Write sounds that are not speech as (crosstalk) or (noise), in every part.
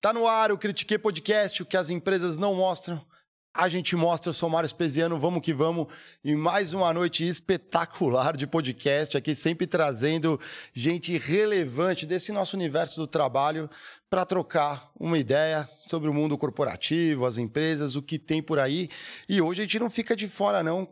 Tá no ar o Critique Podcast, o que as empresas não mostram. A gente mostra, eu sou Mário Espesiano, vamos que vamos. E mais uma noite espetacular de podcast aqui, sempre trazendo gente relevante desse nosso universo do trabalho para trocar uma ideia sobre o mundo corporativo, as empresas, o que tem por aí. E hoje a gente não fica de fora, não.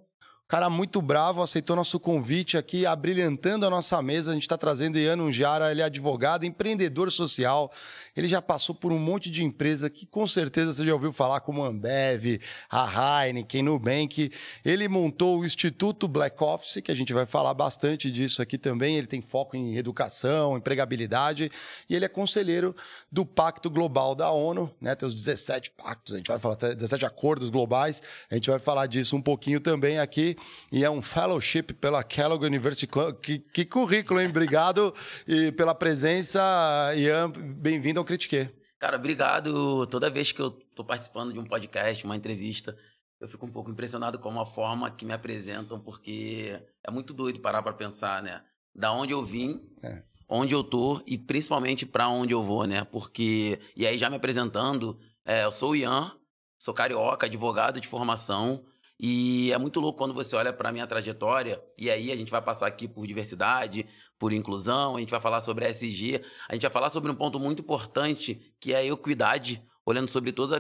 Cara muito bravo, aceitou nosso convite aqui, abrilhantando a nossa mesa. A gente está trazendo Ian Unjara, ele é advogado, empreendedor social. Ele já passou por um monte de empresa que com certeza você já ouviu falar, como Ambev, a Heineken, Nubank. Ele montou o Instituto Black Office, que a gente vai falar bastante disso aqui também. Ele tem foco em educação, empregabilidade. E ele é conselheiro do Pacto Global da ONU, né? Tem os 17 pactos, a gente vai falar, 17 acordos globais. A gente vai falar disso um pouquinho também aqui e é um fellowship pela Kellogg University. Que, que currículo, hein? Obrigado e pela presença, Ian. Bem-vindo ao Critique. Cara, obrigado. Toda vez que eu estou participando de um podcast, uma entrevista, eu fico um pouco impressionado com a forma que me apresentam, porque é muito doido parar para pensar, né? Da onde eu vim, é. onde eu tô e principalmente para onde eu vou, né? Porque e aí já me apresentando, é, eu sou o Ian, sou carioca, advogado de formação. E é muito louco quando você olha para a minha trajetória, e aí a gente vai passar aqui por diversidade, por inclusão, a gente vai falar sobre SG, a gente vai falar sobre um ponto muito importante, que é a equidade, olhando sobre todas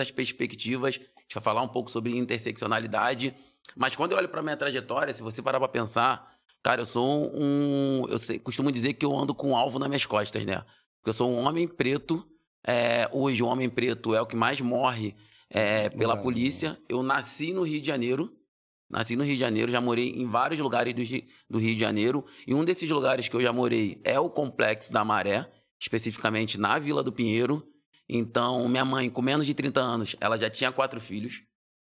as, perspectivas, a gente vai falar um pouco sobre interseccionalidade. Mas quando eu olho para a minha trajetória, se você parar para pensar, cara, eu sou um. Eu sei, costumo dizer que eu ando com um alvo nas minhas costas, né? Porque eu sou um homem preto. É, hoje, o homem preto é o que mais morre é, pela polícia. Eu nasci no Rio de Janeiro. Nasci no Rio de Janeiro, já morei em vários lugares do, do Rio de Janeiro. E um desses lugares que eu já morei é o Complexo da Maré, especificamente na Vila do Pinheiro. Então, minha mãe, com menos de 30 anos, ela já tinha quatro filhos.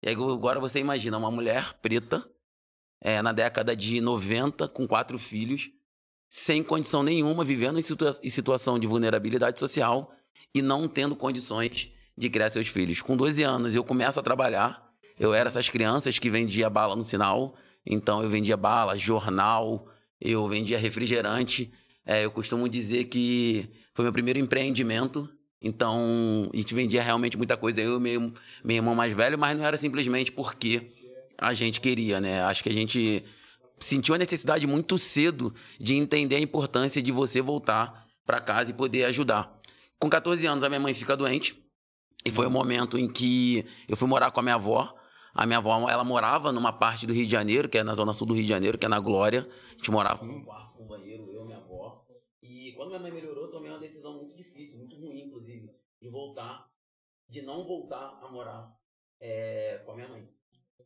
E agora você imagina uma mulher preta, é, na década de 90, com quatro filhos, sem condição nenhuma, vivendo em, situa em situação de vulnerabilidade social e não tendo condições de criar seus filhos. Com 12 anos eu começo a trabalhar. Eu era essas crianças que vendia bala no sinal. Então eu vendia bala, jornal, eu vendia refrigerante. É, eu costumo dizer que foi meu primeiro empreendimento. Então a gente vendia realmente muita coisa. Eu e meu, meu irmão mais velho, mas não era simplesmente porque a gente queria, né? Acho que a gente sentiu a necessidade muito cedo de entender a importância de você voltar para casa e poder ajudar. Com 14 anos, a minha mãe fica doente. E foi o um momento em que eu fui morar com a minha avó. A minha avó, ela morava numa parte do Rio de Janeiro, que é na zona sul do Rio de Janeiro, que é na Glória. A gente morava num quarto com banheiro, eu e minha avó. E quando minha mãe melhorou, eu tomei uma decisão muito difícil, muito ruim, inclusive, de voltar, de não voltar a morar é, com a minha mãe.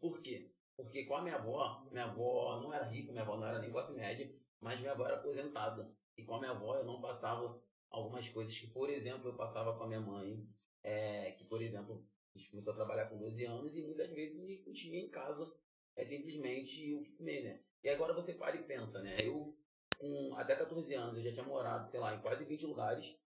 Por quê? Porque com a minha avó, minha avó não era rica, minha avó não era nem classe média, mas minha avó era aposentada. E com a minha avó eu não passava algumas coisas que, por exemplo, eu passava com a minha mãe, é, que, por exemplo, a gente começou a trabalhar com 12 anos e muitas vezes me tinha em casa é simplesmente o que comer, né? E agora você para e pensa, né? Eu, com até 14 anos, eu já tinha morado, sei lá, em quase 20 lugares,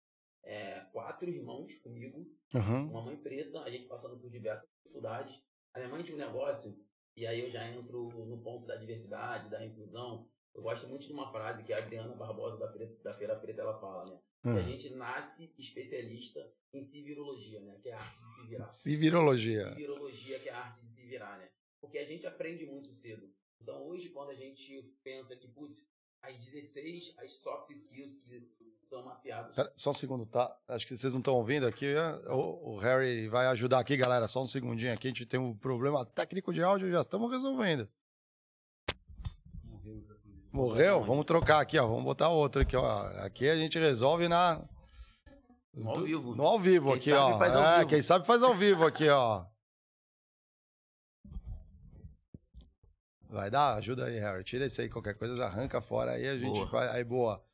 é, quatro irmãos comigo, Uhum. uma mãe preta, a gente passando por diversas dificuldades. A minha mãe tinha um negócio, e aí eu já entro no ponto da diversidade, da inclusão. Eu gosto muito de uma frase que a Adriana Barbosa da, Pre- da Feira Preta ela fala, né? Que a Hum. gente nasce especialista em civirologia, né? Que é a arte de se virar. Civirologia. Civirologia, que é a arte de se virar, né? Porque a gente aprende muito cedo. Então hoje, quando a gente pensa que, putz, as 16, as soft skills que são mapeadas Pera, só um segundo, tá? Acho que vocês não estão ouvindo aqui. é? O, o Harry vai ajudar aqui, galera. Só um segundinho aqui. A gente tem um problema técnico de áudio e já estamos resolvendo. Morreu? Vamos trocar aqui, ó. Vamos botar outro aqui, ó. Aqui a gente resolve na. No ao vivo. No ao vivo Quem aqui, ó. é, vivo. quem sabe faz ao vivo aqui, ó. Vai dar? Ajuda aí, Harry. Tira esse aí, qualquer coisa, arranca fora aí, a gente Boa. vai. Aí, boa.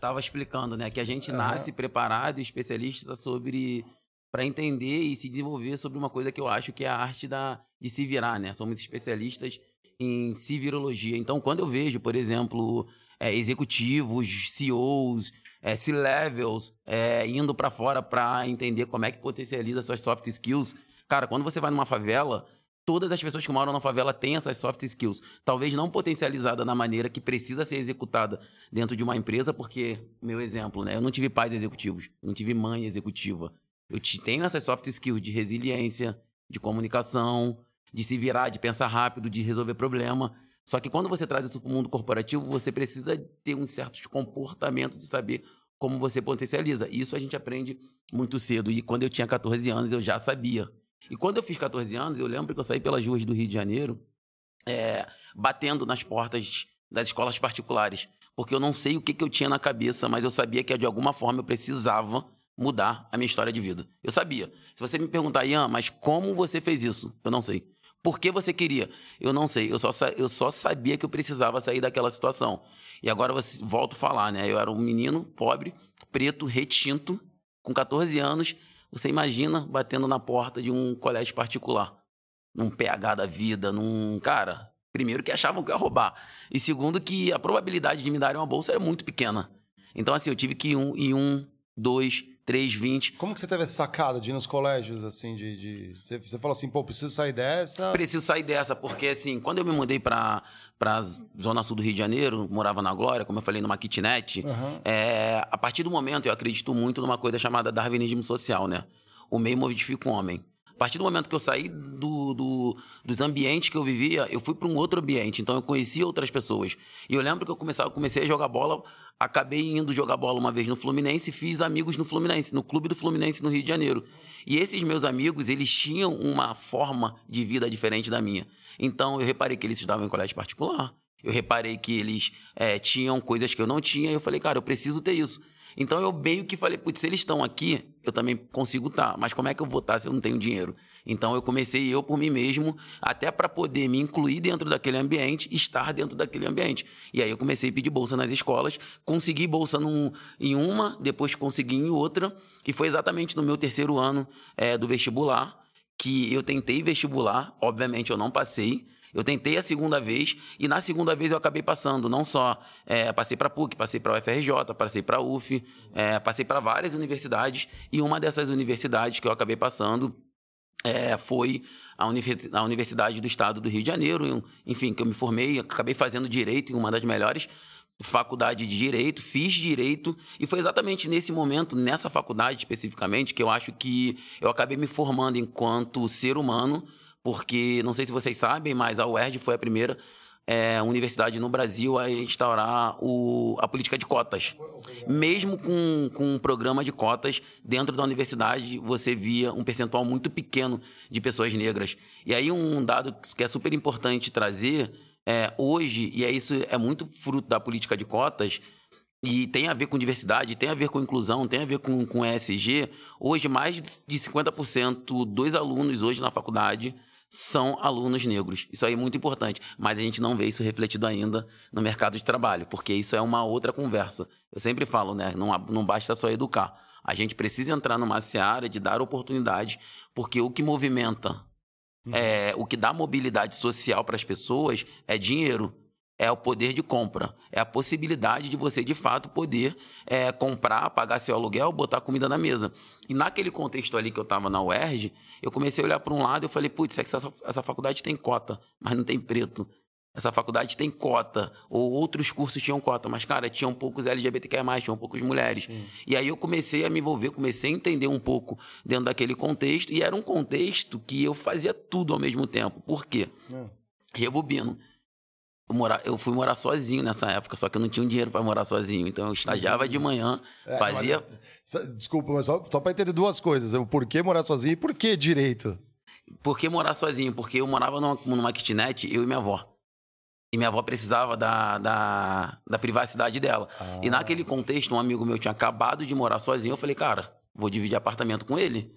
tava explicando, né? Que a gente Aham. nasce preparado e especialista sobre para entender e se desenvolver sobre uma coisa que eu acho que é a arte da, de se virar, né? Somos especialistas em civirologia. Então, quando eu vejo, por exemplo, é, executivos, CEOs, é, C-levels é, indo para fora para entender como é que potencializa suas soft skills, cara, quando você vai numa favela, todas as pessoas que moram na favela têm essas soft skills. Talvez não potencializada na maneira que precisa ser executada dentro de uma empresa, porque, meu exemplo, né? Eu não tive pais executivos, não tive mãe executiva. Eu te- tenho essas soft skills de resiliência, de comunicação, de se virar, de pensar rápido, de resolver problema. Só que quando você traz isso para o mundo corporativo, você precisa ter uns certos comportamentos de saber como você potencializa. Isso a gente aprende muito cedo. E quando eu tinha 14 anos, eu já sabia. E quando eu fiz 14 anos, eu lembro que eu saí pelas ruas do Rio de Janeiro, é, batendo nas portas das escolas particulares. Porque eu não sei o que, que eu tinha na cabeça, mas eu sabia que de alguma forma eu precisava mudar a minha história de vida. Eu sabia. Se você me perguntar, Ian, mas como você fez isso? Eu não sei. Por que você queria? Eu não sei. Eu só, eu só sabia que eu precisava sair daquela situação. E agora você volto a falar, né? Eu era um menino pobre, preto, retinto, com 14 anos. Você imagina batendo na porta de um colégio particular num PH da vida, num. Cara, primeiro que achavam que eu ia roubar. E segundo, que a probabilidade de me darem uma bolsa era muito pequena. Então, assim, eu tive que ir um, ir um dois, três, vinte. Como que você teve essa sacada de ir nos colégios, assim, de. de... Você, você falou assim, pô, preciso sair dessa. Preciso sair dessa, porque, assim, quando eu me mudei pra, pra Zona Sul do Rio de Janeiro, morava na Glória, como eu falei, numa kitnet, Aham. é, a partir do momento eu acredito muito numa coisa chamada darwinismo social, né? O meio modifica o homem. A partir do momento que eu saí do, do- dos ambientes que eu vivia, eu fui para um outro ambiente. Então eu conheci outras pessoas. E eu lembro que eu comecei, eu comecei a jogar bola, acabei indo jogar bola uma vez no Fluminense e fiz amigos no Fluminense, no clube do Fluminense no Rio de Janeiro. E esses meus amigos, eles tinham uma forma de vida diferente da minha. Então eu reparei que eles estudavam em colégio particular. Eu reparei que eles eh, tinham coisas que eu não tinha. E eu falei, cara, eu preciso ter isso. Então eu meio que falei, putz, se eles estão aqui, eu também consigo estar. Mas como é que eu vou estar se eu não tenho dinheiro? Então eu comecei eu por mim mesmo, até para poder me incluir dentro daquele ambiente, estar dentro daquele ambiente. E aí eu comecei a pedir bolsa nas escolas, consegui bolsa num- em uma, depois consegui em outra, e foi exatamente no meu terceiro ano eh, do vestibular que eu tentei vestibular, obviamente eu não passei. Eu tentei a segunda vez e na segunda vez eu acabei passando. Não só eh, passei para PUC, passei para UFRJ, passei para UF, eh, passei para várias universidades e uma dessas universidades que eu acabei passando eh, foi a, Universi- a Universidade do Estado do Rio de Janeiro. Enfim, que eu me formei, acabei fazendo direito em uma das melhores faculdade de direito, fiz direito e foi exatamente nesse momento, nessa faculdade especificamente, que eu acho que eu acabei me formando enquanto ser humano, porque não sei se vocês sabem, mas a UERJ foi a primeira é, universidade no Brasil a instaurar o, a política de cotas. Mesmo com, com um programa de cotas, dentro da universidade você via um percentual muito pequeno de pessoas negras. E aí um dado que é super importante trazer é, hoje, e é isso é muito fruto da política de cotas, e tem a ver com diversidade, tem a ver com inclusão, tem a ver com, com ESG. Hoje, mais de 50% dos alunos hoje na faculdade são alunos negros. Isso aí é muito importante, mas a gente não vê isso refletido ainda no mercado de trabalho, porque isso é uma outra conversa. Eu sempre falo, né? Não, não basta só educar. A gente precisa entrar numa seara de dar oportunidade, porque o que movimenta, é, o que dá mobilidade social para as pessoas é dinheiro é o poder de compra. É a possibilidade de você, de fato, poder é, comprar, pagar seu aluguel, botar comida na mesa. E naquele contexto ali que eu estava na UERJ, eu comecei a olhar para um lado e falei, putz, essa, essa faculdade tem cota, mas não tem preto. Essa faculdade tem cota, ou outros cursos tinham cota, mas, cara, tinham poucos LGBTQIA+, tinham poucos mulheres. E aí eu comecei a me envolver, comecei a entender um pouco dentro daquele contexto, e era um contexto que eu fazia tudo ao mesmo tempo. Por quê? Hum. Rebobino. Eu, morar, eu fui morar sozinho nessa época, só que eu não tinha um dinheiro para morar sozinho. Então eu estagiava de manhã, É, fazia. mas, desculpa, mas só, só para entender duas coisas. O porquê morar sozinho e por que direito? Por que morar sozinho? Porque eu morava numa, numa kitnet, eu e minha avó. E minha avó precisava da, da, da privacidade dela. E naquele contexto, um amigo meu tinha acabado de morar sozinho. Eu falei, cara, vou dividir apartamento com ele.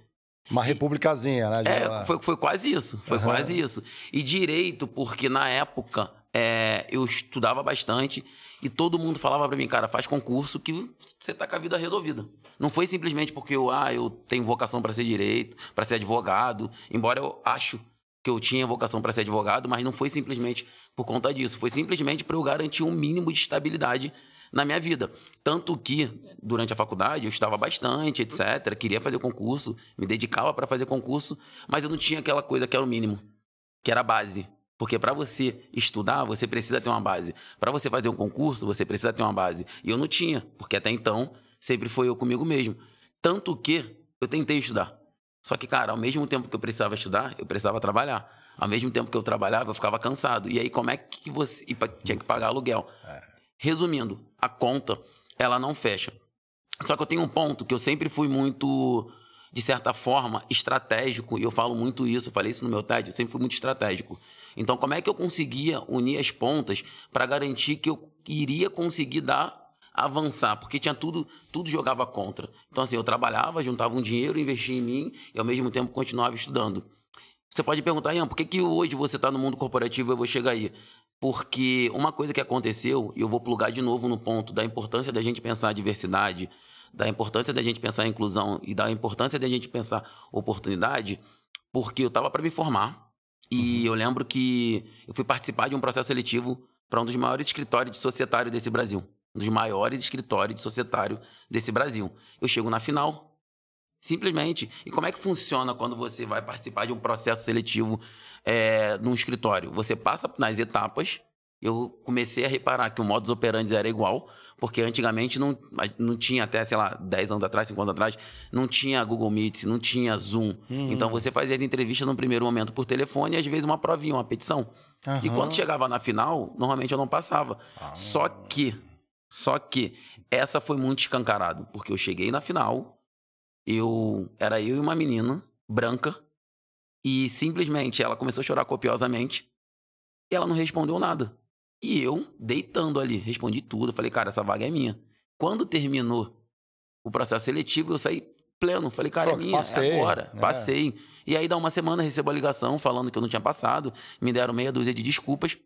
Uma republicazinha, né? É, foi, foi quase isso. Foi Aham. quase isso. E direito, porque na época é, eu estudava bastante e todo mundo falava pra mim, cara, faz concurso que você tá com a vida resolvida. Não foi simplesmente porque eu, ah, eu tenho vocação para ser direito, para ser advogado, embora eu acho que eu tinha vocação para ser advogado, mas não foi simplesmente por conta disso. Foi simplesmente para eu garantir um mínimo de estabilidade na minha vida. Tanto que, durante a faculdade, eu estava bastante, etc. Queria fazer concurso, me dedicava para fazer concurso, mas eu não tinha aquela coisa que era o mínimo, que era a base. Porque para você estudar, você precisa ter uma base. Para você fazer um concurso, você precisa ter uma base. E eu não tinha, porque até então sempre foi eu comigo mesmo. Tanto que eu tentei estudar. Só que, cara, ao mesmo tempo que eu precisava estudar, eu precisava trabalhar. Ao mesmo tempo que eu trabalhava, eu ficava cansado. E aí, como é que você. E tinha que pagar aluguel. Resumindo, a conta, ela não fecha. Só que eu tenho um ponto que eu sempre fui muito, de certa forma, estratégico, e eu falo muito isso, eu falei isso no meu TED, eu sempre fui muito estratégico. Então, como é que eu conseguia unir as pontas para garantir que eu iria conseguir dar avançar, porque tinha tudo, tudo jogava contra. Então, assim, eu trabalhava, juntava um dinheiro, investia em mim e ao mesmo tempo continuava estudando. Você pode perguntar, Ian, por que, que hoje você está no mundo corporativo e eu vou chegar aí? Porque uma coisa que aconteceu, e eu vou plugar de novo no ponto da importância da gente pensar a diversidade, da importância da gente pensar a inclusão e da importância da gente pensar oportunidade, porque eu estava para me formar e eu lembro que eu fui participar de um processo seletivo para um dos maiores escritórios de societário desse Brasil. Um dos maiores escritórios de societário desse Brasil. Eu chego na final, simplesmente. E como é que funciona quando você vai participar de um processo seletivo é, num escritório? Você passa nas etapas. Eu comecei a reparar que o modus operandi era igual, porque antigamente não, não tinha até, sei lá, 10 anos atrás, 5 anos atrás, não tinha Google Meets, não tinha Zoom. Uhum. Então você fazia as entrevistas no primeiro momento por telefone e às vezes uma provinha, uma petição. E Aham. quando chegava na final, normalmente eu não passava. Ah. Só que, só que, essa foi muito escancarado, porque eu cheguei na final, eu era eu e uma menina branca, e simplesmente ela começou a chorar copiosamente, e ela não respondeu nada. E eu, deitando ali, respondi tudo, falei, cara, essa vaga é minha. Quando terminou o processo seletivo, eu saí pleno, falei, cara, é minha, passei, é agora, é. passei. E aí, dá uma semana, recebo a ligação falando que eu não tinha passado, me deram meia dúzia de desculpas,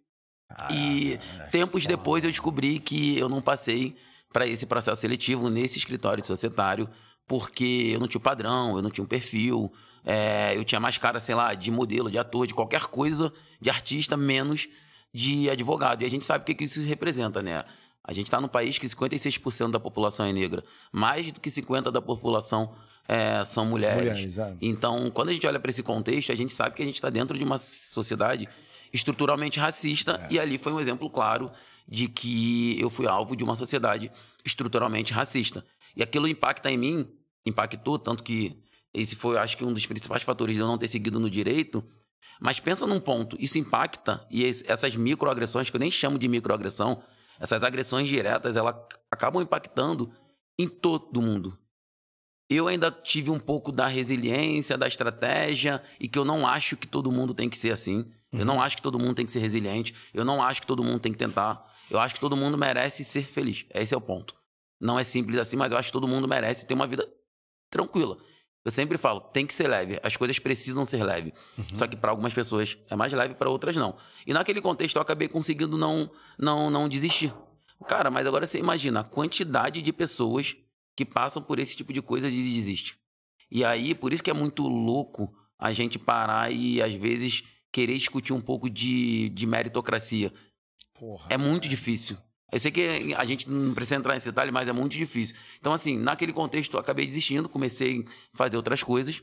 e tempos depois eu descobri que eu não passei para esse processo seletivo nesse escritório de societário, porque eu não tinha padrão, eu não tinha um perfil, é, eu tinha mais cara, sei lá, de modelo, de ator, de qualquer coisa, de artista, menos de advogado. E a gente sabe o que, que isso representa, né? A gente está num país que 56% da população é negra. Mais do que 50% da população é, são mulheres. Mulheres, é. Então, quando a gente olha para esse contexto, a gente sabe que a gente está dentro de uma sociedade estruturalmente racista, e ali foi um exemplo claro de que eu fui alvo de uma sociedade estruturalmente racista. E aquilo impacta em mim, impactou, tanto que esse foi, acho que, um dos principais fatores de eu não ter seguido no direito. Mas pensa num ponto, isso impacta, e es- essas microagressões, que eu nem chamo de microagressão, essas agressões diretas, elas acabam impactando em todo mundo. Eu ainda tive um pouco da resiliência, da estratégia, e que eu não acho que todo mundo tem que ser assim. Eu não acho que todo mundo tem que ser resiliente. Eu não acho que todo mundo tem que tentar. Eu acho que todo mundo merece ser feliz. Esse é o ponto. Não é simples assim, mas eu acho que todo mundo merece ter uma vida tranquila. Eu sempre falo, tem que ser leve. As coisas precisam ser leve. Só que para algumas pessoas é mais leve, para outras não. E naquele contexto eu acabei conseguindo não, não, não desistir. Cara, mas agora você imagina a quantidade de pessoas que passam por esse tipo de coisa e desistem. E aí, por isso que é muito louco a gente parar e, às vezes, querer discutir um pouco de, de meritocracia. Porra. É muito difícil. Eu sei que a gente não precisa entrar nesse detalhe, mas é muito difícil. Então, assim, naquele contexto, eu acabei desistindo, comecei a fazer outras coisas.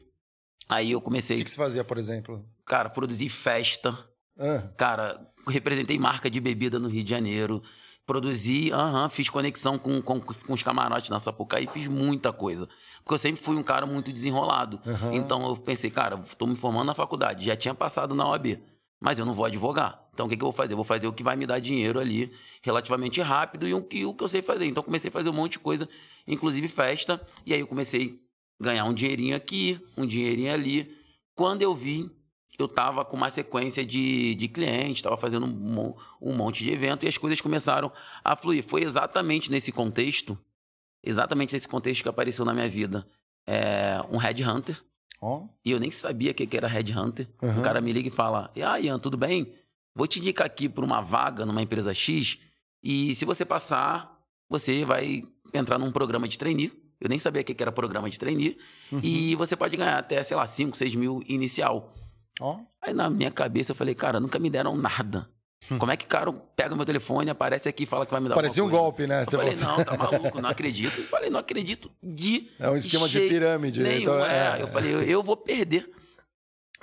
Aí eu O comecei, que, que você fazia, por exemplo? cara, produzir festa. Ah, Cara, representei marca de bebida no Rio de Janeiro. Produzi, aham, fiz conexão com, com, com os camarotes na Sapucaí, fiz muita coisa. Porque eu sempre fui um cara muito desenrolado. Aham. Então eu pensei, cara, tô me formando na faculdade, já tinha passado na OAB, mas eu não vou advogar. Então o que, que eu vou fazer? Eu vou fazer o que vai me dar dinheiro ali relativamente rápido e o, que- o que eu sei fazer. Então comecei a fazer um monte de coisa, inclusive festa, e aí eu comecei a ganhar um dinheirinho aqui, um dinheirinho ali. Quando eu vi, eu tava com uma sequência de, de clientes, tava fazendo um, um monte de evento e as coisas começaram a fluir. Foi exatamente nesse contexto, exatamente nesse contexto que apareceu na minha vida é, um headhunter. Ó. E eu nem sabia o que que era headhunter. Uhum. O cara me liga e fala: Ah, Ian, tudo bem? Vou te indicar aqui por uma vaga numa empresa X. E se você passar, você vai entrar num programa de trainee. Eu nem sabia o que que era programa de trainee. Uhum. E você pode ganhar até, sei lá, 5, 6 mil inicial. Ó. Aí na minha cabeça eu falei, cara, nunca me deram nada. Como é que o cara pega meu telefone, aparece aqui e fala que vai me dar. Parecia um coisa? golpe, né? Eu Você falei, falou não, assim. tá maluco, não acredito. Eu falei, não acredito de É um esquema de pirâmide, né? Então, é. é. Eu falei, eu, eu vou perder.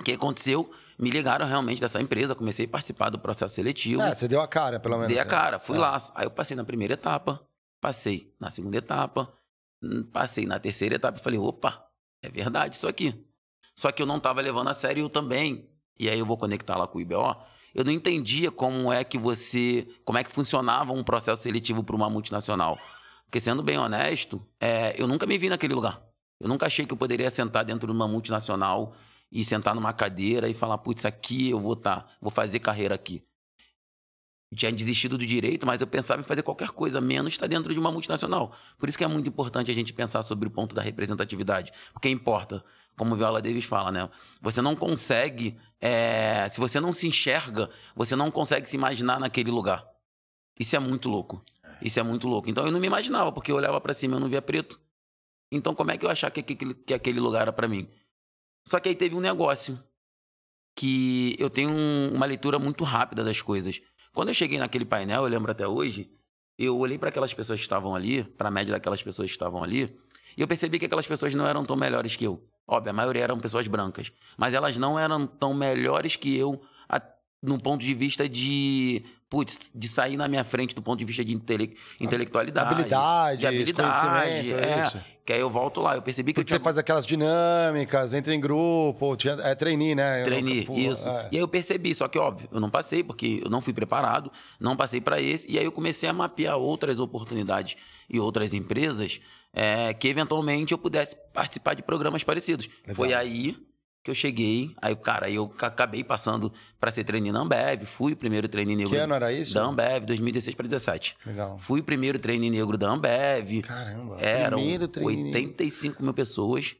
O que aconteceu? Me ligaram realmente dessa empresa, comecei a participar do processo seletivo. É, você deu a cara, pelo menos. Dei a né? cara, fui É. lá. Aí eu passei na primeira etapa, passei na segunda etapa, hum, passei na terceira etapa e falei, opa, é verdade isso aqui. Só que eu não estava levando a sério também. E aí eu vou conectar lá com o IBO. Eu não entendia como é que você. como é que funcionava um processo seletivo para uma multinacional. Porque, sendo bem honesto, é, eu nunca me vi naquele lugar. Eu nunca achei que eu poderia sentar dentro de uma multinacional e sentar numa cadeira e falar, putz, aqui eu vou estar, vou fazer carreira aqui tinha desistido do direito, mas eu pensava em fazer qualquer coisa, menos estar dentro de uma multinacional. Por isso que é muito importante a gente pensar sobre o ponto da representatividade. Porque importa, como Viola Davis fala, né? Você não consegue, é, se você não se enxerga, você não consegue se imaginar naquele lugar. Isso é muito louco. Isso é muito louco. Então eu não me imaginava, porque eu olhava pra cima e eu não via preto. Então como é que eu achava que aquele, que aquele lugar era pra mim? Só que aí teve um negócio que eu tenho um- uma leitura muito rápida das coisas. Quando eu cheguei naquele painel, eu lembro até hoje, eu olhei para aquelas pessoas que estavam ali, para a média daquelas pessoas que estavam ali, e eu percebi que aquelas pessoas não eram tão melhores que eu. Óbvio, a maioria eram pessoas brancas, mas elas não eram tão melhores que eu a, no ponto de vista de, putz, de sair na minha frente do ponto de vista de intele, intelectualidade, Habilidade, de habilidade, é é, isso. Que aí eu volto lá, eu percebi que Porque eu você tinha faz aquelas dinâmicas, entra em grupo, tinha, é trainee, né? Trainee, nunca- isso. é. E aí eu percebi, só que óbvio, eu não passei porque eu não fui preparado, não passei para esse, e aí eu comecei a mapear outras oportunidades e outras empresas é, que eventualmente eu pudesse participar de programas parecidos. Legal. Foi aí que eu cheguei, aí cara, aí eu ca- acabei passando para ser trainee na Ambev, fui o primeiro trainee negro Que ano era isso? da Ambev, 2016 para 17. Legal. Fui o primeiro trainee negro da Ambev. Caramba, Eram primeiro trainee. 85 mil pessoas,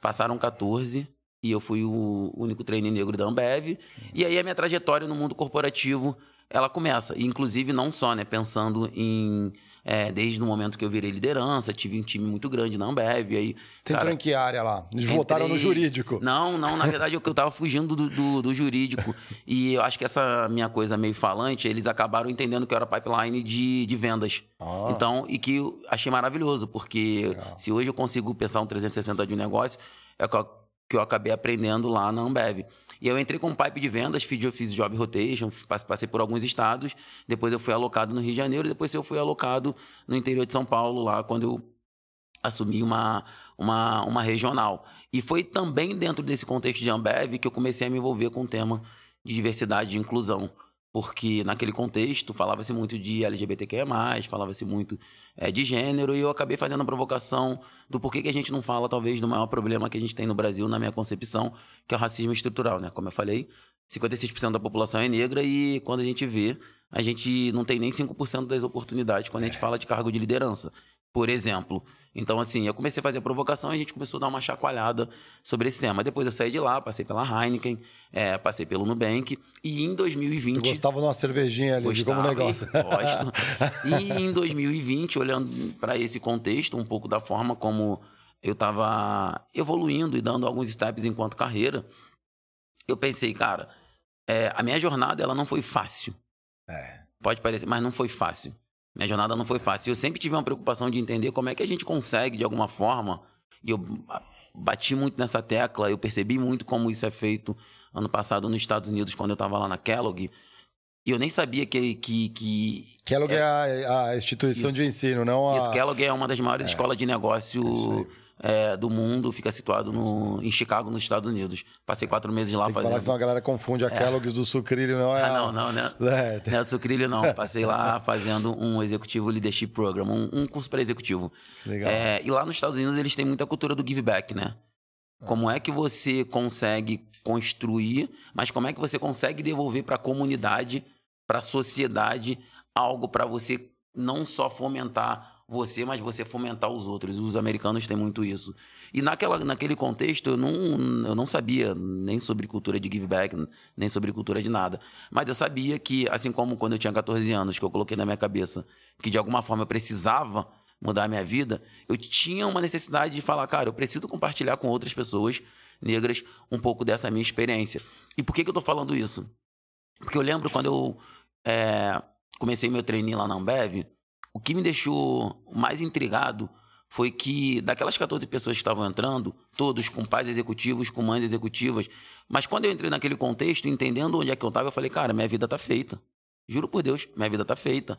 passaram 14 e eu fui o único trainee negro da Ambev. E aí a minha trajetória no mundo corporativo, ela começa. E, inclusive, não só, né? Pensando em... é, desde o momento que eu virei liderança, tive um time muito grande na Ambev. E aí, Você cara, entrou em que área lá? Eles voltaram no Entrei- jurídico. Não, não, na verdade eu, eu tava fugindo do, do, do jurídico. (laughs) E eu acho que essa minha coisa meio falante, eles acabaram entendendo que eu era pipeline de, de vendas. Ah. Então, e que eu achei maravilhoso, porque Legal. se hoje eu consigo pensar um 360 de um negócio, é o que eu acabei aprendendo lá na Ambev. E eu entrei com pipe de vendas, fiz, fiz job rotation, pass- passei por alguns estados, depois eu fui alocado no Rio de Janeiro, depois eu fui alocado no interior de São Paulo, lá quando eu assumi uma, uma, uma regional. E foi também dentro desse contexto de Ambev que eu comecei a me envolver com o tema de diversidade e inclusão. Porque naquele contexto falava-se muito de LGBTQIA+, falava-se muito eh, de gênero, e eu acabei fazendo a provocação do porquê que a gente não fala, talvez, do maior problema que a gente tem no Brasil, na minha concepção, que é o racismo estrutural, né? Como eu falei, 56% da população é negra e quando a gente vê, a gente não tem nem 5% das oportunidades quando a gente fala de cargo de liderança. por exemplo. Então, assim, eu comecei a fazer a provocação e a gente começou a dar uma chacoalhada sobre esse tema. Depois eu saí de lá, passei pela Heineken, é, passei pelo Nubank. E em 2020. Tu gostava de uma cervejinha ali, de como Gostava, negócio. Gosto. E em 2020, olhando para esse contexto, um pouco da forma como eu estava evoluindo e dando alguns steps enquanto carreira, eu pensei, cara, é, a minha jornada ela não foi fácil. É. Pode parecer, mas não foi fácil. Minha jornada não foi fácil. Eu sempre tive uma preocupação de entender como é que a gente consegue, de alguma forma, e eu bati muito nessa tecla, eu percebi muito como isso é feito ano passado nos Estados Unidos, quando eu estava lá na Kellogg. E eu nem sabia que. que, que Kellogg é, a, a instituição Isso. de ensino, não a. Isso, Kellogg é uma das maiores escolas de negócio é, do mundo, fica situado no, em Chicago, nos Estados Unidos. Passei quatro meses lá Tem que falar fazendo. que senão a galera confunde a Kellogg's do sucrilho, não é? Ah, não, não, né? É, Não é sucrilho, não. (laughs) Passei lá fazendo um executivo leadership program, um, um curso para executivo. Legal. É, e lá nos Estados Unidos eles têm muita cultura do give back, né? Como é que você consegue construir, mas como é que você consegue devolver para a comunidade, para a sociedade, algo para você não só fomentar você, mas você fomentar os outros. Os americanos têm muito isso. E naquela, naquele contexto, eu não, eu não sabia nem sobre cultura de give back, nem sobre cultura de nada. Mas eu sabia que, assim como quando eu tinha 14 anos, que eu coloquei na minha cabeça que de alguma forma eu precisava mudar a minha vida, eu tinha uma necessidade de falar, cara, eu preciso compartilhar com outras pessoas negras um pouco dessa minha experiência. E por que, que eu tô falando isso? Porque eu lembro quando eu é, comecei meu treininho lá na Ambev, o que me deixou mais intrigado foi que daquelas 14 pessoas que estavam entrando, todos com pais executivos, com mães executivas, mas quando eu entrei naquele contexto, entendendo onde é que eu estava, eu falei, cara, minha vida tá feita. Juro por Deus, minha vida tá feita.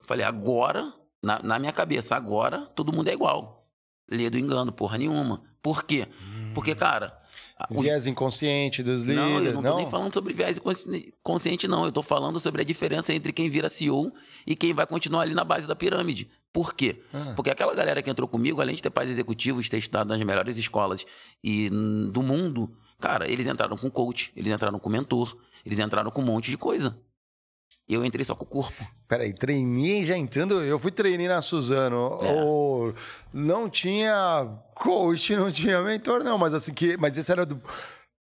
Eu falei, agora, na, na minha cabeça, agora todo mundo é igual. Lê do engano, porra nenhuma. Por quê? Porque, cara. o- Viés inconsciente dos não, eu líderes. não Não, tô nem falando sobre viés consciente, não. Eu tô falando sobre a diferença entre quem vira CEO e quem vai continuar ali na base da pirâmide. Por quê? Ah. Porque aquela galera que entrou comigo, além de ter pais executivos, ter estudado nas melhores escolas e do mundo, cara, eles entraram com coach, eles entraram com mentor, eles entraram com um monte de coisa. Eu entrei só com o corpo. Peraí, treinei já entrando. Eu fui treinar na Suzano. É. Ou não tinha coach, não tinha mentor, não. Mas assim, que, mas esse era do.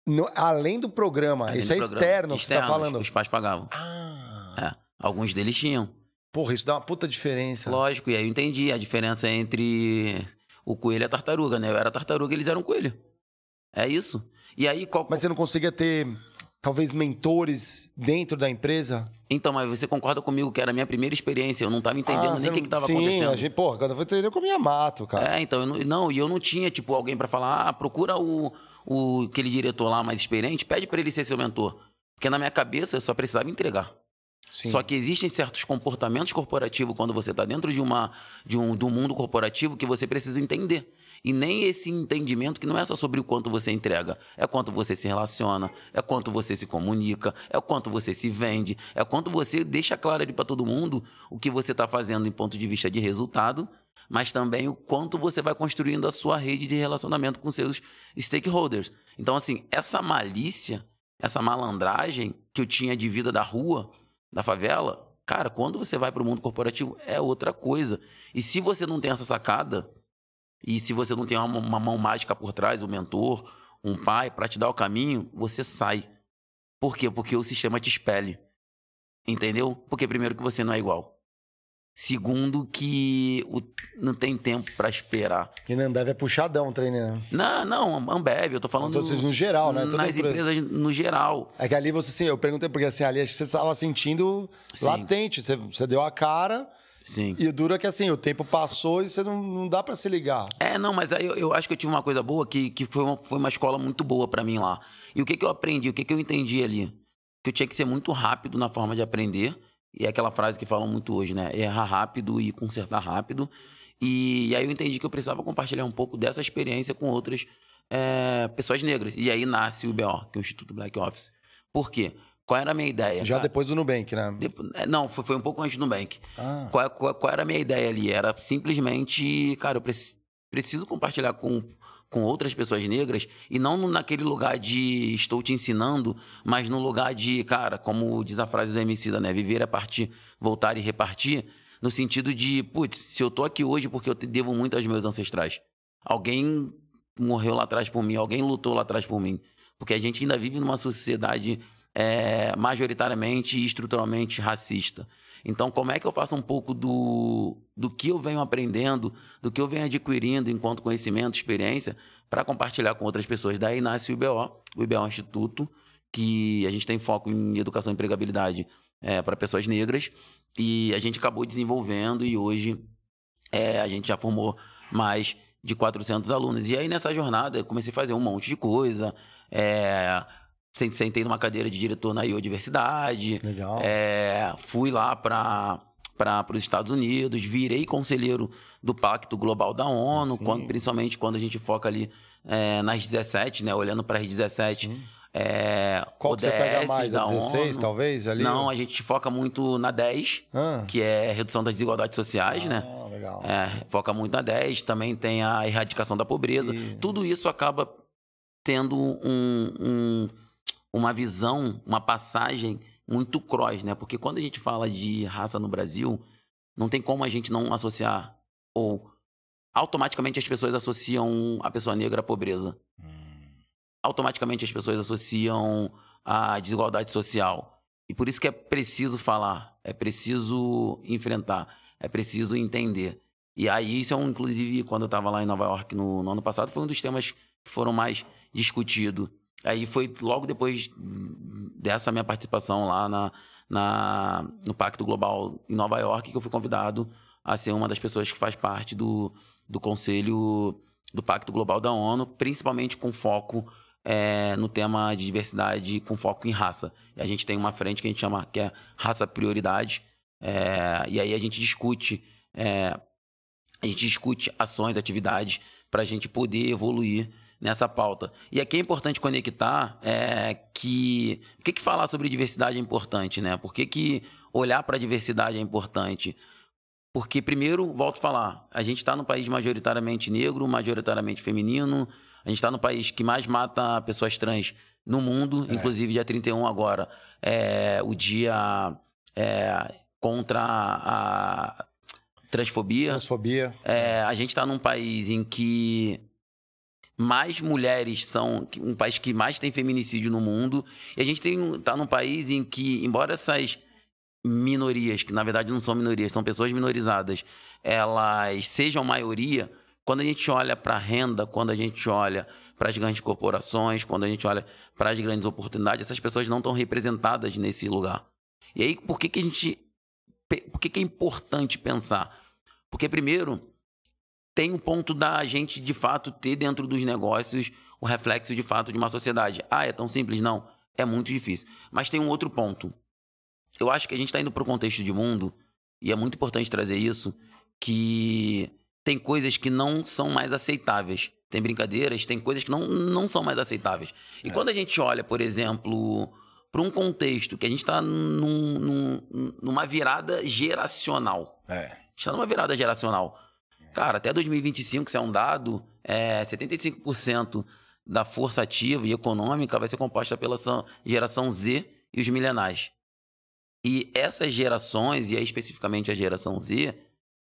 no- além do programa. Além isso do é programa. externo que você tá falando. Os pais pagavam. Ah. É, alguns deles tinham. Porra, isso dá uma puta diferença. Lógico, e aí eu entendi a diferença entre o coelho e a tartaruga, né? Eu era tartaruga, eles eram coelho. É isso. E aí, qual... Mas você não conseguia ter, talvez, mentores dentro da empresa? Então, mas você concorda comigo que era a minha primeira experiência? Eu não tava entendendo Ah, nem o que, não- que tava Sim, acontecendo. a gente, porra, quando eu fui treinar, eu comia mato, cara. É, então, eu não, não, e eu não tinha, tipo, alguém pra falar, ah, procura o, o aquele diretor lá mais experiente, pede pra ele ser seu mentor. Porque na minha cabeça eu só precisava entregar. Sim. Só que existem certos comportamentos corporativos quando você está dentro de, uma, de, um, de um mundo corporativo que você precisa entender. E nem esse entendimento que não é só sobre o quanto você entrega, é quanto você se relaciona, é quanto você se comunica, é quanto você se vende, é quanto você deixa claro ali para todo mundo o que você está fazendo em ponto de vista de resultado, mas também o quanto você vai construindo a sua rede de relacionamento com seus stakeholders. Então, assim, essa malícia, essa malandragem que eu tinha de vida da rua, da favela, cara, quando você vai para o mundo corporativo é outra coisa. E se você não tem essa sacada, e se você não tem uma, uma mão mágica por trás, um mentor, um pai, para te dar o caminho, você sai. Por quê? Porque o sistema te espelhe. Entendeu? Porque, primeiro, que você não é igual. Segundo, que o- não tem tempo para esperar. E na Ambev é puxadão treinando. Não, não, Ambev, eu tô falando. Então, no geral, né? Toda nas empresa. empresas no geral. É que ali você, sim, eu perguntei porque assim, ali você estava sentindo Sim. latente. Você, você deu a cara Sim. e o duro é que assim, o tempo passou e você não, não dá pra se ligar. É, não, mas aí eu, eu acho que eu tive uma coisa boa que, que foi, uma, foi uma escola muito boa pra mim lá. E o que, que eu aprendi, o que, que eu entendi ali? Que eu tinha que ser muito rápido na forma de aprender. E é aquela frase que falam muito hoje, né? Errar rápido e consertar rápido. E, e aí eu entendi que eu precisava compartilhar um pouco dessa experiência com outras é, pessoas negras. E aí nasce o IBO, que é o Instituto Black Office. Por quê? Qual era a minha ideia? Já cara? depois do Nubank, né? É, Não, foi, foi um pouco antes do Nubank. Ah. Qual, qual, qual era a minha ideia ali? Era simplesmente, cara, eu preci- preciso compartilhar com, com outras pessoas negras e não naquele lugar de estou te ensinando, mas no lugar de, cara, como diz a frase do MC né? Viver é partir, voltar e repartir. No sentido de, putz, se eu tô aqui hoje porque eu te devo muito aos meus ancestrais. Alguém morreu lá atrás por mim, alguém lutou lá atrás por mim. Porque a gente ainda vive numa sociedade é, majoritariamente e estruturalmente racista. Então, como é que eu faço um pouco do, do que eu venho aprendendo, do que eu venho adquirindo enquanto conhecimento, experiência, para compartilhar com outras pessoas? Daí nasce o IBO, o IBO é um instituto que a gente tem foco em educação e empregabilidade é, para pessoas negras e a gente acabou desenvolvendo e hoje é, a gente já formou mais de 400 alunos. E aí nessa jornada eu comecei a fazer um monte de coisa, é, sentei numa cadeira de diretor na Iodiversidade. Legal. É, fui lá para para os Estados Unidos, virei conselheiro do Pacto Global da ONU, quando, principalmente quando a gente foca ali é, nas 17, né, olhando para as 17. É, Qual que você pega mais? A da 16, ONU. talvez? Ali? Não, a gente foca muito na 10, Ah. que é redução das desigualdades sociais, né? Ah, legal. É, foca muito na 10, também tem a erradicação da pobreza. Tudo isso acaba tendo um, um- uma visão, uma passagem muito cross, né? Porque quando a gente fala de raça no Brasil, não tem como a gente não associar ou automaticamente as pessoas associam a pessoa negra à pobreza. Automaticamente as pessoas associam a desigualdade social. E por isso que é preciso falar, é preciso enfrentar, é preciso entender. E aí, isso é um, inclusive, quando eu estava lá em Nova York no, no ano passado, foi um dos temas que foram mais discutidos. Aí foi logo depois dessa minha participação lá na, na, no Pacto Global em Nova York que eu fui convidado a ser uma das pessoas que faz parte do, do Conselho do Pacto Global da ONU, principalmente com foco é, no tema de diversidade, com foco em raça. E a gente tem uma frente que a gente chama que é raça prioridade, é, e aí a gente discute é, a gente discute ações, atividades para a gente poder evoluir nessa pauta. E aqui é importante conectar é, que por que, que falar sobre diversidade é importante, né? Por que, que olhar para a diversidade é importante? Porque, primeiro, volto a falar, a gente está num país majoritariamente negro, majoritariamente feminino, a gente está no país que mais mata pessoas trans no mundo, inclusive dia 31 agora, é o dia é, contra a transfobia. Transfobia. É, a gente está num país em que mais mulheres são um país que mais tem feminicídio no mundo. E a gente tem tá num país em que embora essas minorias que na verdade não são minorias são pessoas minorizadas elas sejam maioria quando a gente olha para a renda quando a gente olha para as grandes corporações quando a gente olha para as grandes oportunidades essas pessoas não estão representadas nesse lugar. E aí por que que a gente por que que é importante pensar? Porque primeiro tem um ponto da gente, de fato, ter dentro dos negócios o reflexo, de fato, de uma sociedade. Ah, é tão simples? Não. É muito difícil. Mas tem um outro ponto. Eu acho que a gente está indo para o contexto de mundo, e é muito importante trazer isso, que tem coisas que não são mais aceitáveis. Tem brincadeiras, tem coisas que não, não são mais aceitáveis. E quando a gente olha, por exemplo, para um contexto que a gente está num, num, numa virada geracional. É. A gente está numa virada geracional. Cara, até 2025, se é um dado, é 75% da força ativa e econômica vai ser composta pela geração Z e os milenais. E essas gerações, e aí especificamente a geração Z,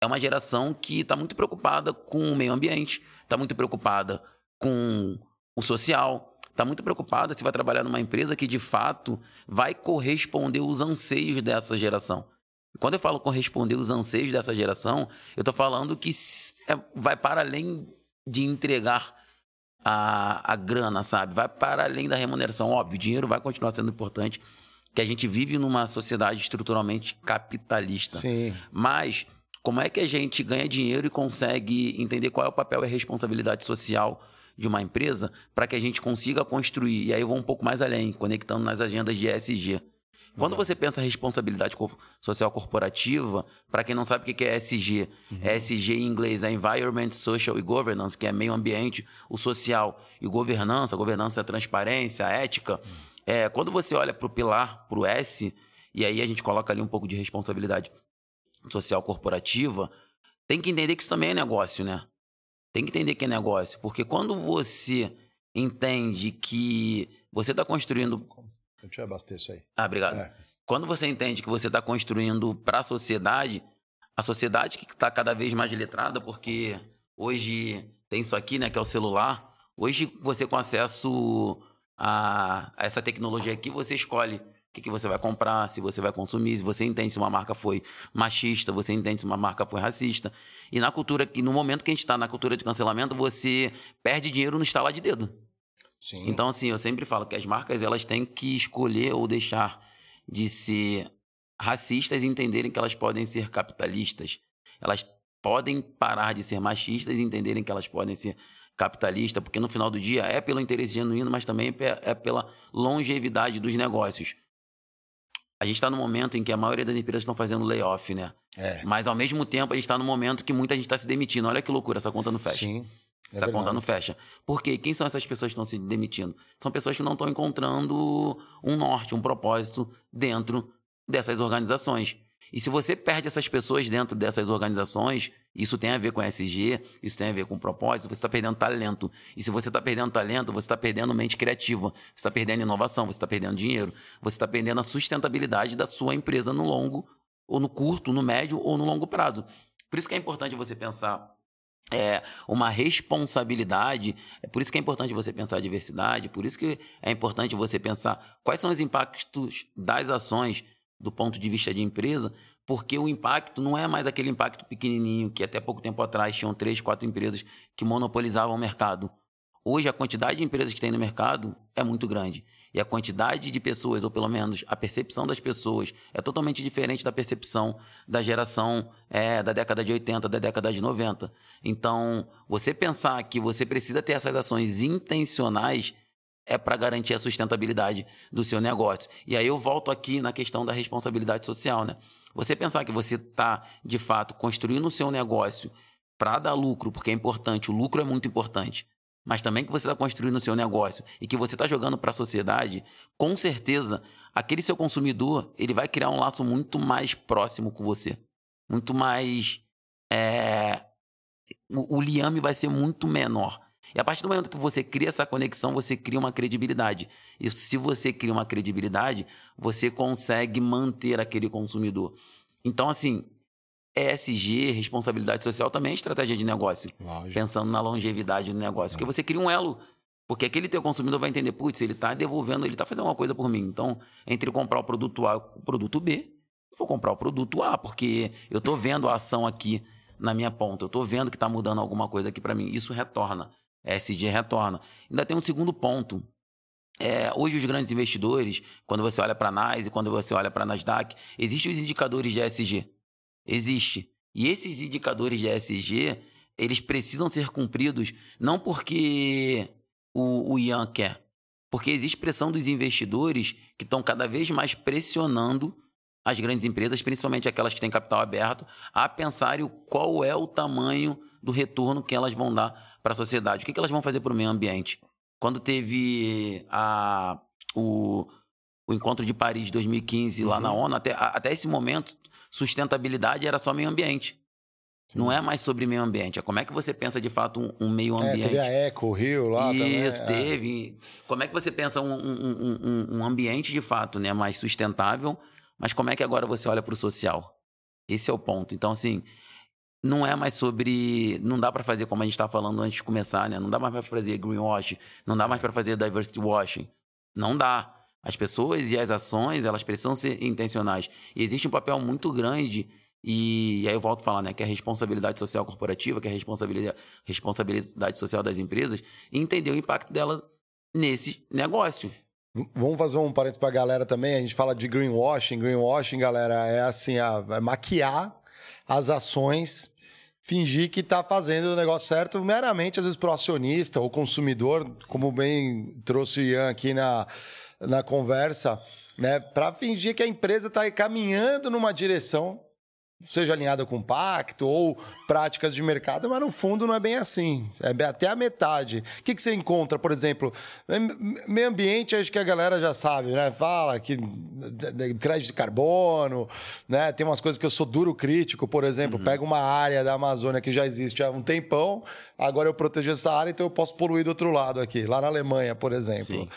é uma geração que está muito preocupada com o meio ambiente, está muito preocupada com o social, está muito preocupada se vai trabalhar numa empresa que de fato vai corresponder os anseios dessa geração. Quando eu falo corresponder os anseios dessa geração, eu estou falando que é- vai para além de entregar a, a grana, sabe? Vai para além da remuneração. Óbvio, o dinheiro vai continuar sendo importante, que a gente vive numa sociedade estruturalmente capitalista. Sim. Mas como é que a gente ganha dinheiro e consegue entender qual é o papel e a responsabilidade social de uma empresa para que a gente consiga construir? E aí eu vou um pouco mais além, conectando nas agendas de ESG. Quando você pensa em responsabilidade social corporativa, para quem não sabe o que é ESG, ESG em inglês é Environment, Social e Governance, que é meio ambiente, o social e governança. Governança é transparência, ética. É, quando você olha para o pilar, para o S, e aí a gente coloca ali um pouco de responsabilidade social corporativa, tem que entender que isso também é negócio, né? Tem que entender que é negócio. Porque quando você entende que você está construindo eu abastecer isso aí. ah, obrigado. É. Quando você entende que você está construindo para a sociedade, a sociedade que está cada vez mais letrada, porque hoje tem isso aqui, né, que é o celular. Hoje você com acesso a, a essa tecnologia aqui, você escolhe o que, que você vai comprar, se você vai consumir, se você entende se uma marca foi machista, você entende se uma marca foi racista. E na cultura, que no momento que a gente está na cultura de cancelamento, você perde dinheiro no estalar de dedo. Sim. Então, assim, eu sempre falo que as marcas elas têm que escolher ou deixar de ser racistas e entenderem que elas podem ser capitalistas. Elas podem parar de ser machistas e entenderem que elas podem ser capitalistas, porque no final do dia é pelo interesse genuíno, mas também é pela longevidade dos negócios a gente está no momento em que a maioria das empresas estão fazendo layoff, né? É. Mas ao mesmo tempo a gente está no momento que muita gente está se demitindo. Olha que loucura, essa conta não fecha. Sim. É essa conta verdade. não fecha. Por quê? Quem são essas pessoas que estão se demitindo? São pessoas que não estão encontrando um norte, um propósito dentro dessas organizações. E se você perde essas pessoas dentro dessas organizações, isso tem a ver com SG, isso tem a ver com propósito, você está perdendo talento. E se você está perdendo talento, você está perdendo mente criativa, você está perdendo inovação, você está perdendo dinheiro, você está perdendo a sustentabilidade da sua empresa no longo, ou no curto, no médio ou no longo prazo. Por isso que é importante você pensar é, uma responsabilidade. É por isso que é importante você pensar a diversidade, por isso que é importante você pensar quais são os impactos das ações do ponto de vista de empresa, porque o impacto não é mais aquele impacto pequenininho que até pouco tempo atrás tinham três, quatro empresas que monopolizavam o mercado. Hoje a quantidade de empresas que tem no mercado é muito grande. E a quantidade de pessoas, ou pelo menos a percepção das pessoas, é totalmente diferente da percepção da geração é, da década de 80, da década de 90. Então, você pensar que você precisa ter essas ações intencionais é para garantir a sustentabilidade do seu negócio. E aí eu volto aqui na questão da responsabilidade social, né? Você pensar que você está, de fato, construindo o seu negócio para dar lucro, porque é importante, o lucro é muito importante, mas também que você está construindo o seu negócio e que você está jogando para a sociedade, com certeza, aquele seu consumidor ele vai criar um laço muito mais próximo com você. Muito mais. É... O, o liame vai ser muito menor. E a partir do momento que você cria essa conexão, você cria uma credibilidade. E se você cria uma credibilidade, você consegue manter aquele consumidor. Então, assim, ESG, responsabilidade social, também é estratégia de negócio. Lógico. Pensando na longevidade do negócio. Porque você cria um elo. Porque aquele teu consumidor vai entender, putz, ele está devolvendo, ele está fazendo uma coisa por mim. Então, entre comprar o produto A e o produto B, eu vou comprar o produto A, porque eu estou vendo a ação aqui na minha ponta. Eu estou vendo que está mudando alguma coisa aqui para mim. Isso retorna. ESG retorna. Ainda tem um segundo ponto. É, hoje os grandes investidores, quando você olha para a NAS e quando você olha para a Nasdaq, existem os indicadores de ESG. Existe. E esses indicadores de ESG, eles precisam ser cumpridos não porque o, o Ian quer, porque existe pressão dos investidores que estão cada vez mais pressionando as grandes empresas, principalmente aquelas que têm capital aberto, a pensarem qual é o tamanho do retorno que elas vão dar para a sociedade. O que, que elas vão fazer para o meio ambiente? Quando teve a, o, o encontro de Paris de 2015 lá na ONU, até, até esse momento, sustentabilidade era só meio ambiente. Não é mais sobre meio ambiente. É como é que você pensa de fato um, um meio É, ambiente. teve a Eco, o Rio lá também. Isso, é. teve. Como é que você pensa um, um, um, ambiente de fato né, mais sustentável, mas como é que agora você olha para o social? Esse é o ponto. Então, assim, não é mais sobre. Não dá para fazer como a gente estava falando antes de começar, né? Não dá mais para fazer greenwashing, não dá mais para fazer diversity washing. Não dá. As pessoas e as ações, elas precisam ser intencionais. E existe um papel muito grande, e, aí eu volto a falar, né? Que é a responsabilidade social corporativa, que é a responsabilidade, responsabilidade social das empresas, e entender o impacto dela nesse negócio. Vamos fazer um parênteses pra galera também. A gente fala de greenwashing. Greenwashing, galera, é assim, a, é maquiar as ações, fingir que tá fazendo o negócio certo meramente, às vezes, pro acionista ou consumidor, como bem trouxe o Ian aqui na, na conversa, né? Para fingir que a empresa está caminhando numa direção seja alinhada com pacto ou práticas de mercado, mas no fundo não é bem assim. É até a metade. O que, que você encontra, por exemplo? me- Meio ambiente, acho que a galera já sabe, né? Fala que crédito de carbono, né? Tem umas coisas que eu sou duro crítico, por exemplo, pega uma área da Amazônia que já existe há um tempão, agora eu protejo essa área, então eu posso poluir do outro lado aqui, lá na Alemanha, por exemplo. Sim.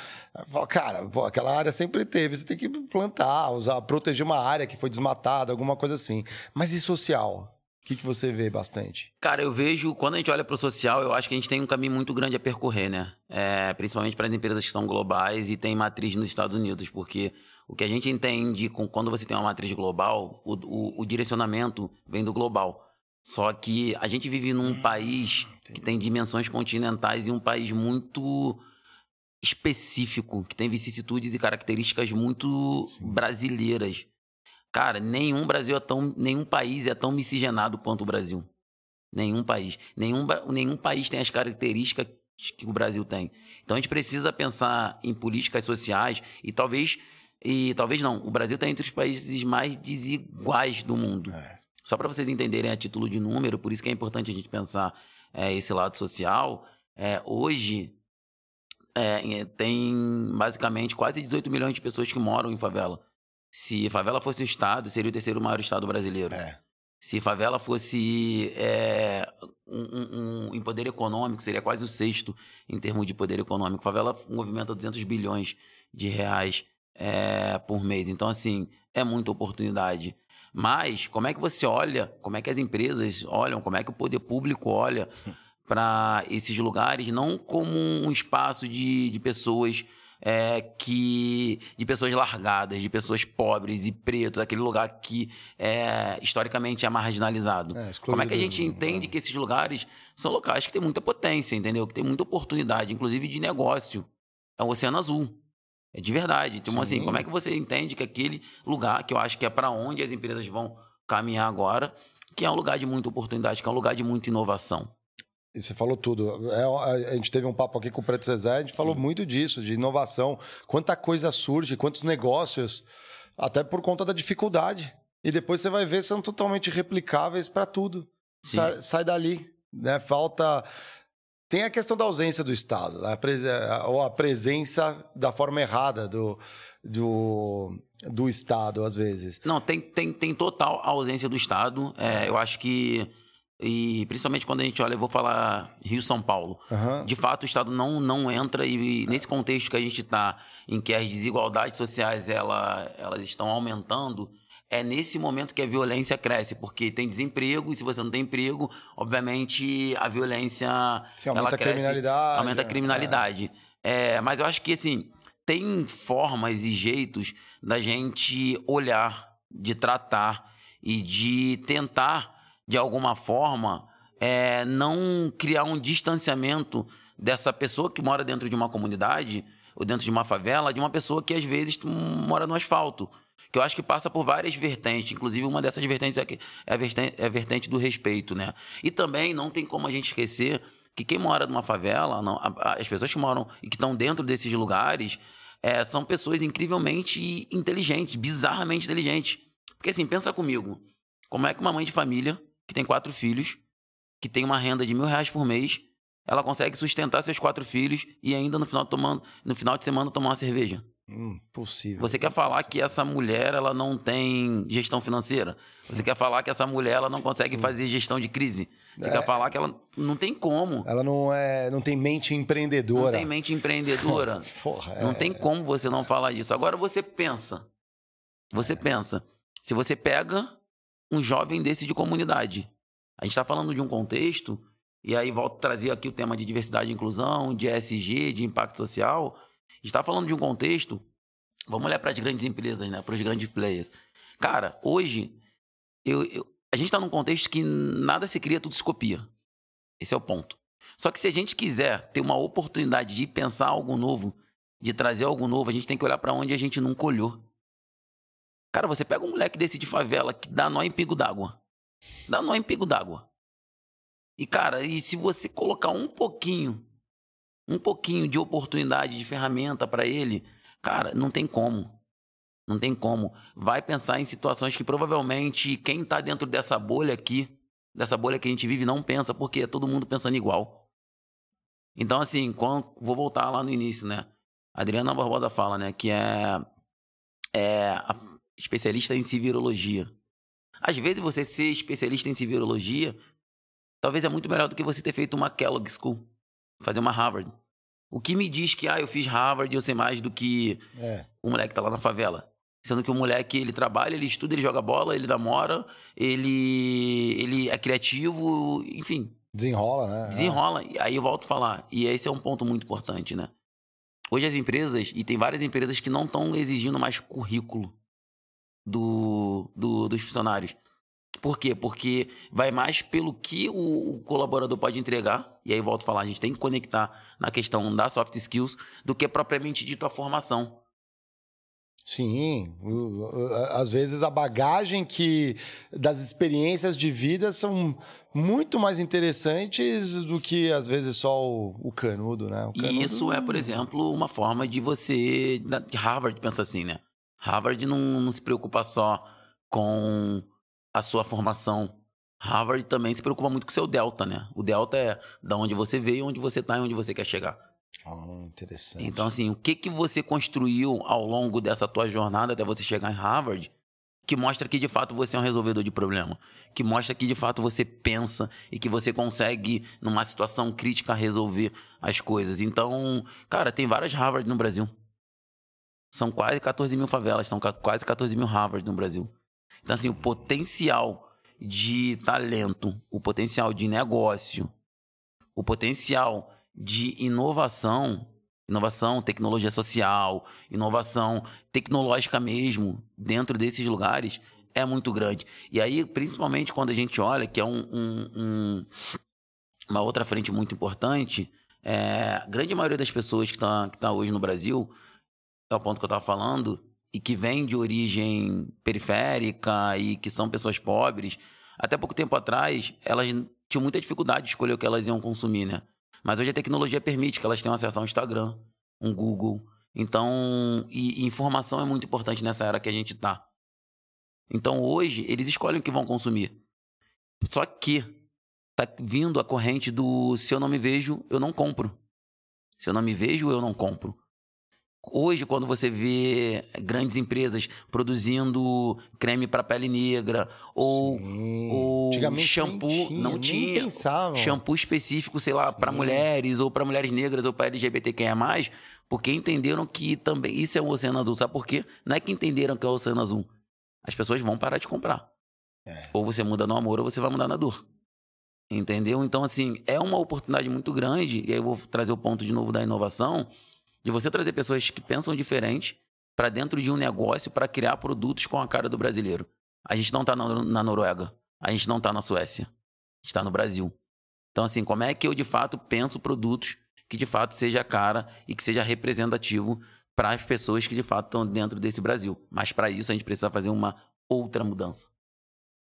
Cara, pô, aquela área sempre teve, você tem que plantar, usar, proteger uma área que foi desmatada, alguma coisa assim. Mas e social? O que, que você vê bastante? Cara, eu vejo, quando a gente olha para o social, eu acho que a gente tem um caminho muito grande a percorrer, né? É, principalmente para as empresas que são globais e têm matriz nos Estados Unidos, porque o que a gente entende com, quando você tem uma matriz global, o, o, o direcionamento vem do global. Só que a gente vive num país que tem dimensões continentais e um país muito específico, que tem vicissitudes e características muito Sim. brasileiras. Cara, nenhum Brasil é tão, nenhum país é tão miscigenado quanto o Brasil. Nenhum país, nenhum, nenhum país tem as características que o Brasil tem. Então a gente precisa pensar em políticas sociais e talvez e talvez não, o Brasil está entre os países mais desiguais do mundo. É. Só para vocês entenderem a título de número, por isso que é importante a gente pensar é, esse lado social. É, hoje é, tem basicamente quase 18 milhões de pessoas que moram em favela. Se favela fosse um estado, seria o terceiro maior estado brasileiro. É. Se favela fosse é, um, um, um, em poder econômico, seria quase o sexto em termos de poder econômico. Favela movimenta 200 bilhões de reais é, por mês. Então, assim, é muita oportunidade. Mas, como é que você olha, como é que as empresas olham, como é que o poder público olha para esses lugares, não como um espaço de, de pessoas é, que de pessoas largadas, de pessoas pobres e pretos, aquele lugar que é, historicamente é marginalizado. É, Como é que a gente entende que esses lugares são locais que têm muita potência, entendeu? Que tem muita oportunidade, inclusive de negócio. É o Oceano Azul. É de verdade. Então, assim, como é que você entende que aquele lugar, que eu acho que é para onde as empresas vão caminhar agora, que é um lugar de muita oportunidade, que é um lugar de muita inovação? Você falou tudo. É, a gente teve um papo aqui com o Preto Zezé, a gente Sim. falou muito disso, de inovação. Quanta coisa surge, quantos negócios, até por conta da dificuldade. E depois você vai ver, são totalmente replicáveis para tudo. Sai, sai, dali. Né? Falta. Tem a questão da ausência do Estado, né? ou a presença da forma errada do, do, do Estado, às vezes. Não, tem, tem, tem total ausência do Estado. É, eu acho que e principalmente quando a gente olha, eu vou falar Rio-São Paulo. Uhum. De fato, o Estado não, não entra e, nesse contexto que a gente está, em que as desigualdades sociais ela, elas estão aumentando, é nesse momento que a violência cresce, porque tem desemprego e se você não tem emprego, obviamente a violência Sim, aumenta ela cresce, a criminalidade. Aumenta a criminalidade. É. É, mas eu acho que assim, tem formas e jeitos da gente olhar, de tratar e de tentar de alguma forma, é, não criar um distanciamento dessa pessoa que mora dentro de uma comunidade ou dentro de uma favela de uma pessoa que às vezes mora no asfalto. Que eu acho que passa por várias vertentes, inclusive uma dessas vertentes é, é, a vertente, é a vertente do respeito, né? E também não tem como a gente esquecer que quem mora numa favela, não, as pessoas que moram e que estão dentro desses lugares, é, são pessoas incrivelmente inteligentes, bizarramente inteligentes. Porque assim, pensa comigo, como é que uma mãe de família que tem quatro filhos, que tem uma renda de mil reais por mês, ela consegue sustentar seus quatro filhos e ainda no final, tomando, no final de semana tomar uma cerveja. Hum, possível. Você quer falar que essa mulher ela não tem gestão financeira? Você quer falar que essa mulher ela não consegue Sim. fazer gestão de crise? Você é, quer falar que ela não tem como? Ela não é, não tem mente empreendedora. Não tem mente empreendedora. (laughs) Porra, é... Não tem como você não falar isso. Agora você pensa. Você é. pensa. Se você pega um jovem desse de comunidade. A gente está falando de um contexto, e aí volto a trazer aqui o tema de diversidade e inclusão, de ESG, de impacto social. A gente está falando de um contexto, vamos olhar para as grandes empresas, né, para os grandes players. Cara, hoje, eu, eu, a gente está num contexto que nada se cria, tudo se copia. Esse é o ponto. Só que se a gente quiser ter uma oportunidade de pensar algo novo, de trazer algo novo, a gente tem que olhar para onde a gente nunca olhou. Cara, você pega um moleque desse de favela que dá nó em pingo d'água. Dá nó em pingo d'água. E, cara, e se você colocar um pouquinho, um pouquinho de oportunidade, de ferramenta para ele, cara, não tem como. Não tem como. Vai pensar em situações que provavelmente quem tá dentro dessa bolha aqui, dessa bolha que a gente vive, não pensa, porque é todo mundo pensando igual. Então, assim, quando, vou voltar lá no início, né? A Adriana Barbosa fala, né, que é, é a, especialista em civirologia. Às vezes você ser especialista em civirologia, talvez é muito melhor do que você ter feito uma Kellogg School, fazer uma Harvard. O que me diz que, ah, eu fiz Harvard e eu sei mais do que é. o moleque que tá lá na favela? Sendo que o moleque, ele trabalha, ele estuda, ele joga bola, ele namora, ele, ele é criativo, enfim. Desenrola, né? Desenrola. E aí eu volto a falar. E esse é um ponto muito importante, né? Hoje as empresas, e tem várias empresas que não estão exigindo mais currículo do, do, dos funcionários. Por quê? Porque vai mais pelo que o, o, colaborador pode entregar, e aí volto a falar, a gente tem que conectar na questão da soft skills, do que propriamente dito a formação. Sim, às vezes a bagagem que das experiências de vida são muito mais interessantes do que às vezes só o, o canudo, né? O canudo... E isso é, por exemplo, uma forma de você. Harvard pensa assim, né? Harvard não, não se preocupa só com a sua formação. Harvard também se preocupa muito com o seu delta, né? O delta é da onde você veio, onde você está e onde você quer chegar. Ah, interessante. Então, assim, o que, que você construiu ao longo dessa tua jornada até você chegar em Harvard que mostra que de fato você é um resolvedor de problema, que mostra que de fato você pensa e que você consegue numa situação crítica resolver as coisas. Então, cara, tem várias Harvard no Brasil. São quase 14 mil favelas, são quase 14 mil Harvard no Brasil. Então, assim, o potencial de talento, o potencial de negócio, o potencial de inovação, inovação, tecnologia social, inovação tecnológica mesmo, dentro desses lugares, é muito grande. E aí, principalmente quando a gente olha, que é um, um, um, uma outra frente muito importante, é, a grande maioria das pessoas que está que tá hoje no Brasil, é o ponto que eu estava falando, e que vem de origem periférica e que são pessoas pobres, até pouco tempo atrás, elas tinham muita dificuldade de escolher o que elas iam consumir, né? Mas hoje a tecnologia permite que elas tenham acesso a um Instagram, um Google. Então, e, e informação é muito importante nessa era que a gente tá. Então, hoje, eles escolhem o que vão consumir. Só que tá vindo a corrente do se eu não me vejo, eu não compro. Se eu não me vejo, eu não compro. Hoje, quando você vê grandes empresas produzindo creme para pele negra ou, ou shampoo, tinha, não tinha pensava. shampoo específico, sei lá, para mulheres ou para mulheres negras ou para LGBTQIA+, porque entenderam que também isso é um oceano azul. Sabe por quê? Não é que entenderam que é o oceano azul. As pessoas vão parar de comprar. É. Ou você muda no amor ou você vai mudar na dor. Entendeu? Então, assim, é uma oportunidade muito grande, e aí eu vou trazer o ponto de novo da inovação, de você trazer pessoas que pensam diferente para dentro de um negócio para criar produtos com a cara do brasileiro. A gente não está na, Noruega, a gente não está na Suécia, a gente está no Brasil. Então, assim, como é que eu de fato penso produtos que de fato seja cara e que seja representativo para as pessoas que de fato estão dentro desse Brasil? Mas para isso a gente precisa fazer uma outra mudança.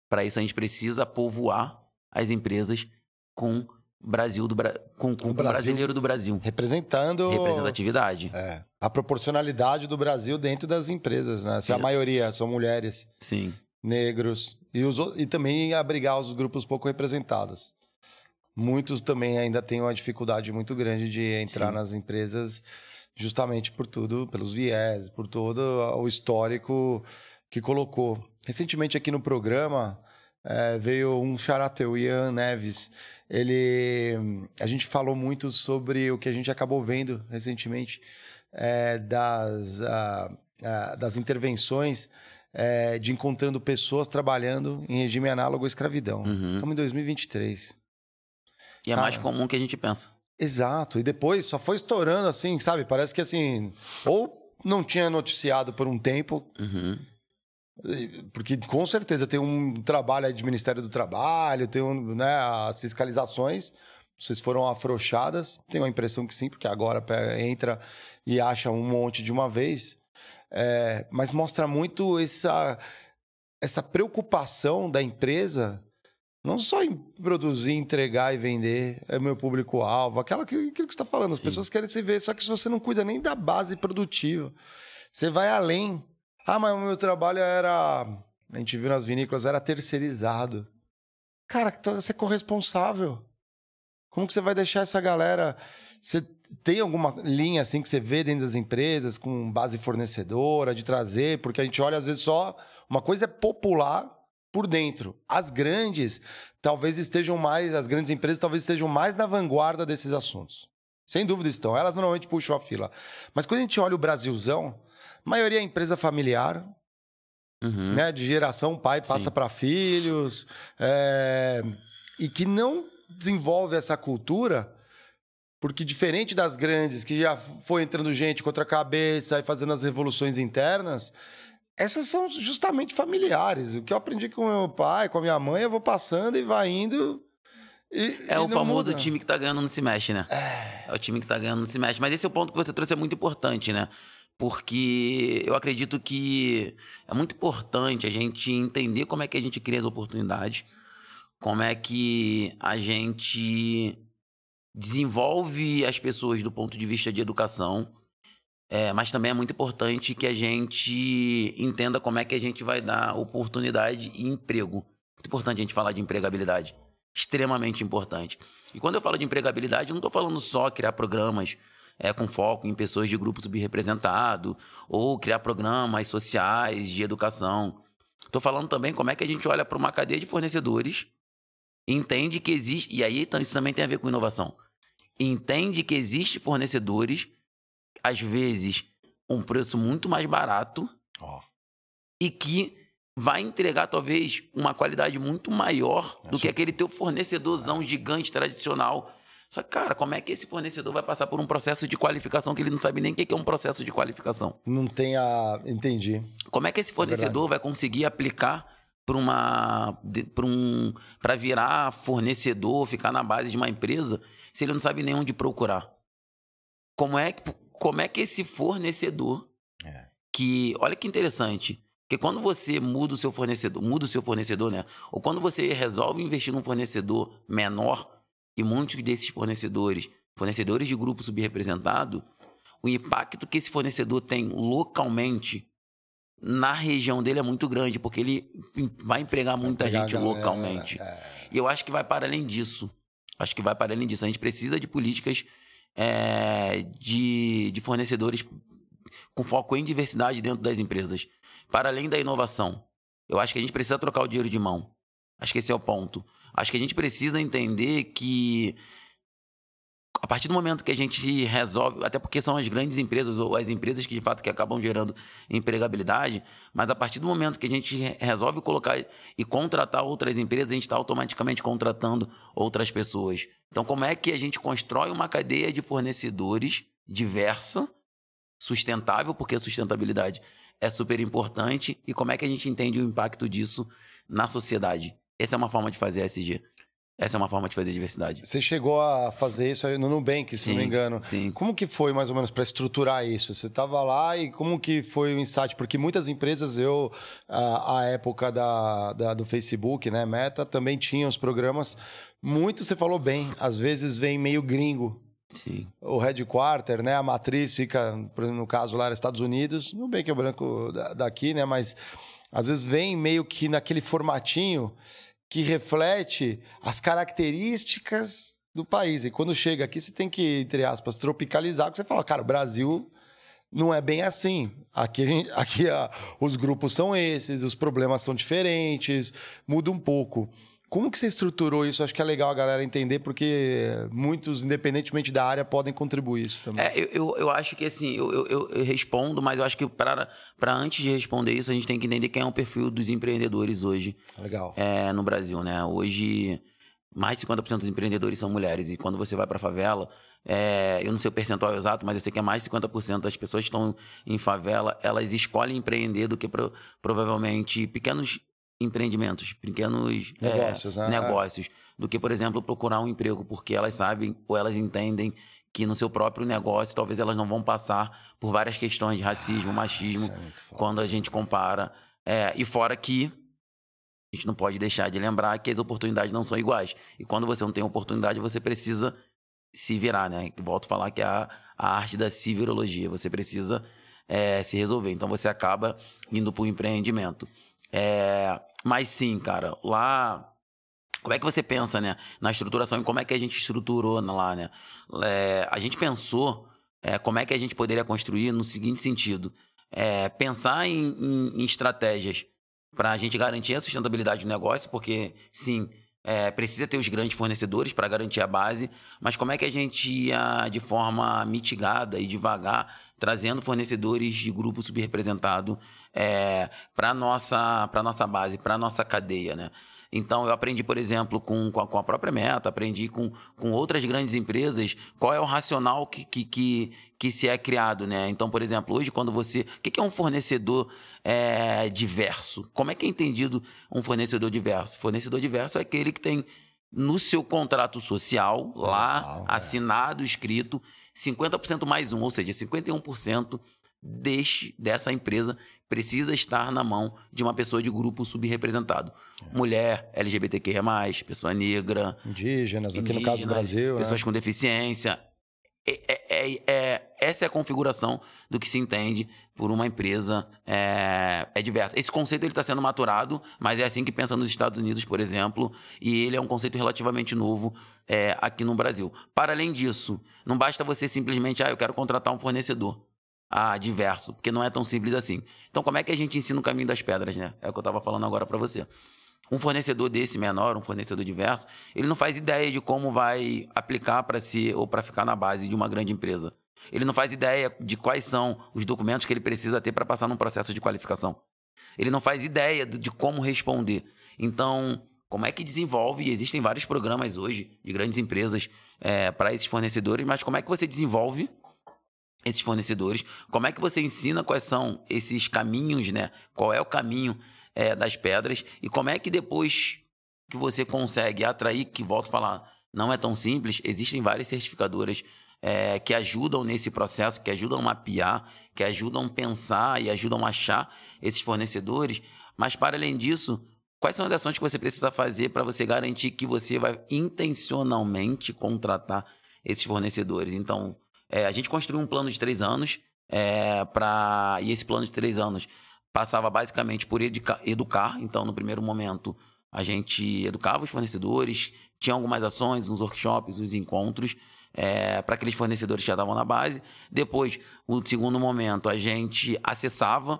Para isso a gente precisa povoar as empresas com Brasil do com, com o, Brasil, brasileiro do Brasil. Representando. Representatividade. É, a proporcionalidade do Brasil dentro das empresas, né? Se a maioria são mulheres, Sim. negros, e, os, e também abrigar os grupos pouco representados. Muitos também ainda têm uma dificuldade muito grande de entrar Sim. nas empresas, justamente por tudo, pelos viés, por todo o histórico que colocou. Recentemente aqui no programa é, veio um charateu, Ian Neves ele a gente falou muito sobre o que a gente acabou vendo recentemente é, das, a, a, das intervenções é, de encontrando pessoas trabalhando em regime análogo à escravidão. Uhum. Estamos em 2023. E é mais comum que a gente pensa. Exato. E depois só foi estourando assim, sabe? Parece que assim, ou não tinha noticiado por um tempo. Uhum porque com certeza tem um trabalho aí de Ministério do Trabalho, tem um, né, as fiscalizações, vocês foram afrouxadas, tenho a impressão que sim, porque agora entra e acha um monte de uma vez. É, mas mostra muito essa, essa preocupação da empresa, não só em produzir, entregar e vender, é meu público-alvo, aquela, aquilo que você está falando, as sim. pessoas querem se ver, só que se você não cuida nem da base produtiva, você vai além ah, mas o meu trabalho era. A gente viu nas vinícolas, era terceirizado. Cara, você é corresponsável. Como que você vai deixar essa galera. Você tem alguma linha assim que você vê dentro das empresas, com base fornecedora, de trazer? Porque a gente olha, às vezes, só. Uma coisa é popular por dentro. As grandes talvez estejam mais. As grandes empresas talvez estejam mais na vanguarda desses assuntos. Sem dúvida estão. Elas normalmente puxam a fila. Mas quando a gente olha o Brasilzão, maioria é empresa familiar, Uhum. né? De geração, pai passa para filhos, é, e que não desenvolve essa cultura, porque diferente das grandes, que já foi entrando gente contra a cabeça e fazendo as revoluções internas, essas são justamente familiares. O que eu aprendi com meu pai, com a minha mãe, eu vou passando e vai indo. e- É e o famoso muda. time que tá ganhando não se mexe, né? É. o time que tá ganhando não se mexe. Mas esse é o ponto que você trouxe, é muito importante, né? Porque eu acredito que é muito importante a gente entender como é que a gente cria as oportunidades, como é que a gente desenvolve as pessoas do ponto de vista de educação. É, mas também é muito importante que a gente entenda como é que a gente vai dar oportunidade e emprego. Muito importante a gente falar de empregabilidade. Extremamente importante. E quando eu falo de empregabilidade, eu não estou falando só criar programas é, com foco em pessoas de grupo subrepresentado ou criar programas sociais de educação. Estou falando também como é que a gente olha para uma cadeia de fornecedores, entende que existe. E aí então, isso também tem a ver com inovação. Entende que existe fornecedores, às vezes, um preço muito mais barato Ó. e que vai entregar talvez uma qualidade muito maior do que aquele teu fornecedorzão gigante tradicional. Só que, cara, como é que esse fornecedor vai passar por um processo de qualificação que ele não sabe nem o que é um processo de qualificação? Não tem a. Entendi. Como é que esse fornecedor vai conseguir aplicar para uma para um para virar fornecedor, ficar na base de uma empresa, se ele não sabe nem onde procurar? Como é que como é que esse fornecedor É. que olha que interessante, porque quando você muda o seu fornecedor, muda o seu fornecedor, né? Ou quando você resolve investir num fornecedor menor e muitos desses fornecedores, fornecedores de grupo subrepresentado, o impacto que esse fornecedor tem localmente na região dele é muito grande, porque ele vai empregar muita a gente galera, localmente. é. E eu acho que vai para além disso. Acho que vai para além disso. A gente precisa de políticas é, de, de fornecedores com foco em diversidade dentro das empresas. Para além da inovação. Eu acho que a gente precisa trocar o dinheiro de mão. Acho que esse é o ponto. Acho que a gente precisa entender que a partir do momento que a gente resolve, até porque são as grandes empresas ou as empresas que de fato que acabam gerando empregabilidade, mas a partir do momento que a gente re- resolve colocar e contratar outras empresas, a gente está automaticamente contratando outras pessoas. Então, como é que a gente constrói uma cadeia de fornecedores diversa, sustentável, porque a sustentabilidade é super importante, e como é que a gente entende o impacto disso na sociedade? Essa é uma forma de fazer SG. Essa é uma forma de fazer diversidade. Você chegou a fazer isso aí no Nubank, se não me Sim, engano. sim. Como que foi, mais ou menos, para estruturar isso? Você estava lá e como que foi o insight? Porque muitas empresas, eu, a, época da, da- do Facebook, né, Meta, também tinha os programas. Muito, você falou bem, às vezes vem meio gringo. Sim. O headquarter, né, a matriz fica, por exemplo, no caso lá, nos Estados Unidos. Que é o branco da- daqui, né, mas às vezes vem meio que naquele formatinho que reflete as características do país. E quando chega aqui, você tem que, entre aspas, tropicalizar, porque você fala, cara, o Brasil não é bem assim. Aqui, gente- (laughs) aqui a- os grupos são esses, os problemas são diferentes, muda um pouco. Como que você estruturou isso? Acho que é legal a galera entender, porque muitos, independentemente da área, podem contribuir isso também. É, eu, eu, eu acho que assim, eu, eu, eu- respondo, mas eu acho que para antes de responder isso, a gente tem que entender quem é o perfil dos empreendedores hoje Legal. é, no Brasil, né? Hoje, mais de 50% dos empreendedores são mulheres. E quando você vai para favela, é, eu não sei o percentual exato, mas eu sei que é mais de 50% das pessoas que estão em favela, elas escolhem empreender do que pro- provavelmente pequenos empreendimentos, pequenos é, Negócios, né? negócios, do que, por exemplo, procurar um emprego, porque elas sabem ou elas entendem que no seu próprio negócio talvez elas não vão passar por várias questões de racismo, machismo, Isso é quando a gente compara. É, e fora que a gente não pode deixar de lembrar que as oportunidades não são iguais. E quando você não tem oportunidade, você precisa se virar, né? Volto a falar que é a, a arte da civirologia. Você precisa é, se resolver. Então você acaba indo para o empreendimento. É, mas sim, cara, lá. Como é que você pensa, né? Na estruturação e como é que a gente estruturou lá, né? É, a gente pensou é, como é que a gente poderia construir no seguinte sentido: é, pensar em, em- em estratégias para a gente garantir a sustentabilidade do negócio, porque sim, é, precisa ter os grandes fornecedores para garantir a base, mas como é que a gente ia de forma mitigada e devagar trazendo fornecedores de grupo subrepresentado é, para nossa para nossa base, para nossa cadeia, né? Então, eu aprendi, por exemplo, com, com, a, com a própria Meta, aprendi com, com outras grandes empresas qual é o racional que, que, que, que se é criado, né? Então, por exemplo, hoje, quando você. O que é um fornecedor é, diverso? Como é que é entendido um fornecedor diverso? Fornecedor diverso é aquele que tem no seu contrato social, lá, é. assinado, escrito, 50% mais um, ou seja, 51% deste, dessa empresa precisa estar na mão de uma pessoa de grupo subrepresentado. É. Mulher, LGBTQIA+, pessoa negra... Indígenas, aqui no caso do Brasil. Né? Pessoas né? com deficiência. É, é, é, é, essa é a configuração do que se entende por uma empresa é, é diversa. Esse conceito está sendo maturado, mas é assim que pensa nos Estados Unidos, por exemplo, e ele é um conceito relativamente novo é, aqui no Brasil. Para além disso, não basta você simplesmente, ah, eu quero contratar um fornecedor ah, diverso, porque não é tão simples assim. Então, como é que a gente ensina o caminho das pedras, né? É o que eu estava falando agora para você. Um fornecedor desse menor, um fornecedor diverso, ele não faz ideia de como vai aplicar para ser ou para ficar na base de uma grande empresa. Ele não faz ideia de quais são os documentos que ele precisa ter para passar num processo de qualificação. Ele não faz ideia de como responder. Então, como é que desenvolve? Existem vários programas hoje de grandes empresas é, para esses fornecedores, mas como é que você desenvolve esses fornecedores? Como é que você ensina quais são esses caminhos, né? Qual é o caminho é, das pedras e como é que depois que você consegue atrair, que volto a falar, não é tão simples, existem várias certificadoras é, que ajudam nesse processo, que ajudam a mapear, que ajudam a pensar e ajudam a achar esses fornecedores. Mas, para além disso, quais são as ações que você precisa fazer para você garantir que você vai intencionalmente contratar esses fornecedores? Então, é, a gente construiu um plano de três anos, é, pra, e esse plano de três anos passava basicamente por educar. Então, no primeiro momento, a gente educava os fornecedores, tinha algumas ações, uns workshops, uns encontros. É, para aqueles fornecedores que já estavam na base. Depois, o segundo momento, a gente acessava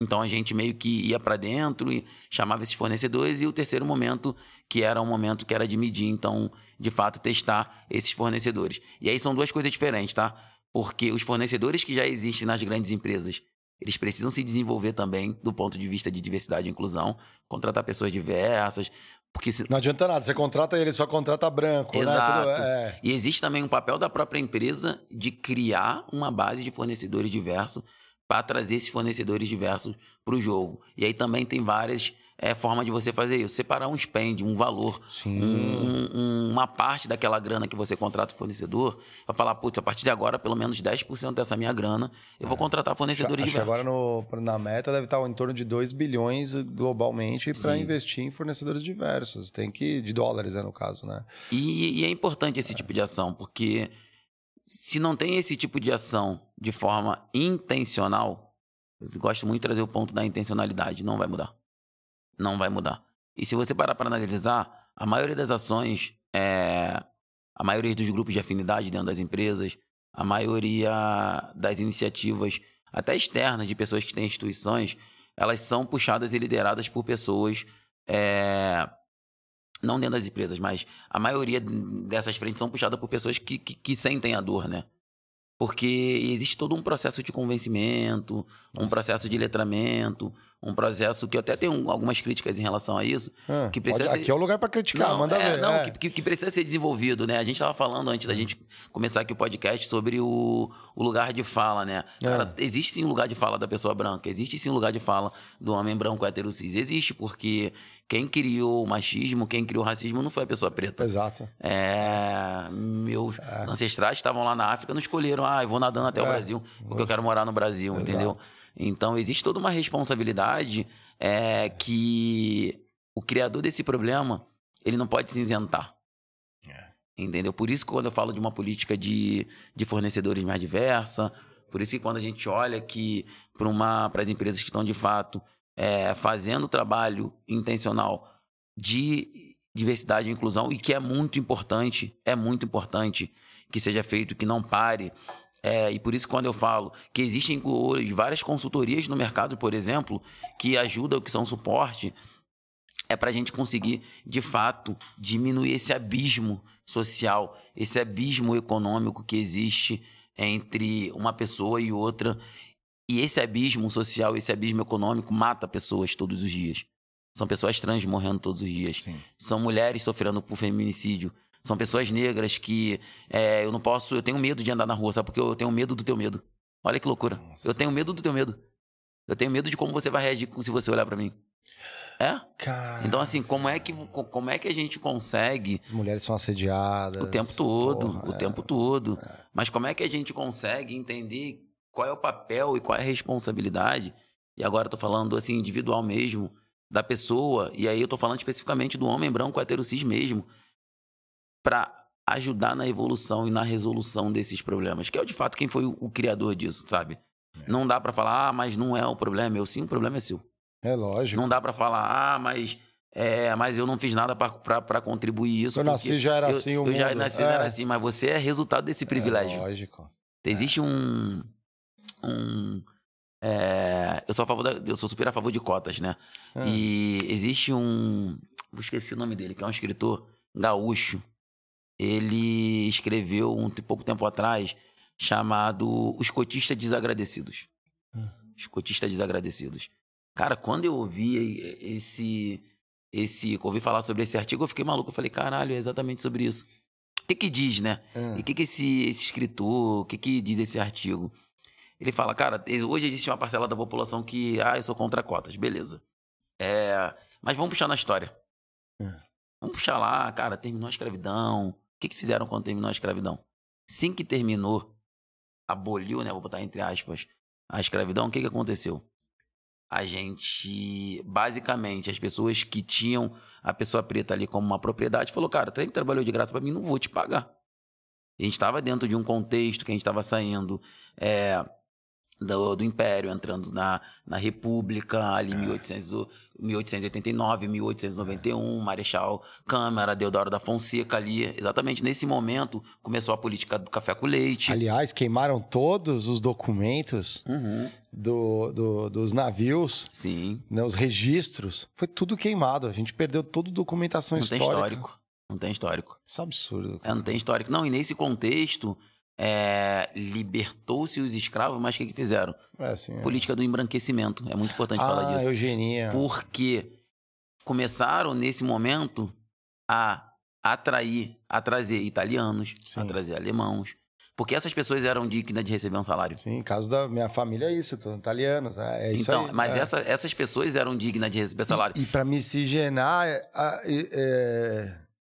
então a gente meio que ia para dentro e chamava esses fornecedores e o terceiro momento que era um momento que era de medir, então de fato testar esses fornecedores. E aí são duas coisas diferentes, tá? Porque os fornecedores que já existem nas grandes empresas, eles precisam se desenvolver também do ponto de vista de diversidade e inclusão, contratar pessoas diversas, porque se... Não adianta nada, você contrata ele, só contrata branco, Exato. né? Tudo, é. E existe também um papel da própria empresa de criar uma base de fornecedores diversos para trazer esses fornecedores diversos para o jogo. E aí também tem várias é, formas de você fazer isso. Separar um spend, um valor, um, um, uma parte daquela grana que você contrata o fornecedor, para falar, putz, a partir de agora, pelo menos 10% dessa minha grana, eu vou é. contratar fornecedores acho, diversos. Acho que agora no, na meta deve estar em torno de 2 bilhões globalmente para investir em fornecedores diversos. Tem que, de dólares, né, no caso, né? E, e é importante esse tipo de ação, porque se não tem esse tipo de ação de forma intencional, eu gosto muito de trazer o ponto da intencionalidade, não vai mudar. Não vai mudar. E se você parar para analisar, a maioria das ações, é, a maioria dos grupos de afinidade dentro das empresas, a maioria das iniciativas, até externas, de pessoas que têm instituições, elas são puxadas e lideradas por pessoas é, não dentro das empresas, mas a maioria dessas frentes são puxadas por pessoas que, que, que sentem a dor, né? Porque existe todo um processo de convencimento, Nossa. um processo de letramento, um processo que eu até tenho algumas críticas em relação a isso. Ah, que precisa pode, ser... Aqui é o lugar para criticar, não, manda é, ver. Não, é. que, que, precisa ser desenvolvido, né? A gente estava falando antes da gente começar aqui o podcast sobre o, o lugar de fala, né? É. Cara, existe sim um lugar de fala da pessoa branca, existe sim um lugar de fala do homem branco hétero cis. Existe, porque quem criou o machismo, quem criou o racismo não foi a pessoa preta. Exato. É, meus é. ancestrais estavam lá na África não escolheram, ah, eu vou nadando até é. o Brasil, porque eu quero morar no Brasil, Exato. entendeu? Então existe toda uma responsabilidade é, que o criador desse problema ele não pode se isentar. É. Entendeu? Por isso que quando eu falo de uma política de, de fornecedores mais diversa, por isso que quando a gente olha que para as empresas que estão de fato é, fazendo trabalho intencional de diversidade e inclusão e que é muito importante, é muito importante que seja feito, que não pare. É, e por isso, quando eu falo que existem hoje várias consultorias no mercado, por exemplo, que ajudam, que são suporte, é para a gente conseguir, de fato, diminuir esse abismo social, esse abismo econômico que existe entre uma pessoa e outra. E esse abismo social, esse abismo econômico mata pessoas todos os dias. São pessoas trans morrendo todos os dias. Sim. São mulheres sofrendo por feminicídio. São pessoas negras que é, eu não posso, eu tenho medo de andar na rua, sabe? Porque eu tenho medo do teu medo. Olha que loucura. Nossa. Eu tenho medo do teu medo. Eu tenho medo de como você vai reagir se você olhar pra mim. É? Cara, Então, assim, como é que, como é que a gente consegue as mulheres são assediadas. o tempo todo, Porra, o é. tempo todo. Mas como é que a gente consegue entender qual é o papel e qual é a responsabilidade? E agora eu tô falando assim individual mesmo da pessoa, e aí eu tô falando especificamente do homem branco hétero cis mesmo, para ajudar na evolução e na resolução desses problemas, que é de fato quem foi o, criador disso, sabe? Não dá pra falar, ah, mas não é o problema, eu sim, o problema é seu. É lógico. Não dá pra falar, ah, mas é, mas eu não fiz nada pra contribuir isso. Eu nasci já era eu, assim o Eu já mundo. nasci É. não era assim, mas você é resultado desse privilégio. É lógico. Existe um. um é, eu sou a favor da- eu sou super a favor de cotas, né? Ah. E existe um. Esqueci o nome dele, que é um escritor gaúcho. Ele escreveu um pouco tempo atrás chamado Os Cotistas Desagradecidos. Os Cotistas Desagradecidos. Cara, quando eu ouvi esse. esse ouvi falar sobre esse artigo, eu fiquei maluco. Eu falei, caralho, é exatamente sobre isso. O que que diz, né? Ah. E o que que esse, esse escritor, o que que diz esse artigo? Ele fala, cara, hoje existe uma parcela da população que, ah, eu sou contra cotas, beleza. É, mas vamos puxar na história. É. Vamos puxar lá, cara, terminou a escravidão. O que que fizeram quando terminou a escravidão? Assim que terminou, aboliu, né, vou botar entre aspas, a escravidão, o que que aconteceu? A gente, basicamente, as pessoas que tinham a pessoa preta ali como uma propriedade, falou, cara, tu sempre trabalhou de graça pra mim, não vou te pagar. E a gente estava dentro de um contexto que a gente estava saindo é, do, do Império, entrando na, na República, ali em 1800, o- 1889, 1891, Marechal Câmara, Deodoro da Fonseca ali. Exatamente nesse momento começou a política do café com leite. Aliás, queimaram todos os documentos Uhum. do, do- dos navios, Sim, né, os registros. Foi tudo queimado. A gente perdeu toda a documentação não tem histórica. histórico. Não tem histórico. Isso é um absurdo. É, não tem histórico. Não, e nesse contexto, é, libertou-se os escravos, mas o que, que fizeram? É assim. é. Política do embranquecimento. É muito importante falar Ah, disso. eugenia. Porque começaram nesse momento a atrair, a trazer italianos, Sim. a trazer alemãos. Porque essas pessoas eram dignas de receber um salário. Sim, caso da minha família é isso, italianos, né? É isso então, aí. mas é. essa- essas pessoas eram dignas de receber salário. E, e para miscigenar. é, a-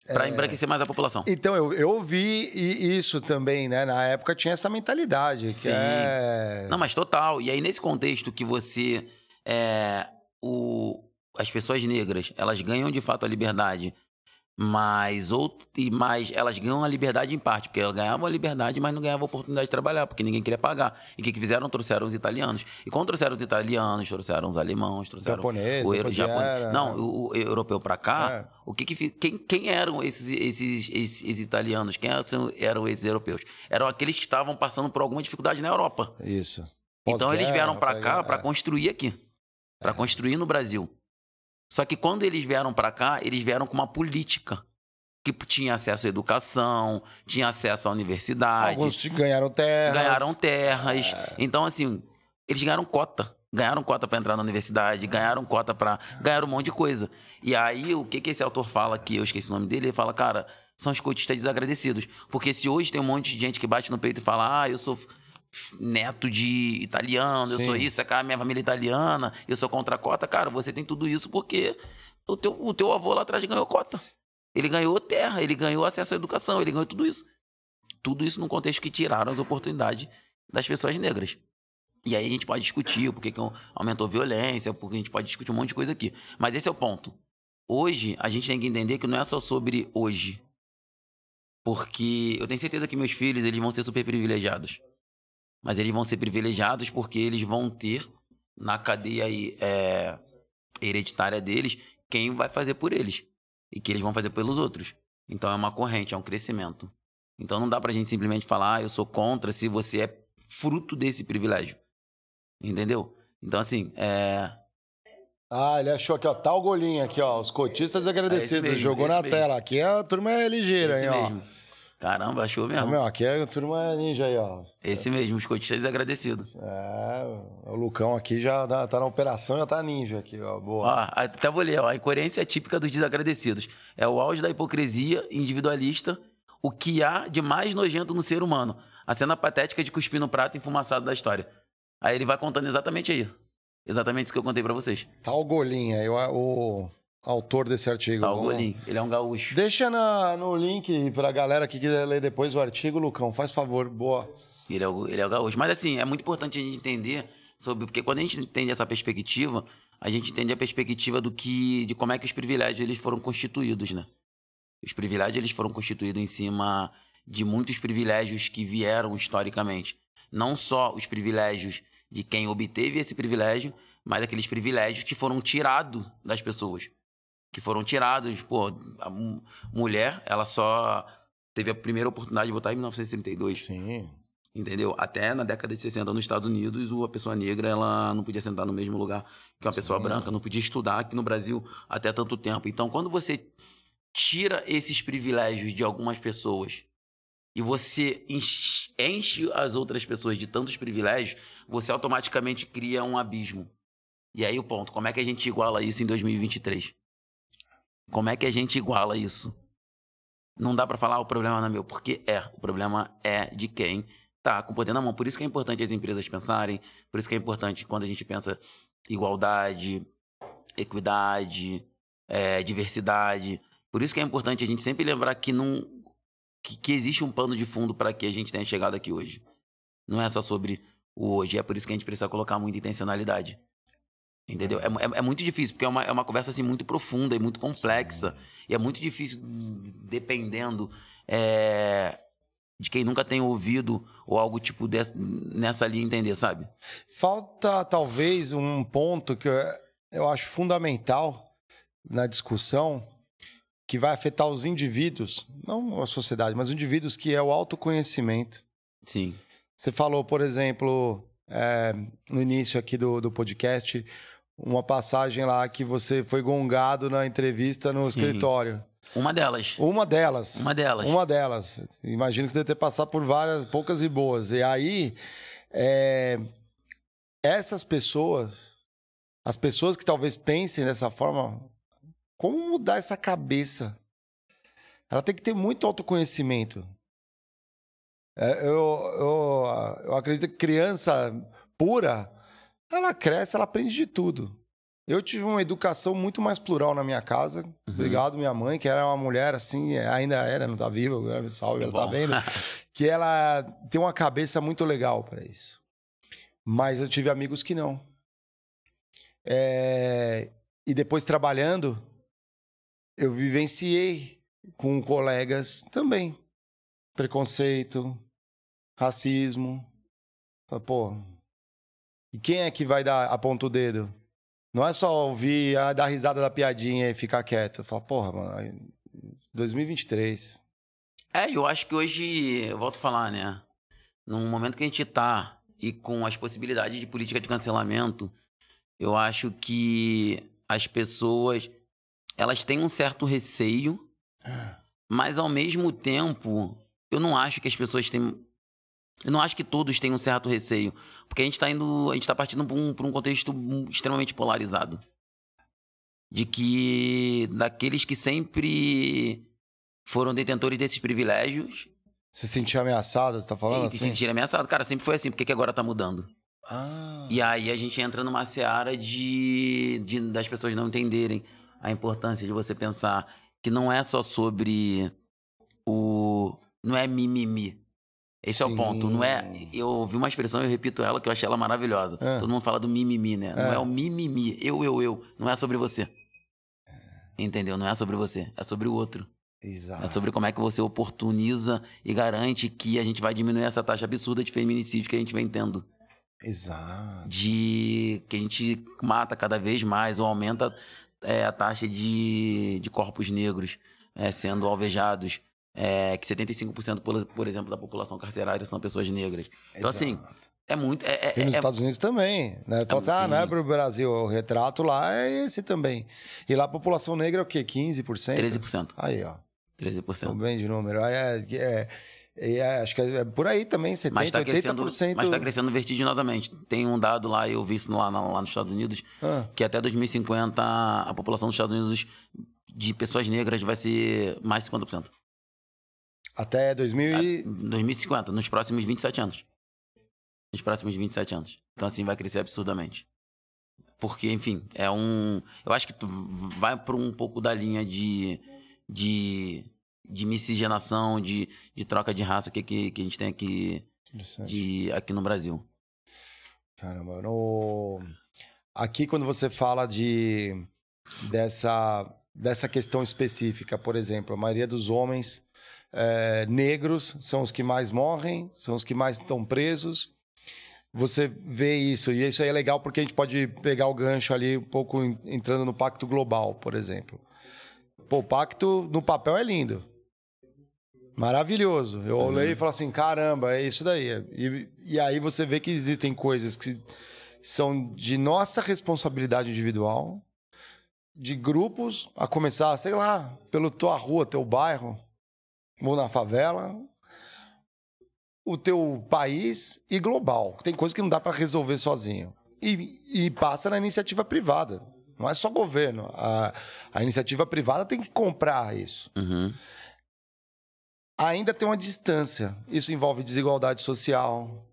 é, é, embranquecer mais a população. Então, eu, eu vi isso também, né? Na época tinha essa mentalidade. Que Sim. é... Não, mas total. E aí, nesse contexto que você. É, o, as pessoas negras, elas ganham de fato a liberdade, mas, out, e mais elas ganham a liberdade em parte, porque elas ganhavam a liberdade, mas não ganhavam a oportunidade de trabalhar, porque ninguém queria pagar. E o que, que fizeram? Trouxeram os italianos. E quando trouxeram os italianos, trouxeram os alemãos, trouxeram Japonês, o depois Japone- vieram, Não, né? o, o europeu pra cá, É. o que que quem, quem eram esses, esses, esses, esses italianos? Quem eram, eram esses europeus? Eram aqueles que estavam passando por alguma dificuldade na Europa. Isso. Então eles vieram pra cá pra é. construir aqui, Pra construir no Brasil. Só que quando eles vieram pra cá, eles vieram com uma política que tinha acesso à educação, tinha acesso à universidade, Alguns ganharam terras. ganharam terras. É. Então assim, eles ganharam cota, ganharam cota pra entrar na universidade, ganharam cota pra ganharam um monte de coisa. E aí o que que esse autor fala que eu esqueci o nome dele, ele fala, cara, são os cotistas desagradecidos, porque se hoje tem um monte de gente que bate no peito e fala: "Ah, eu sou neto de italiano, eu Sim. sou isso, é a minha família é italiana, eu sou contra a cota. Cara, você tem tudo isso porque o teu, o teu avô lá atrás ganhou cota. Ele ganhou terra, ele ganhou acesso à educação, ele ganhou tudo isso. Tudo isso num contexto que tiraram as oportunidades das pessoas negras. E aí a gente pode discutir porquê que aumentou a violência, porque a gente pode discutir um monte de coisa aqui. Mas esse é o ponto. Hoje, a gente tem que entender que não é só sobre hoje. Porque eu tenho certeza que meus filhos, eles vão ser super privilegiados. Mas eles vão ser privilegiados porque eles vão ter na cadeia aí, é, hereditária deles quem vai fazer por eles. E que eles vão fazer pelos outros. Então é uma corrente, é um crescimento. Então não dá pra gente simplesmente falar, ah, eu sou contra se você é fruto desse privilégio. Entendeu? Então, assim, é. Ah, ele achou aqui, ó. O golinho aqui, ó. Os cotistas agradecidos. É mesmo, Jogou na mesmo. tela. Aqui a turma é ligeira, esse hein, ó. Caramba, achou Ah, mesmo. meu, aqui é a turma ninja aí, ó. Esse mesmo, os cotistas agradecidos. É, o Lucão aqui já tá, tá na operação, já tá ninja aqui, ó. Ó, Boa. até vou ler, ó. A incoerência é típica dos desagradecidos. É o auge da hipocrisia individualista, o que há de mais nojento no ser humano. A cena patética de cuspir no prato enfumaçado da história. Aí ele vai contando exatamente aí. Exatamente isso que eu contei pra vocês. Tá o Golinha aí, o autor desse artigo. Tá, o Vamos- Golim. Ele é um gaúcho. Deixa na- no link pra galera que quiser ler depois o artigo, Lucão. Faz favor, boa. Ele é, o, ele é o gaúcho. Mas assim, é muito importante a gente entender sobre. Porque quando a gente entende essa perspectiva, a gente entende a perspectiva do que. de como é que os privilégios eles foram constituídos, né? Os privilégios eles foram constituídos em cima de muitos privilégios que vieram historicamente. Não só os privilégios de quem obteve esse privilégio, mas aqueles privilégios que foram tirados das pessoas. Que foram tirados, pô, a mu- mulher, ela só teve a primeira oportunidade de votar em 1932. Sim. Entendeu? Até na década de 60 nos Estados Unidos, o- a pessoa negra ela não podia sentar no mesmo lugar que uma pessoa branca, não podia estudar aqui no Brasil até tanto tempo. Então, quando você tira esses privilégios de algumas pessoas e você enche enche as outras pessoas de tantos privilégios, você automaticamente cria um abismo. E aí o ponto, como é que a gente iguala isso em 2023? Como é que a gente iguala isso? Não dá pra falar "Ah, o problema não é meu, porque é. O problema é de quem tá com poder na mão. Por isso que é importante as empresas pensarem, por isso que é importante quando a gente pensa igualdade, equidade, é, diversidade. Por isso que é importante a gente sempre lembrar que não que, que existe um pano de fundo para que a gente tenha chegado aqui hoje. Não é só sobre o hoje, é por isso que a gente precisa colocar muita intencionalidade. Entendeu? É, é- é muito difícil, porque é uma, é uma conversa assim muito profunda e muito complexa. E é muito difícil, dependendo é, de quem nunca tem ouvido ou algo tipo dessa- nessa linha entender, sabe? Falta talvez um ponto que eu- eu acho fundamental na discussão que vai afetar os indivíduos, não a sociedade, mas os indivíduos, que é o autoconhecimento. Sim. Você falou, por exemplo, é, no início aqui do, do podcast, uma passagem lá que você foi gongado na entrevista no Sim. escritório. Uma delas. Uma delas. Uma delas. Uma delas. Imagino que você deve ter passado por várias, poucas e boas. E aí, é, essas pessoas, as pessoas que talvez pensem dessa forma, como mudar essa cabeça? Ela tem que ter muito autoconhecimento. É, eu, eu, eu acredito que criança pura, ela cresce, ela aprende de tudo. Eu tive uma educação muito mais plural na minha casa. Obrigado, minha mãe, que era uma mulher assim, ainda era, não tá viva, agora, salve, ela tá vendo. (laughs) que ela tem uma cabeça muito legal para isso. Mas eu tive amigos que não. É, E depois trabalhando, eu vivenciei com colegas também preconceito, racismo. Pô, e quem é que vai dar aponta o dedo? Não é só ouvir, ah, dar risada da piadinha e ficar quieto. Fala, porra, mano, aí, 2023. É, eu acho que hoje, eu volto a falar, né? Num momento que a gente tá e com as possibilidades de política de cancelamento, eu acho que as pessoas, elas têm um certo receio, mas ao mesmo tempo, eu não acho que as pessoas têm... Eu não acho que todos têm um certo receio, porque a gente tá indo, a gente tá partindo por um, um contexto extremamente polarizado. De que daqueles que sempre foram detentores desses privilégios Se sentir ameaçado, você tá falando e assim? se sentirem ameaçados. Cara, sempre foi assim, por que, que agora tá mudando? Ah, E aí a gente entra numa seara de, de das pessoas não entenderem a importância de você pensar que não é só sobre o. Não é mimimi. Esse é o Sim. ponto. Não é. Eu ouvi uma expressão e eu repito ela que eu achei ela maravilhosa. É. Todo mundo fala do mimimi, né? Não É. é o mimimi. Eu, eu, eu. Não é sobre você. Entendeu? Não é sobre você. É sobre o outro. exato. É sobre como é que você oportuniza e garante que a gente vai diminuir essa taxa absurda de feminicídio que a gente vem tendo. Exato. De que a gente mata cada vez mais ou aumenta é, a taxa de, de corpos negros é, sendo alvejados. É, que 75%, por, por exemplo, da população carcerária são pessoas negras. Então, assim, Exato. é muito. É, é- E nos é- Estados Unidos também, né? Fala assim, ah, não é pro Brasil, o retrato lá é esse também. E lá a população negra é o quê? 15%? 13%. Aí, ó. Tô 13%. bem de número. É, é, é, é, acho que é por aí também, 70%, Mas está crescendo, 80%. mas tá crescendo vertiginosamente. Tem um dado lá, eu vi isso lá, lá nos Estados Unidos, Ah. que até 2050 a população dos Estados Unidos de pessoas negras vai ser mais de 50%. Até 2000 e... 2050, nos próximos 27 anos. Nos próximos 27 anos. Então, assim, vai crescer absurdamente. Porque, enfim, é um. Eu acho que tu vai por um pouco da linha de. de, de miscigenação, de, de troca de raça que, que, que a gente tem aqui, de, aqui no Brasil. Caramba, no... aqui quando você fala de dessa, dessa questão específica, por exemplo, a maioria dos homens eh, negros são os que mais morrem, são os que mais estão presos. Você vê isso, e isso aí é legal porque a gente pode pegar o gancho ali um pouco en- entrando no Pacto Global, por exemplo. Pô, o pacto no papel é lindo. Maravilhoso. Eu olhei e falei assim: caramba, é isso daí. E, e aí você vê que existem coisas que são de nossa responsabilidade individual, de grupos, a começar, sei lá, pelo tua rua, teu bairro, ou na favela, o teu país e global. Tem coisas que não dá para resolver sozinho. E, e passa na iniciativa privada. Não é só governo. A, a iniciativa privada tem que comprar isso Uhum. ainda tem uma distância. Isso envolve desigualdade social.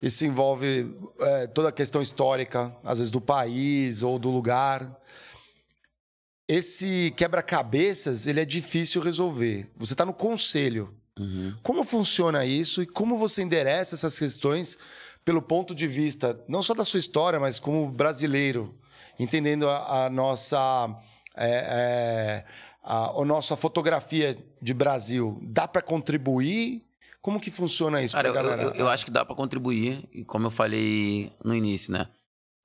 Isso envolve é, toda a questão histórica, às vezes do país ou do lugar. Esse quebra-cabeças ele é difícil resolver. Você está no conselho. Uhum. Como funciona isso e como você endereça essas questões pelo ponto de vista não só da sua história, mas como brasileiro, entendendo a, a nossa é, é, a, a nossa fotografia de Brasil. Dá para contribuir? Como que funciona isso Cara, eu, galera? eu, eu acho que dá pra contribuir, e como eu falei no início, né?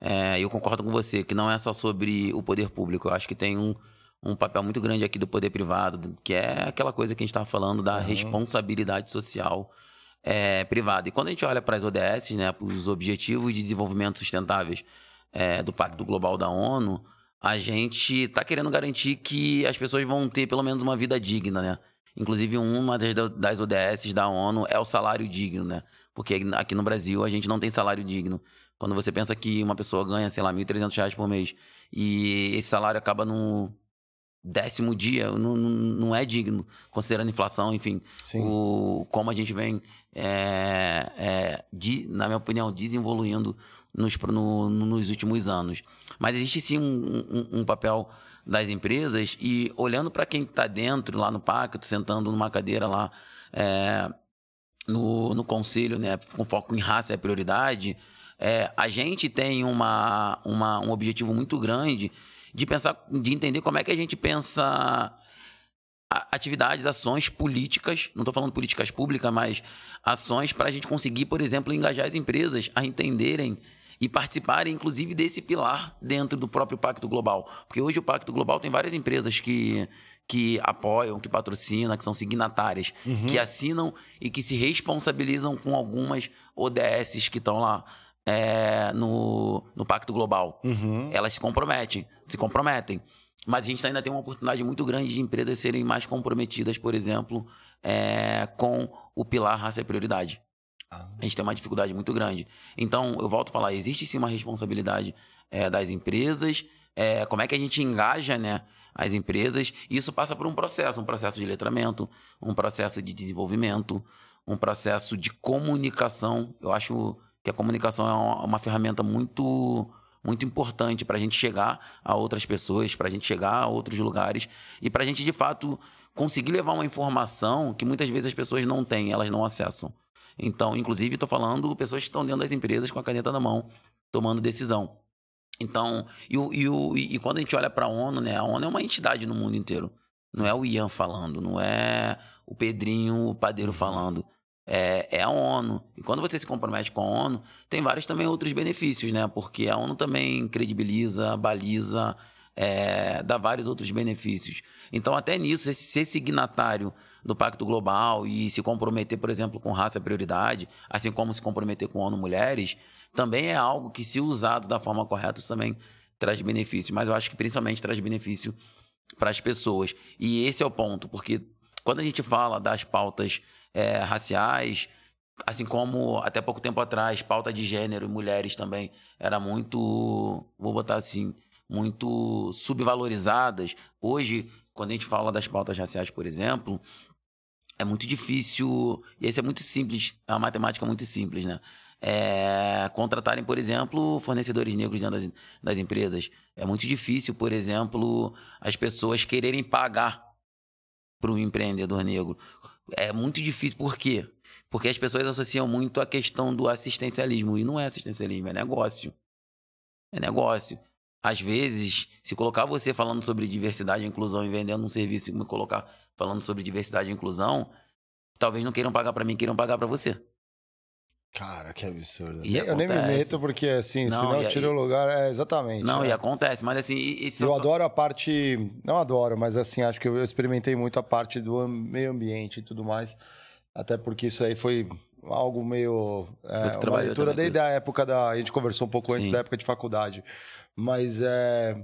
É, eu concordo com você, que não é só sobre o poder público. Eu acho que tem um, um papel muito grande aqui do poder privado, que é aquela coisa que a gente estava falando da responsabilidade social é, privada. E quando a gente olha para as ODS, né, para os Objetivos de Desenvolvimento Sustentáveis é, do Pacto Global da ONU, a gente está querendo garantir que as pessoas vão ter pelo menos uma vida digna, né? Inclusive, uma das, das ODS da ONU é o salário digno, né? Porque aqui no Brasil a gente não tem salário digno. Quando você pensa que uma pessoa ganha, sei lá, 1.300 reais por mês e esse salário acaba no décimo dia, não, não, é digno, considerando a inflação, enfim, Sim. o, como a gente vem, é, é, de, na minha opinião, desenvolvendo nos, no- no- nos últimos anos. Mas existe sim um, um- um papel das empresas e olhando para quem está dentro lá no pacto, sentando numa cadeira lá é, no, no conselho, né, com foco em raça é prioridade, é, a gente tem uma, uma, um objetivo muito grande de pensar, de entender como é que a gente pensa atividades, ações políticas, não estou falando políticas públicas, mas ações para a gente conseguir, por exemplo, engajar as empresas a entenderem e participarem, inclusive, desse pilar dentro do próprio Pacto Global. Porque hoje o Pacto Global tem várias empresas que, que apoiam, que patrocinam, que são signatárias, que assinam e que se responsabilizam com algumas ODS que estão lá é, no, no Pacto Global Uhum. elas se comprometem, se comprometem. Mas a gente ainda tem uma oportunidade muito grande de empresas serem mais comprometidas, por exemplo, é, com o pilar raça e prioridade. Ah. A gente tem uma dificuldade muito grande. Então, eu volto a falar, existe sim uma responsabilidade é, das empresas, é, como é que a gente engaja né, as empresas, e isso passa por um processo, um processo de letramento, um processo de desenvolvimento, um processo de comunicação. Eu acho que a comunicação é uma, uma ferramenta muito muito importante para a gente chegar a outras pessoas, para a gente chegar a outros lugares e para a gente de fato conseguir levar uma informação que muitas vezes as pessoas não têm, elas não acessam. Então, inclusive, estou falando pessoas que estão dentro das empresas com a caneta na mão, tomando decisão. Então, e, o- e, o- e- quando a gente olha para a ONU, né? A ONU é uma entidade no mundo inteiro. Não é o Ian falando, não é o Pedrinho, o padeiro falando. É, é a ONU. E quando você se compromete com a ONU, tem vários também outros benefícios, né? Porque a ONU também credibiliza, baliza, é, dá vários outros benefícios. Então, até nisso, ser signatário do Pacto Global e se comprometer, por exemplo, com raça prioridade, assim como se comprometer com a ONU Mulheres, também é algo que, se usado da forma correta, também traz benefício. Mas eu acho que principalmente traz benefício para as pessoas. E esse é o ponto, porque quando a gente fala das pautas é, raciais, assim como até pouco tempo atrás, pauta de gênero e mulheres também era muito, vou botar assim, muito subvalorizadas. Hoje, quando a gente fala das pautas raciais, por exemplo, é muito difícil, e esse é muito simples, é uma matemática muito simples, né? É, contratarem, por exemplo, fornecedores negros dentro das, das empresas. É muito difícil, por exemplo, as pessoas quererem pagar para um empreendedor negro. É muito difícil, por quê? Porque as pessoas associam muito a questão do assistencialismo. E não é assistencialismo, é negócio. É negócio. Às vezes, se colocar você falando sobre diversidade e inclusão e vendendo um serviço e me colocar falando sobre diversidade e inclusão, talvez não queiram pagar para mim, queiram pagar para você. Cara, que absurdo. E eu nem me acontece. meto porque, assim, Não, senão eu tiro o lugar. É, exatamente. Não, é. e acontece, mas assim, e- e Eu eu- adoro a parte. Não adoro, mas assim, acho que eu experimentei muito a parte do meio ambiente e tudo mais. Até porque isso aí foi algo meio. É, uma leitura desde a época da. A gente conversou um pouco antes Sim. da época de faculdade. Mas é.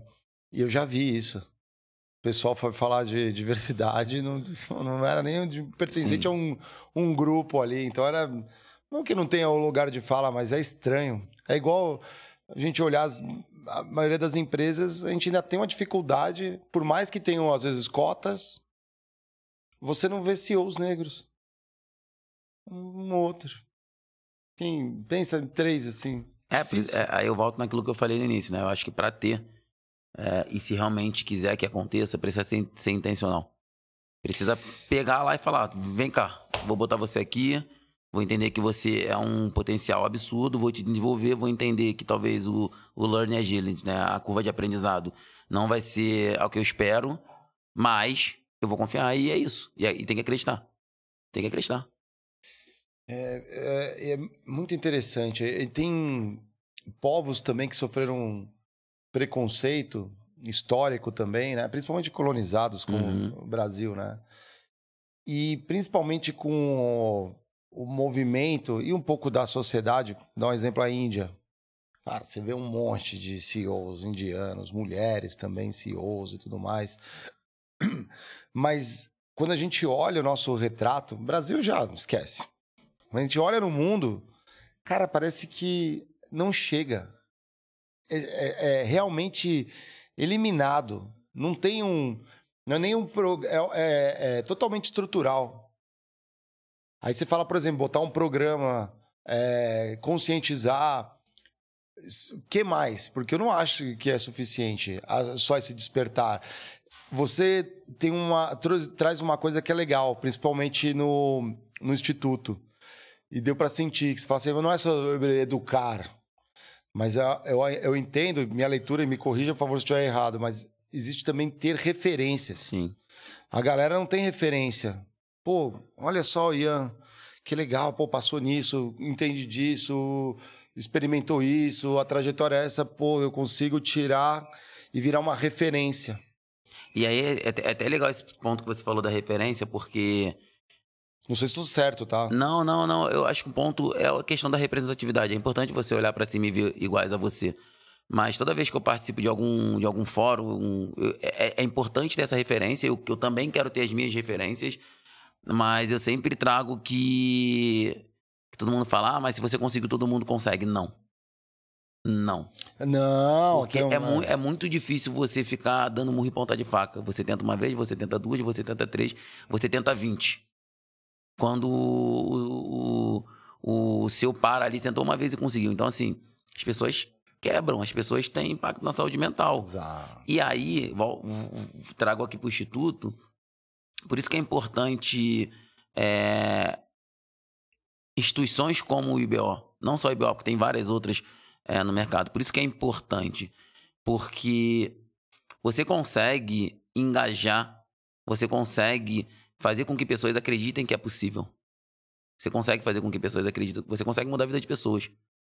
Eu já vi isso. O pessoal foi falar de (laughs) diversidade, não, não era nem pertencente Sim. a um, um grupo ali. Então era. Não que não tenha o lugar de fala, mas é estranho. É igual a gente olhar as- a maioria das empresas, a gente ainda tem uma dificuldade, por mais que tenham, às vezes, cotas, você não vê CEOs negros. Um ou outro. Quem pensa em três, assim. É, é, aí eu volto naquilo que eu falei no início, né? Eu acho que para ter, é, e se realmente quiser que aconteça, precisa ser, ser intencional. Precisa pegar lá e falar: vem cá, vou botar você aqui, vou entender que você é um potencial absurdo, vou te desenvolver, vou entender que talvez o, o Learning Agility, né? A curva de aprendizado, não vai ser ao que eu espero, mas eu vou confiar e é isso. E, aí tem que acreditar. Tem que acreditar. É, é- é muito interessante. E tem povos também que sofreram preconceito histórico também, né? Principalmente colonizados como Uhum. o Brasil, né? E principalmente com o, movimento e um pouco da sociedade. Dá um exemplo a Índia. Cara, você vê um monte de CEOs indianos, mulheres também CEOs e tudo mais. (clears throat) Mas quando a gente olha o nosso retrato, Brasil já esquece. Quando a gente olha no mundo, cara, parece que não chega. É, é- é realmente eliminado. Não tem um. Não é um. pro- É, é- é totalmente estrutural. Aí você fala, por exemplo, botar um programa, é, conscientizar. O que mais? Porque eu não acho que é suficiente só esse despertar. Você tem uma traz uma coisa que é legal, principalmente no, no instituto. E deu para sentir que você fala assim, não é só educar, mas eu, eu, eu entendo, minha leitura, e me corrija, por favor, se estiver errado, mas existe também ter referências. Sim. A galera não tem referência. Pô, olha só, Ian, que legal, pô, passou nisso, entende disso, experimentou isso, a trajetória é essa, pô, eu consigo tirar e virar uma referência. E aí é, é até legal esse ponto que você falou da referência, porque Não sei se tudo certo, tá? Não, não, não. Eu acho que o ponto é a questão da representatividade. É importante você olhar pra cima e ver iguais a você. Mas toda vez que eu participo de algum, de algum fórum, um- é, é importante ter essa referência. Eu, eu também quero ter as minhas referências. Mas eu sempre trago que, que todo mundo fala, ah, mas se você conseguiu, todo mundo consegue. Não. Não. Não, Porque um- é, mu- é muito difícil você ficar dando murro em ponta de faca. Você tenta uma vez, você tenta duas, você tenta três, você tenta vinte. Quando o, o, o seu para ali sentou uma vez e conseguiu. Então, assim, as pessoas quebram, as pessoas têm impacto na saúde mental. Exato. E aí, trago aqui para o Instituto, por isso que é importante é, instituições como o IBO, não só o IBO, porque tem várias outras é, no mercado. Por isso que é importante, porque você consegue engajar, você consegue fazer com que pessoas acreditem que é possível. Você consegue fazer com que pessoas acreditem, você consegue mudar a vida de pessoas.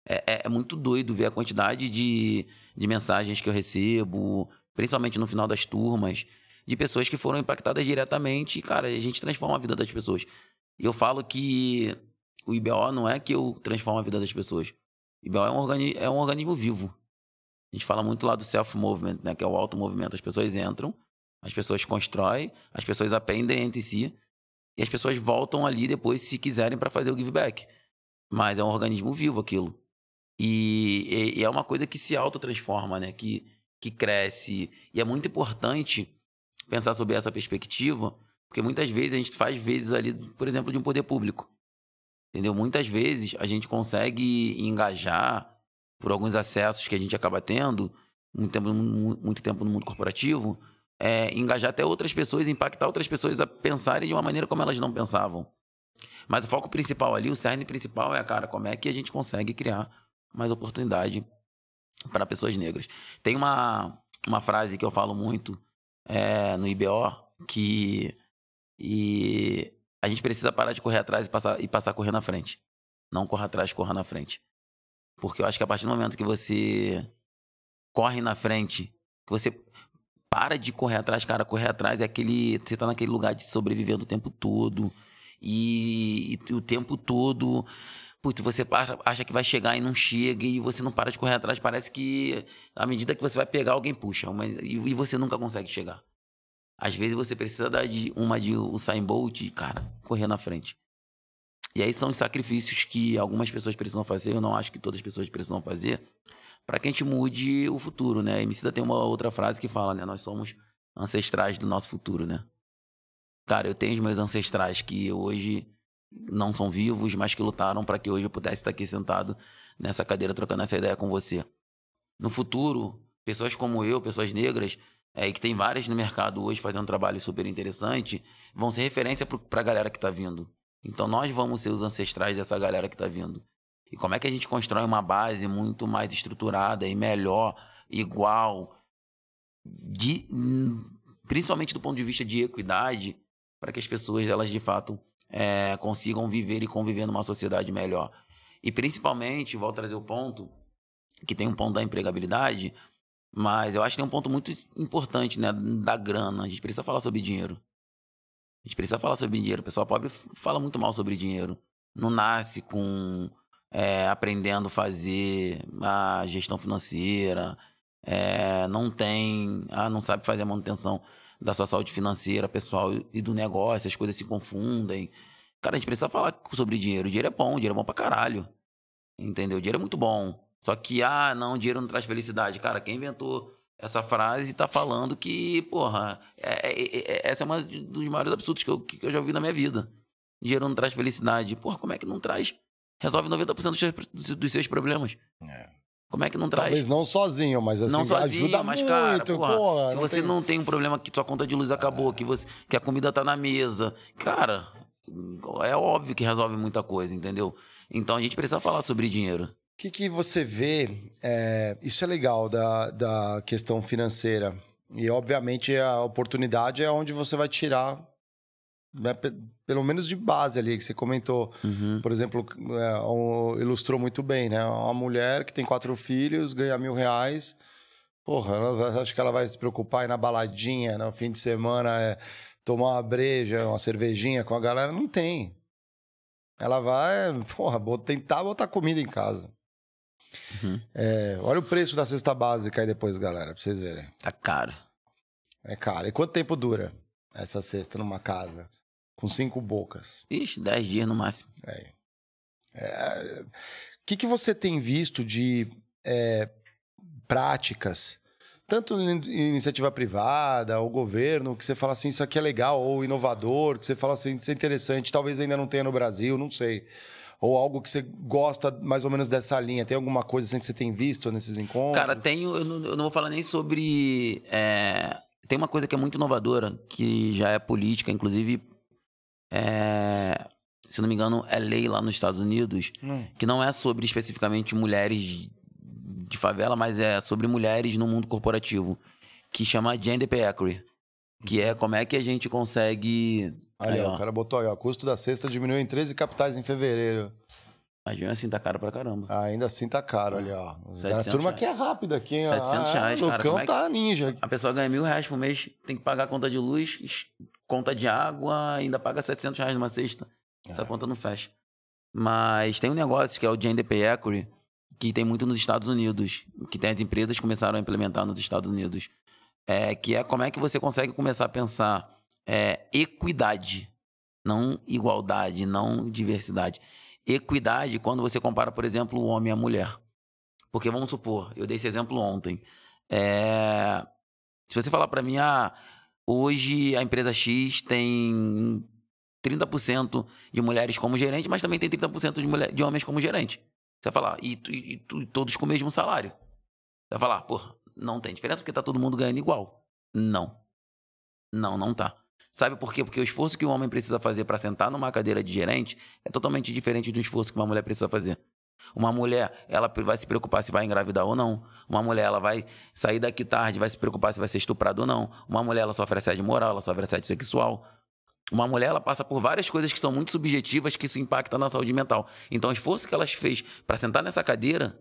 É, é- é muito doido ver a quantidade de, de mensagens que eu recebo, principalmente no final das turmas, de pessoas que foram impactadas diretamente. E, cara, a gente transforma a vida das pessoas. E eu falo que o IBO não é que eu transformo a vida das pessoas. O IBO é um, organi é um organismo vivo. A gente fala muito lá do self-movement, né? Que é o auto-movimento. As pessoas entram, as pessoas constroem, as pessoas aprendem entre si, E as pessoas voltam ali depois, se quiserem, para fazer o give back. Mas é um organismo vivo aquilo. E, e- e é uma coisa que se autotransforma, né? Que, que cresce. E é muito importante pensar sobre essa perspectiva, porque muitas vezes a gente faz vezes ali, por exemplo, de um poder público. Entendeu? Muitas vezes a gente consegue engajar por alguns acessos que a gente acaba tendo, muito tempo, mu- muito tempo no mundo corporativo, é, engajar até outras pessoas, impactar outras pessoas a pensarem de uma maneira como elas não pensavam. Mas o foco principal ali, o cerne principal é, cara, como é que a gente consegue criar mais oportunidade para pessoas negras. Tem uma, uma frase que eu falo muito é, no IBO, que e a gente precisa parar de correr atrás e passar, e passar a correr na frente. Não corra atrás, corra na frente. Porque eu acho que a partir do momento que você corre na frente, que você para de correr atrás, cara, correr atrás é aquele. Você tá naquele lugar de sobrevivendo o tempo todo. E, e o tempo todo. Putz, você acha que vai chegar e não chega, e você não para de correr atrás. Parece que à medida que você vai pegar, alguém puxa. Mas, e, você nunca consegue chegar. Às vezes você precisa dar de uma de Usain Bolt cara, correr na frente. E aí são os sacrifícios que algumas pessoas precisam fazer, eu não acho que todas as pessoas precisam fazer, para que a gente mude o futuro, né? A Emicida tem uma outra frase que fala, né? Nós somos ancestrais do nosso futuro, né? Cara, eu tenho os meus ancestrais que hoje não são vivos, mas que lutaram para que hoje eu pudesse estar aqui sentado nessa cadeira trocando essa ideia com você. No futuro, pessoas como eu, pessoas negras, é, que tem várias no mercado hoje fazendo um trabalho super interessante, vão ser referência para a galera que está vindo. Então nós vamos ser os ancestrais dessa galera que está vindo. E como é que a gente constrói uma base muito mais estruturada e melhor, igual, de, principalmente do ponto de vista de equidade, para que as pessoas elas de fato é, consigam viver e conviver numa sociedade melhor. E principalmente, vou trazer o ponto, que tem um ponto da empregabilidade, mas eu acho que tem um ponto muito importante, né, da grana. A gente precisa falar sobre dinheiro. A gente precisa falar sobre dinheiro. O pessoal pobre fala muito mal sobre dinheiro. Não nasce com é, aprendendo a fazer a gestão financeira. é, não tem, ah, não sabe fazer a manutenção da sua saúde financeira, pessoal e do negócio. As coisas se confundem. Cara, a gente precisa falar sobre dinheiro. O dinheiro é bom, o dinheiro é bom pra caralho. Entendeu? O dinheiro é muito bom. Só que, ah, não, dinheiro não traz felicidade. Cara, quem inventou essa frase tá falando que, porra, é- é- é- essa é uma dos maiores absurdos que eu, que eu já ouvi na minha vida. Dinheiro não traz felicidade. Porra, como é que não traz? Resolve 90% dos seus, dos seus problemas. Como é que não traz? Talvez não sozinho, mas assim, não sozinho, ajuda mas, muito. cara, porra, porra, se não você tem- não tem um problema que tua conta de luz acabou, que, você, que a comida tá na mesa, cara, é óbvio que resolve muita coisa, entendeu? Então a gente precisa falar sobre dinheiro. O que, que você vê? é, isso é legal da, da questão financeira. E, obviamente, a oportunidade é onde você vai tirar, né, pe- pelo menos de base ali, que você comentou. Por exemplo, é, um- ilustrou muito bem, né? Uma mulher que tem quatro filhos, ganha mil reais. Porra, ela acho que ela vai se preocupar ir na baladinha, no fim de semana, é, tomar uma breja, uma cervejinha com a galera. Não tem. Ela vai, porra, tentar botar comida em casa. É, olha o preço da cesta básica aí depois, galera, pra vocês verem. Tá caro. É caro. E quanto tempo dura essa cesta numa casa? Com cinco bocas. Ixi, 10 dias no máximo. É. É, O que, que você tem visto de é, práticas, tanto em iniciativa privada, ou governo, que você fala assim, isso aqui é legal, ou inovador, que você fala assim, isso é interessante, talvez ainda não tenha no Brasil, não sei. Ou algo que você gosta mais ou menos dessa linha. Tem alguma coisa assim que você tem visto nesses encontros? Cara, tenho. Eu não, eu não vou falar nem sobre. é, tem uma coisa que é muito inovadora, que já é política, inclusive. É, se eu não me engano, é lei lá nos Estados Unidos, Hum. que não é sobre especificamente mulheres de favela, mas é sobre mulheres no mundo corporativo, que chama Gender Pay Equity. Que é como é que a gente consegue. Olha, Aí, ó, o cara botou aí, ó, custo da cesta diminuiu em 13 capitais em fevereiro. Mas mesmo assim tá caro pra caramba. Ah, ainda assim tá caro, olha, ó. A 700 turma reais. aqui é rápida aqui, hein? 700 reais, ah, cara. Lucão Como é tá ninja. A pessoa ganha mil reais por mês, tem que pagar a conta de luz, conta de água, ainda paga 700 reais numa cesta. Essa conta não fecha. Mas tem um negócio que é o Pay Equity, que tem muito nos Estados Unidos, que tem as empresas que começaram a implementar nos Estados Unidos. É, que é como é que você consegue começar a pensar é, equidade. Não igualdade, não diversidade. Equidade quando você compara, por exemplo, o homem e a mulher. Porque vamos supor, eu dei esse exemplo ontem. É... Se você falar para mim, ah, hoje a empresa X tem 30% de mulheres como gerente, mas também tem 30% de, mulher, de homens como gerente. Você vai falar, e, e, e, todos com o mesmo salário. Você vai falar, pô, não tem diferença porque tá todo mundo ganhando igual. Não. Não, não tá. Sabe por quê? Porque o esforço que um homem precisa fazer para sentar numa cadeira de gerente é totalmente diferente do esforço que uma mulher precisa fazer. Uma mulher, ela vai se preocupar se vai engravidar ou não. Uma mulher, ela vai sair daqui tarde, vai se preocupar se vai ser estuprada ou não. Uma mulher, ela sofre assédio moral, ela sofre assédio sexual. Uma mulher, ela passa por várias coisas que são muito subjetivas, que isso impacta na saúde mental. Então, o esforço que ela fez para sentar nessa cadeira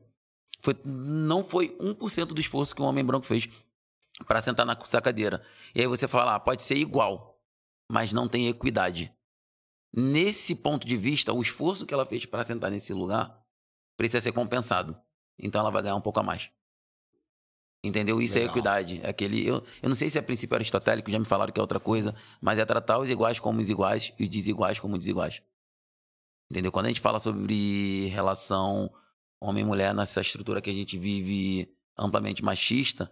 foi, não foi 1% do esforço que um homem branco fez para sentar nessa cadeira. E aí você fala, ah, pode ser igual, mas não tem equidade. Nesse ponto de vista, o esforço que ela fez para sentar nesse lugar precisa ser compensado. Então ela vai ganhar um pouco a mais. Entendeu? Isso é Legal. é equidade. É aquele, eu, eu não sei se é princípio aristotélico, já me falaram que é outra coisa, mas é tratar os iguais como os iguais e os desiguais como desiguais. Entendeu? Quando a gente fala sobre relação homem e mulher nessa estrutura que a gente vive amplamente machista,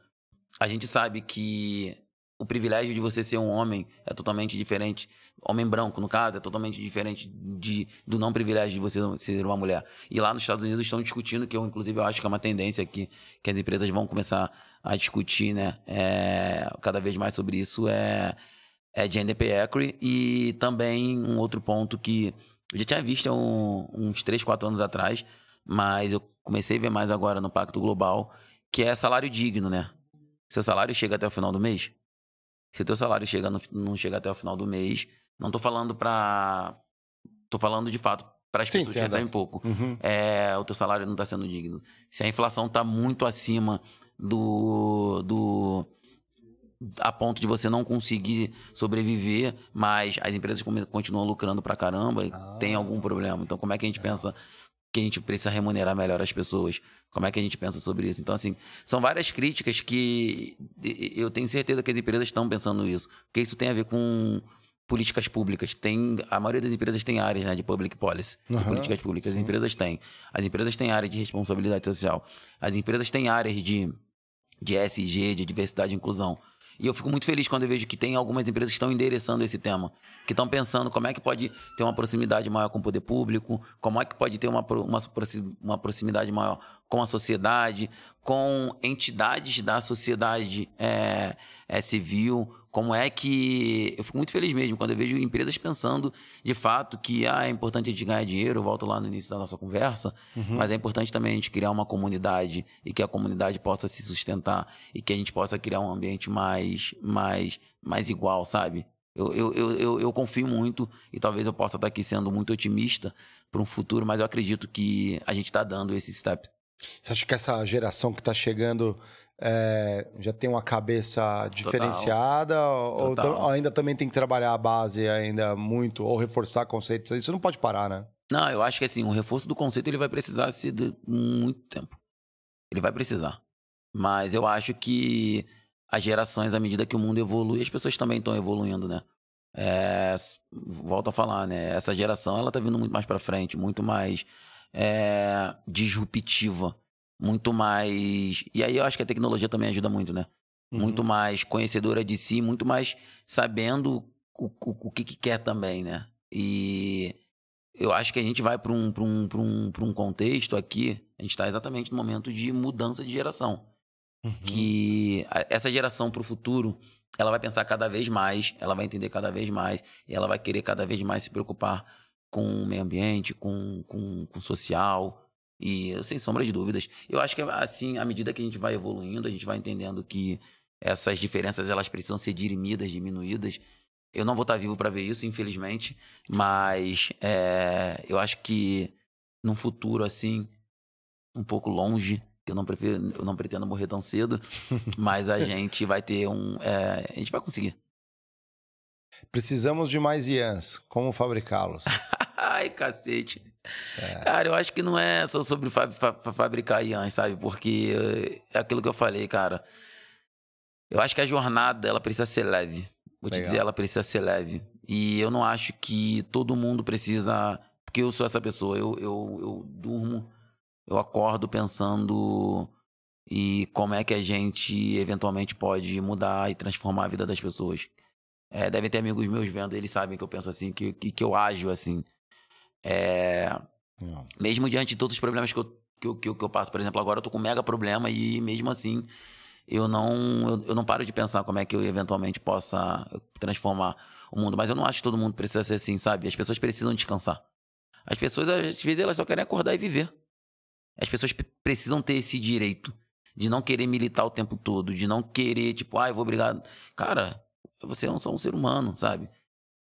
a gente sabe que o privilégio de você ser um homem é totalmente diferente. Homem branco, no caso, é totalmente diferente de, do não privilégio de você ser uma mulher. E lá nos Estados Unidos estão discutindo, que eu, inclusive, eu acho que é uma tendência que, que as empresas vão começar a discutir, né? É, cada vez mais sobre isso é, é gender pay equity. E também um outro ponto que eu já tinha visto um, uns 3, 4 anos atrás, mas eu comecei a ver mais agora no Pacto Global, que é salário digno, né? Seu salário chega até o final do mês? Se o teu salário chega no, não chega até o final do mês, não tô falando pra. Tô falando de fato para as pessoas que recebem pouco. Uhum. É, o teu salário não está sendo digno. Se a inflação está muito acima do, do a ponto de você não conseguir sobreviver, mas as empresas continuam lucrando pra caramba, ah. tem algum problema. Então, como é que a gente pensa que a gente precisa remunerar melhor as pessoas? Como é que a gente pensa sobre isso? Então, assim, são várias críticas que eu tenho certeza que as empresas estão pensando nisso. Porque isso tem a ver com políticas públicas. Tem, a maioria das empresas tem áreas né, de public policy, uhum, de políticas públicas. Sim. As empresas têm. As empresas têm área de responsabilidade social. As empresas têm áreas de, de SG, de diversidade e inclusão. E eu fico muito feliz quando eu vejo que tem algumas empresas que estão endereçando esse tema, que estão pensando como é que pode ter uma proximidade maior com o poder público, como é que pode ter uma, uma, uma proximidade maior com a sociedade, com entidades da sociedade é, é, civil, como é que. Eu fico muito feliz mesmo quando eu vejo empresas pensando de fato que ah, é importante a gente ganhar dinheiro, eu volto lá no início da nossa conversa, uhum. mas é importante também a gente criar uma comunidade e que a comunidade possa se sustentar e que a gente possa criar um ambiente mais, mais, mais igual, sabe? Eu, eu, eu, eu, confio muito e talvez eu possa estar aqui sendo muito otimista para um futuro, mas eu acredito que a gente está dando esse step. Você acha que essa geração que está chegando é, já tem uma cabeça diferenciada Total. ou, ou, ainda também tem que trabalhar a base ainda muito ou reforçar conceitos? Isso não pode parar, né? Não, eu acho que assim, o reforço do conceito ele vai precisar ser de muito tempo. Ele vai precisar. Mas eu acho que as gerações, à medida que o mundo evolui, as pessoas também estão evoluindo, né? É, volto a falar, né? Essa geração ela tá vindo muito mais para frente, muito mais é, disruptiva muito mais. E aí eu acho que a tecnologia também ajuda muito, né? Uhum. Muito mais conhecedora de si, muito mais sabendo o, o, o que, que, quer também, né? E eu acho que a gente vai para um, um, um, um contexto aqui, a gente está exatamente no momento de mudança de geração. Uhum. Que essa geração para o futuro, ela vai pensar cada vez mais, ela vai entender cada vez mais, e ela vai querer cada vez mais se preocupar com o meio ambiente, com, com, com o social, e sem sombra de dúvidas. Eu acho que assim, à medida que a gente vai evoluindo, a gente vai entendendo que essas diferenças elas precisam ser dirimidas, diminuídas. Eu não vou estar vivo para ver isso, infelizmente, mas é, eu acho que num futuro assim, um pouco longe, que eu não prefiro, eu não pretendo morrer tão cedo, (laughs) mas a gente vai ter um, é, a gente vai conseguir. Precisamos de mais IANs. Como fabricá-los? (laughs) Ai, cacete. É. Cara, eu acho que não é só sobre fa fa fabricar IANs, sabe? Porque é aquilo que eu falei, cara. Eu acho que a jornada, ela precisa ser leve. Vou Legal. te dizer, ela precisa ser leve. E eu não acho que todo mundo precisa. Porque eu sou essa pessoa. Eu, eu, eu durmo, eu acordo pensando e como é que a gente eventualmente pode mudar e transformar a vida das pessoas. É, devem ter amigos meus vendo, eles sabem que eu penso assim, que, que, que eu ajo assim. É, mesmo diante de todos os problemas que eu, que, que, que eu passo, por exemplo, agora eu tô com um mega problema e mesmo assim eu não, eu, eu não paro de pensar como é que eu eventualmente possa transformar o mundo. Mas eu não acho que todo mundo precisa ser assim, sabe? As pessoas precisam descansar. As pessoas, às vezes, elas só querem acordar e viver. As pessoas precisam ter esse direito de não querer militar o tempo todo, de não querer, tipo, ah, eu vou brigar. Cara, você é só um ser humano, sabe?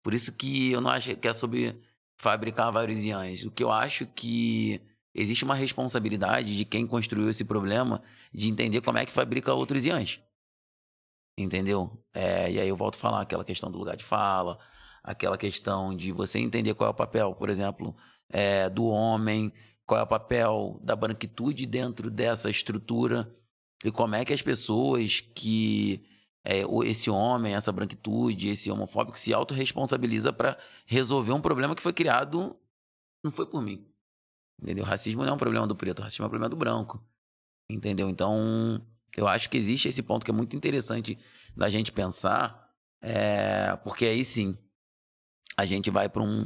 Por isso que eu não acho que é sobre fabricar vários Iãs. O que eu acho que existe uma responsabilidade de quem construiu esse problema de entender como é que fabrica outros Iãs. Entendeu? É, e aí eu volto a falar aquela questão do lugar de fala, aquela questão de você entender qual é o papel, por exemplo, é, do homem, qual é o papel da branquitude dentro dessa estrutura e como é que as pessoas que é, esse homem, essa branquitude, esse homofóbico se autorresponsabiliza para resolver um problema que foi criado não foi por mim. Entendeu? O racismo não é um problema do preto, o racismo é um problema do branco. Entendeu? Então, eu acho que existe esse ponto que é muito interessante da gente pensar, é, porque aí sim a gente vai para um,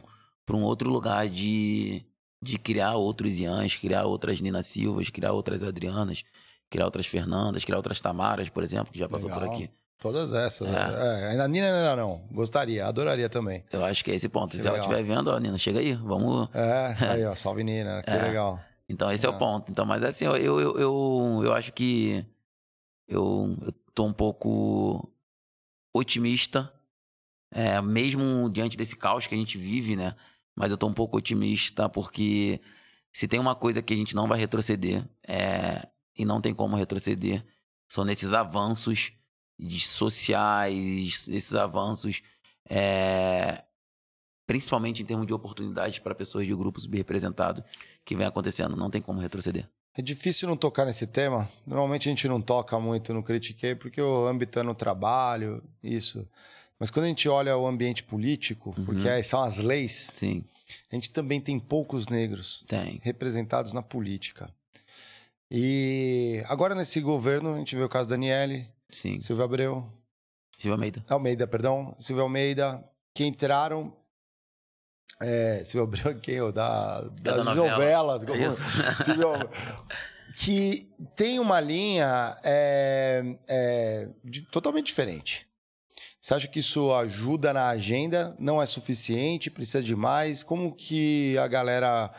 um outro lugar de, de criar outros Ians, criar outras Nina Silvas, criar outras Adrianas, criar outras Fernandas, criar outras Tamaras, por exemplo, que já passou Legal. por aqui. Todas essas. É. É, ainda Nina ainda não. Gostaria, adoraria também. Eu acho que é esse ponto. Se legal. ela estiver vendo, ó, Nina, chega aí, vamos. É, (laughs) aí, ó, salve Nina, que é. legal. Então, esse é. é. o ponto. Então, mas assim, eu, eu, eu, eu acho que eu, eu tô um pouco otimista, é, mesmo diante desse caos que a gente vive, né? Mas eu tô um pouco otimista porque se tem uma coisa que a gente não vai retroceder, é, e não tem como retroceder, são nesses avanços sociais, esses avanços, é, principalmente em termos de oportunidades para pessoas de grupos subrepresentados que vem acontecendo. Não tem como retroceder. É difícil não tocar nesse tema. Normalmente a gente não toca muito no Critiquei, porque o âmbito é no trabalho, isso. Mas quando a gente olha o ambiente político, uhum. porque aí são as leis, Sim. a gente também tem poucos negros tem. representados na política. E agora nesse governo, a gente vê o caso da Daniele, Sim. Silvio Abreu. Silvio Almeida. Almeida, perdão. Silvio Almeida, que entraram. É, Silvio Abreu, (laughs) quem? O da, das da novelas. É isso. (laughs) Silvio, que tem uma linha é, é, de, totalmente diferente. Você acha que isso ajuda na agenda? Não é suficiente? Precisa de mais? Como que a galera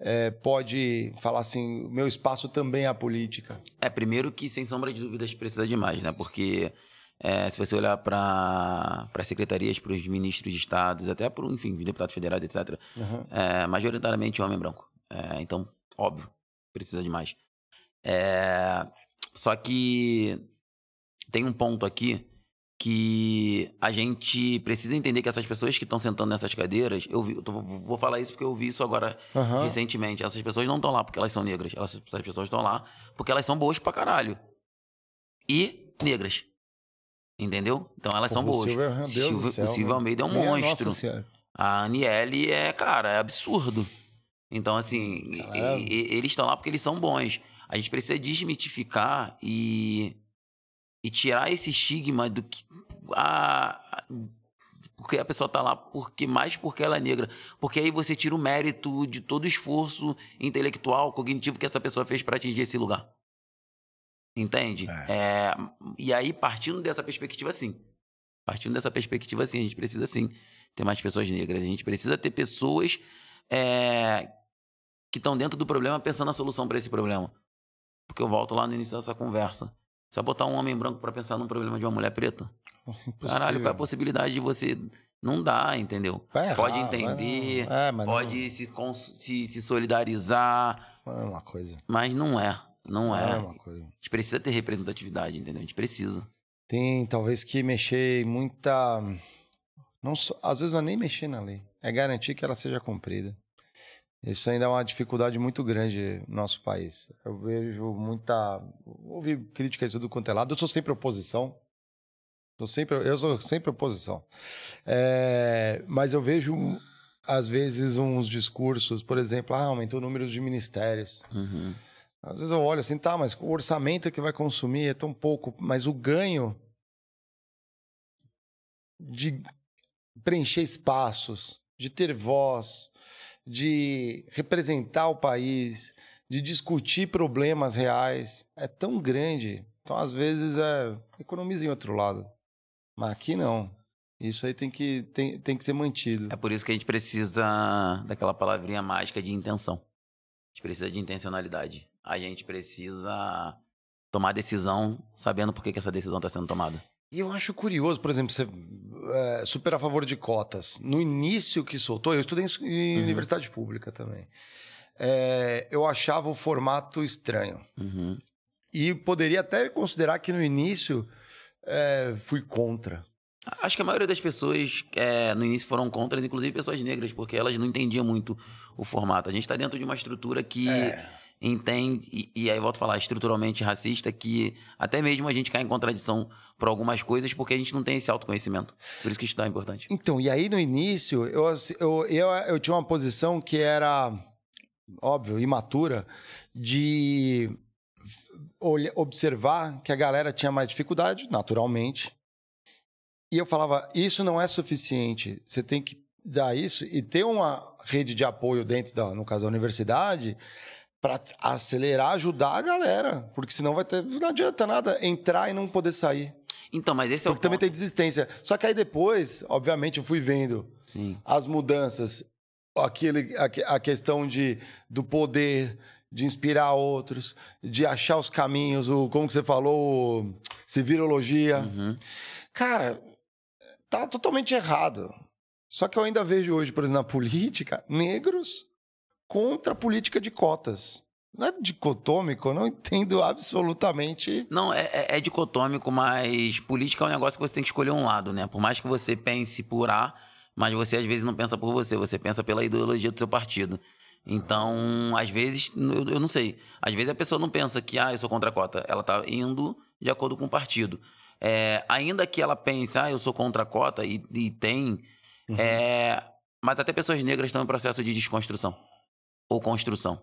é, pode falar assim, meu espaço também é a política? É, primeiro que, sem sombra de dúvidas, precisa de mais, né? Porque é, se você olhar para as secretarias, para os ministros de estados, até para, enfim, deputados federais, etc., uhum. é, majoritariamente homem branco. É, então, óbvio, precisa de mais. É, só que tem um ponto aqui que a gente precisa entender que essas pessoas que estão sentando nessas cadeiras, eu, vi, eu tô, vou falar isso porque eu vi isso agora uhum. recentemente. Essas pessoas não estão lá porque elas são negras, elas, essas pessoas estão lá porque elas são boas pra caralho. E negras. Entendeu? Então elas Pô, são boas. Silvio, Deus Silvio, do céu, o Silvio Almeida é um Minha monstro. A Aniele é, cara, é absurdo. Então, assim, e, e, eles estão lá porque eles são bons. A gente precisa desmitificar e e tirar esse estigma do que a, porque a pessoa tá lá porque mais porque ela é negra, porque aí você tira o mérito de todo o esforço intelectual, cognitivo que essa pessoa fez para atingir esse lugar. Entende? É. É, e aí partindo dessa perspectiva sim. Partindo dessa perspectiva sim, a gente precisa sim ter mais pessoas negras, a gente precisa ter pessoas é, que estão dentro do problema pensando na solução para esse problema. Porque eu volto lá no início dessa conversa. Vai botar um homem branco para pensar num problema de uma mulher preta? Impossível. Caralho, qual é a possibilidade de você. Não dá, entendeu? Errar, pode entender, é, pode não... se, se, se solidarizar. É uma coisa. Mas não é. Não, é. é uma coisa. A gente precisa ter representatividade, entendeu? A gente precisa. Tem talvez que mexer muita. Não só, às vezes não é nem mexer na lei. É garantir que ela seja cumprida. Isso ainda é uma dificuldade muito grande no nosso país. Eu vejo muita. Ouvi críticas de tudo quanto é lado. Eu sou sempre oposição. Tô sempre, eu sou sempre oposição. É, mas eu vejo, às vezes, uns discursos, por exemplo, ah, aumentou o número de ministérios. Uhum. Às vezes eu olho assim, tá, mas o orçamento que vai consumir é tão pouco, mas o ganho de preencher espaços, de ter voz, de representar o país, de discutir problemas reais, é tão grande. Então, às vezes, é economiza em outro lado. Mas aqui não. Isso aí tem que, tem, tem que ser mantido. É por isso que a gente precisa daquela palavrinha mágica de intenção. A gente precisa de intencionalidade. A gente precisa tomar decisão sabendo por que, que essa decisão está sendo tomada. E eu acho curioso, por exemplo, você é, super a favor de cotas. No início que soltou, eu estudei em, em universidade pública também. É, eu achava o formato estranho. Uhum. E poderia até considerar que no início é, fui contra. Acho que a maioria das pessoas é, no início foram contra, inclusive pessoas negras, porque elas não entendiam muito o formato. A gente está dentro de uma estrutura que É. entende, e, e aí volto a falar, estruturalmente racista, que até mesmo a gente cai em contradição por algumas coisas, porque a gente não tem esse autoconhecimento. Por isso que estudar é importante. Então, e aí no início, eu, eu, eu, eu tinha uma posição que era, óbvio, imatura, de observar que a galera tinha mais dificuldade, naturalmente. E eu falava, isso não é suficiente. Você tem que dar isso e ter uma rede de apoio dentro da, no caso da universidade, para acelerar, ajudar a galera. Porque senão vai ter. Não adianta nada entrar e não poder sair. Então, mas esse é o Porque também tem desistência. Só que aí depois, obviamente, eu fui vendo Sim. as mudanças, aquele, a, a questão de, do poder, de inspirar outros, de achar os caminhos, o, como que você falou, o- civirologia. Uhum. Cara, tá totalmente errado. Só que eu ainda vejo hoje, por exemplo, na política, negros contra a política de cotas. Não é dicotômico, eu não (laughs) entendo absolutamente. Não, é, é- é dicotômico, mas política é um negócio que você tem que escolher um lado, né? Por mais que você pense por A, mas você às vezes não pensa por você, você pensa pela ideologia do seu partido. Então, às vezes, eu, eu não sei. Às vezes a pessoa não pensa que, ah, eu sou contra a cota. Ela tá indo de acordo com o partido. É, ainda que ela pense, ah, eu sou contra a cota, e, e tem. é, mas até pessoas negras estão em processo de desconstrução ou construção.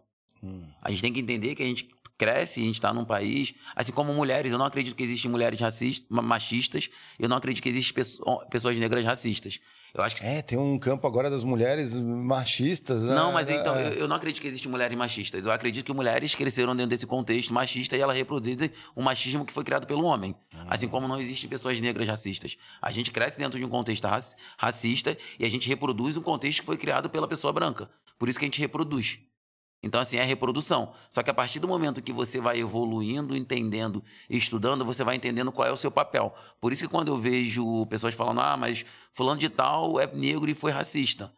A gente tem que entender que a gente cresce, a gente está num país, assim como mulheres, eu não acredito que existem mulheres racistas, ma- machistas, eu não acredito que existem pesso- pessoas negras racistas. Eu acho que É, tem um campo agora das mulheres machistas. né? não, mas É, então, é. eu, eu não acredito que existem mulheres machistas. Eu acredito que mulheres cresceram dentro desse contexto machista e elas reproduzem o machismo que foi criado pelo homem. Assim como não existem pessoas negras racistas. A gente cresce dentro de um contexto raci- racista e a gente reproduz um contexto que foi criado pela pessoa branca. Por isso que a gente reproduz. Então, assim, é reprodução. Só que a partir do momento que você vai evoluindo, entendendo, estudando, você vai entendendo qual é o seu papel. Por isso que quando eu vejo pessoas falando, ah, mas fulano de tal é negro e foi racista.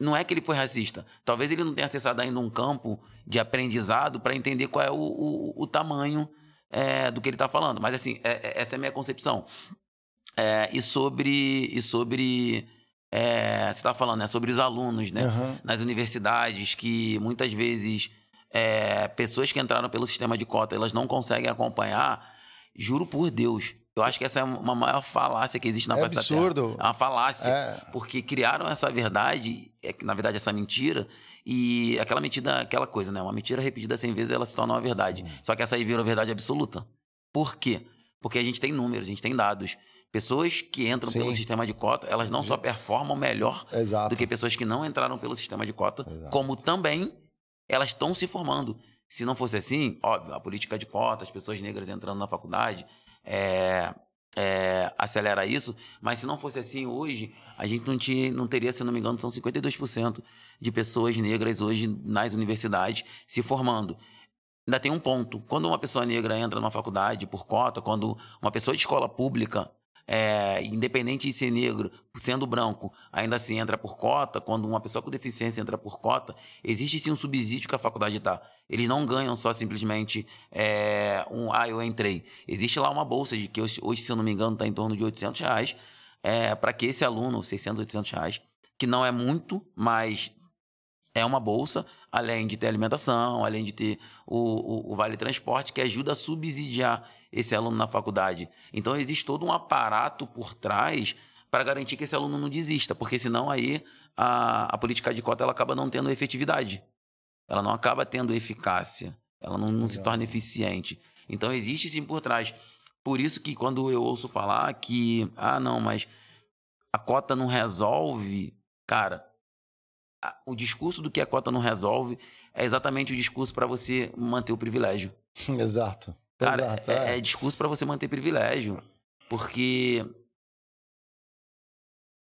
Não é que ele foi racista. Talvez ele não tenha acessado ainda um campo de aprendizado para entender qual é o, o, o tamanho é, do que ele está falando. Mas, assim, é- é- essa é a minha concepção. É, e sobre. E sobre é, você está falando, né? Sobre os alunos, né? Aham. nas universidades que muitas vezes é, pessoas que entraram pelo sistema de cota elas não conseguem acompanhar, juro por Deus. Eu acho que essa é uma maior falácia que existe na É face da Terra. absurdo. É uma falácia. É. Porque criaram essa verdade, é que na verdade essa mentira, e aquela mentira, aquela coisa, né? Uma mentira repetida 100 vezes, ela se torna uma verdade. Só que essa aí virou verdade absoluta. Por quê? Porque a gente tem números, a gente tem dados. Pessoas que entram Sim. pelo sistema de cota, elas não só performam melhor Exato. do que pessoas que não entraram pelo sistema de cota, Exato. como também elas estão se formando. Se não fosse assim, óbvio, a política de cota, as pessoas negras entrando na faculdade, é, é, acelera isso, mas se não fosse assim hoje, a gente não, tinha, não teria, se não me engano, são 52% de pessoas negras hoje nas universidades se formando. Ainda tem um ponto. Quando uma pessoa negra entra numa faculdade por cota, quando uma pessoa de escola pública, é, independente de ser negro, sendo branco, ainda assim entra por cota, quando uma pessoa com deficiência entra por cota, existe sim um subsídio que a faculdade dá. Eles não ganham só simplesmente é, um, ah, eu entrei. Existe lá uma bolsa de que hoje, hoje, se eu não me engano, está em torno de 800 reais, é, para que esse aluno, 600, 800 reais, que não é muito, mas é uma bolsa além de ter alimentação, além de ter o, o, o vale transporte, que ajuda a subsidiar esse aluno na faculdade. Então existe todo um aparato por trás para garantir que esse aluno não desista, porque senão aí a, a política de cota ela acaba não tendo efetividade. Ela não acaba tendo eficácia, ela não, não se torna eficiente. Então existe sim por trás. Por isso que quando eu ouço falar que, ah, não, mas a cota não resolve, cara, a, o discurso do que a cota não resolve é exatamente o discurso para você manter o privilégio. (laughs) Exato. Cara, Exato, é, é discurso para você manter privilégio. Porque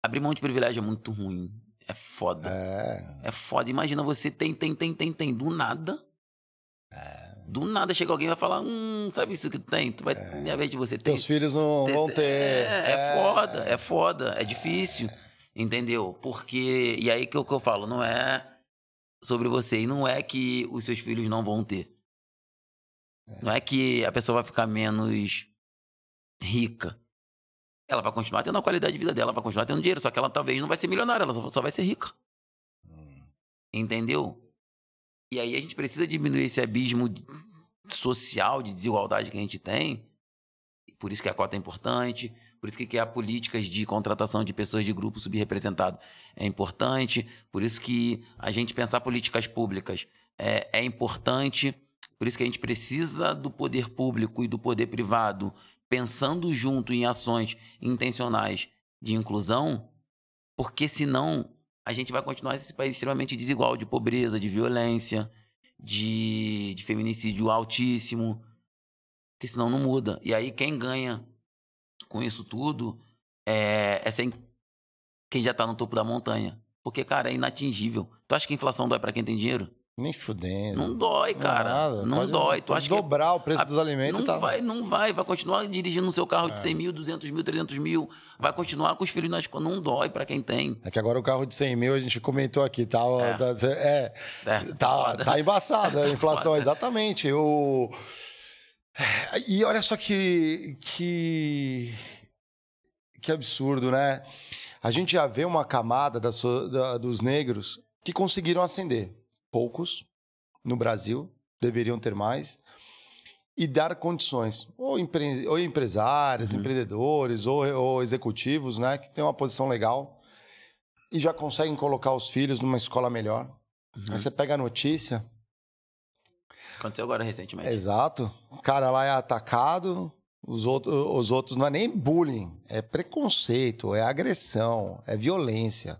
abrir mão de privilégio é muito ruim. É foda. É. É foda. Imagina você tem, tem, tem, tem, tem. Do nada. É. Do nada chega alguém e vai falar: Hum, sabe isso que tu tem? Tu vai, é. Ao vez de você ter. Teus filhos não ter- vão ter. É, é foda, é foda, é difícil. Entendeu? Porque. E aí que eu, que eu falo, não é sobre você. E não é que os seus filhos não vão ter. Não é que a pessoa vai ficar menos rica. Ela vai continuar tendo a qualidade de vida dela, vai continuar tendo dinheiro, só que ela talvez não vai ser milionária, ela só, só vai ser rica. Entendeu? E aí a gente precisa diminuir esse abismo social de desigualdade que a gente tem. Por isso que a cota é importante, por isso que criar políticas de contratação de pessoas de grupo subrepresentado é importante, por isso que a gente pensar políticas públicas é, é importante, por isso que a gente precisa do poder público e do poder privado pensando junto em ações intencionais de inclusão, porque senão a gente vai continuar esse país extremamente desigual de pobreza, de violência, de, de feminicídio altíssimo, porque senão não muda. E aí quem ganha com isso tudo é, é sem quem já tá no topo da montanha. Porque, cara, é inatingível. Tu acha que a inflação dói pra quem tem dinheiro? Nem fudendo. Não dói, cara. Nada. Não Pode- dói. Tu acha que dobrar o preço a- dos alimentos não tá. vai, não vai. Vai continuar dirigindo o seu carro de É. 100 mil, 200 mil, 300 mil. Vai continuar com os filhos na escola. Não dói pra quem tem. É que agora o carro de 100 mil a gente comentou aqui, tá? É. tá- É, É, tá, tá embaçada a (laughs) inflação, exatamente. O... E olha só que, que. Que absurdo, né? A gente já vê uma camada da da- dos negros que conseguiram ascender. Poucos no Brasil, deveriam ter mais. E dar condições, ou, empre... ou empresários, empreendedores, ou, ou executivos, né? Que têm uma posição legal e já conseguem colocar os filhos numa escola melhor. Aí você pega a notícia, Aconteceu agora recentemente. exato, o cara lá é atacado, os, outros os outros não é nem bullying, é preconceito, é agressão, é violência.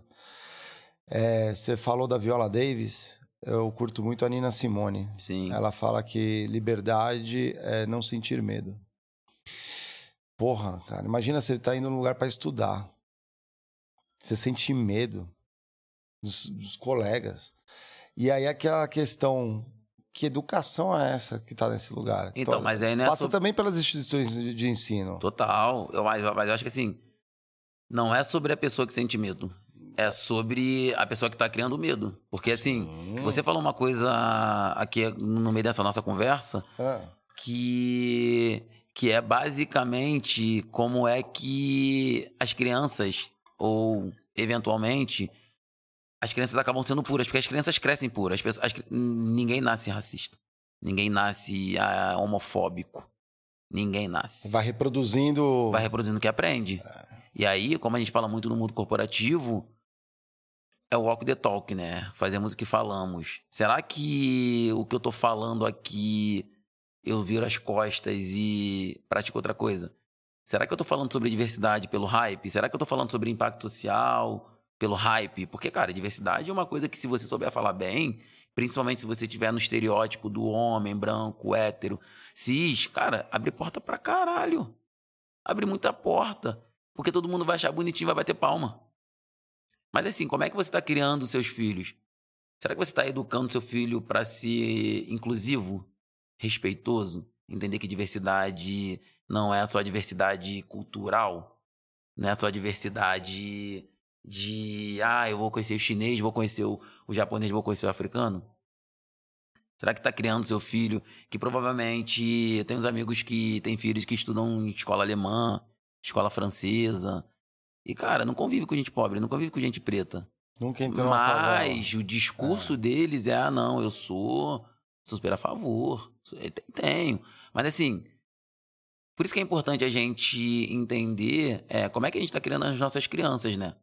É, você falou da Viola Davis, eu curto muito a Nina Simone. Sim. Ela fala que liberdade é não sentir medo. Porra, cara, imagina você tá indo num lugar para estudar. Você sente medo dos, dos colegas. E aí aquela questão, que educação é essa que tá nesse lugar? Então, mas aí não é Passa também pelas instituições de, de ensino. Total. Eu, mas, mas eu acho que assim, não é sobre a pessoa que sente medo. É sobre a pessoa que tá criando medo. Porque assim, você falou uma coisa aqui no meio dessa nossa conversa Ah, que, que é basicamente como é que as crianças, ou eventualmente, as crianças acabam sendo puras, porque as crianças crescem puras. As pessoas, as ninguém nasce racista. Ninguém nasce ah, homofóbico. Ninguém nasce vai reproduzindo. vai reproduzindo o que aprende. E aí, como a gente fala muito no mundo corporativo, é o walk the talk, né? Fazemos o que falamos. Será que o que eu tô falando aqui eu viro as costas e pratico outra coisa? Será que eu tô falando sobre diversidade pelo hype? Será que eu tô falando sobre impacto social pelo hype? Porque, cara, diversidade é uma coisa que se você souber falar bem, principalmente se você estiver no estereótipo do homem branco, hétero, cis, cara, abre porta pra caralho. Abre muita porta. Porque todo mundo vai achar bonitinho e vai bater palma. Mas assim, como é que você está criando seus filhos? Será que você está educando seu filho para ser inclusivo, respeitoso, entender que diversidade não é só diversidade cultural, não é só diversidade de ah, eu vou conhecer o chinês, vou conhecer o, o japonês, vou conhecer o africano? Será que está criando seu filho que provavelmente tem uns amigos que têm filhos que estudam em escola alemã, escola francesa. E, cara, não convive com gente pobre, não convive com gente preta. Nunca entrou. Mas o discurso deles é: ah, não, eu sou super a favor. te- Tenho. Mas assim. Por isso que é importante a gente entender é, como é que a gente está criando as nossas crianças, né?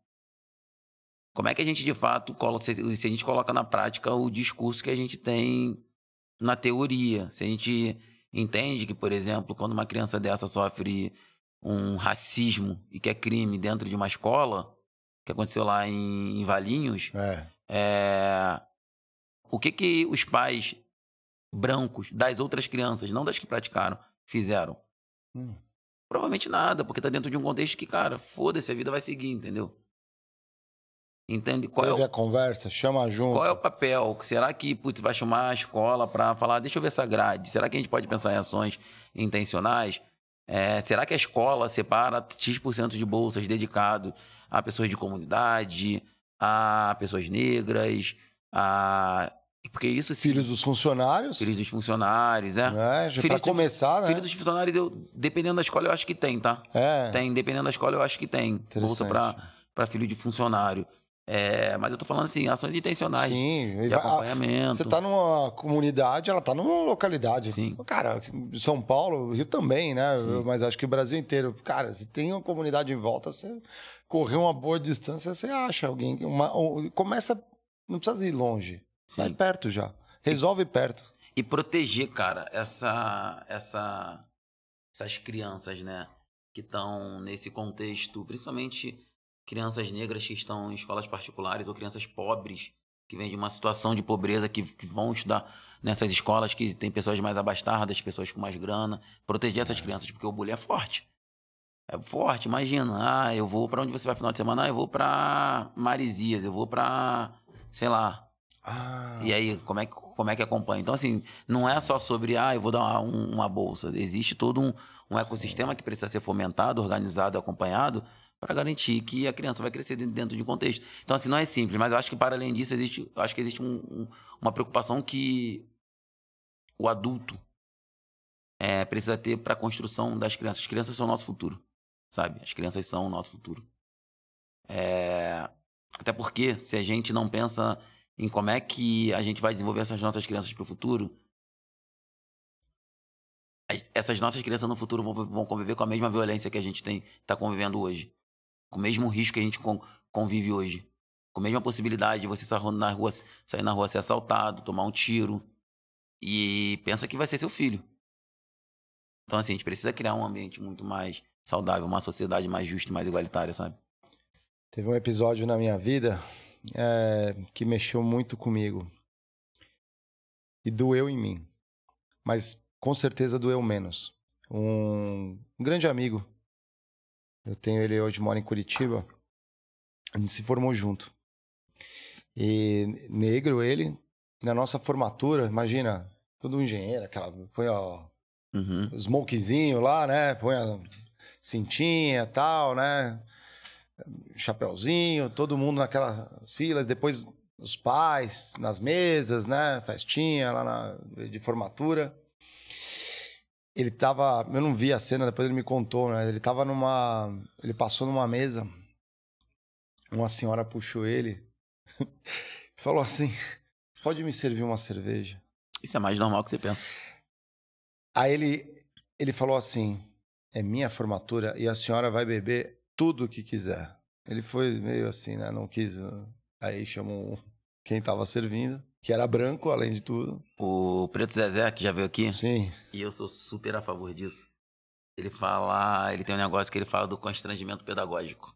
Como é que a gente, de fato, colo- se se a gente coloca na prática o discurso que a gente tem na teoria. Se a gente entende que, por exemplo, quando uma criança dessa sofre um racismo e que é crime dentro de uma escola, que aconteceu lá em, em Valinhos, É. é, o que que os pais brancos das outras crianças, não das que praticaram, fizeram? Hum. Provavelmente nada, porque tá dentro de um contexto que, cara, foda-se, a vida vai seguir, entendeu? Entende? Qual é Teve o- a conversa, chama junto. qual é o papel? Será que putz, vai chamar a escola para falar, deixa eu ver essa grade? Será que a gente pode pensar em ações intencionais? É, será que a escola separa X% de bolsas dedicado a pessoas de comunidade, a pessoas negras, a. Porque isso sim. Filhos dos funcionários. Filhos dos funcionários, é. Né? Já Filhos pra de- começar, né? Filho dos funcionários, eu, dependendo da escola, eu acho que tem, tá? É. Tem, dependendo da escola, eu acho que tem. Bolsa pra, pra filho de funcionário. É, mas eu tô falando assim, ações intencionais. Sim, de e acompanhamento. Você tá numa comunidade, ela tá numa localidade. Sim. Cara, São Paulo, Rio também, né? Sim. Mas acho que o Brasil inteiro. Cara, se tem uma comunidade em volta, você correr uma boa distância, você acha alguém. Uma, um- começa. Não precisa ir longe. Sai Sim. perto já. Resolve perto. E proteger, cara, essa, essa, essas crianças, né? Que estão nesse contexto, principalmente crianças negras que estão em escolas particulares ou crianças pobres que vêm de uma situação de pobreza que, que vão estudar nessas escolas que tem pessoas mais abastadas, pessoas com mais grana. Proteger essas crianças, porque o bullying é forte. É forte, imagina. Ah, eu vou pra onde você vai final de semana? Ah, eu vou pra Marizias, eu vou pra, sei lá, Ah, e aí, como é, que, como é que acompanha? Então, assim, não é só sobre, ah, eu vou dar uma, um- uma bolsa. Existe todo um, um ecossistema que precisa ser fomentado, organizado, acompanhado, para garantir que a criança vai crescer dentro- de um contexto. Então, assim, não é simples, mas eu acho que, para além disso, existe, acho que existe um- um- uma preocupação que o adulto é, precisa ter para a construção das crianças. As crianças são o nosso futuro, sabe? As crianças são o nosso futuro. É, até porque, se a gente não pensa em como é que a gente vai desenvolver essas nossas crianças para o futuro, as- essas nossas crianças no futuro vão, vão conviver com a mesma violência que a gente está convivendo hoje, com o mesmo risco que a gente con- convive hoje, com a mesma possibilidade de você sair na rua, sair na rua ser assaltado, tomar um tiro e pensa que vai ser seu filho. Então assim, a gente precisa criar um ambiente muito mais saudável, uma sociedade mais justa e mais igualitária, sabe? Teve um episódio na minha vida é, que mexeu muito comigo. E doeu em mim. Mas com certeza doeu menos. Um grande amigo. Eu tenho ele hoje, mora em Curitiba. A gente se formou junto. E negro ele. Na nossa formatura, imagina, todo engenheiro, aquela. Põe ó, Uhum. o smokezinho lá, né? Põe a cintinha e tal, né? Chapeuzinho, todo mundo naquelas filas, depois os pais nas mesas, né? Festinha lá na, de formatura. Ele tava, eu não vi a cena, depois ele me contou, né? Ele tava numa, ele passou numa mesa, uma senhora puxou ele, (laughs) falou assim: "Você pode me servir uma cerveja?" Isso é mais normal que você pensa. Aí ele, ele falou assim: é minha formatura e a senhora vai beber tudo o que quiser. Ele foi meio assim, né? Não quis. uh, Aí chamou quem tava servindo, que era branco, além de tudo. O Preto Zezé, que já veio aqui, Sim. e eu sou super a favor disso. Ele fala, ele tem um negócio que ele fala do constrangimento pedagógico.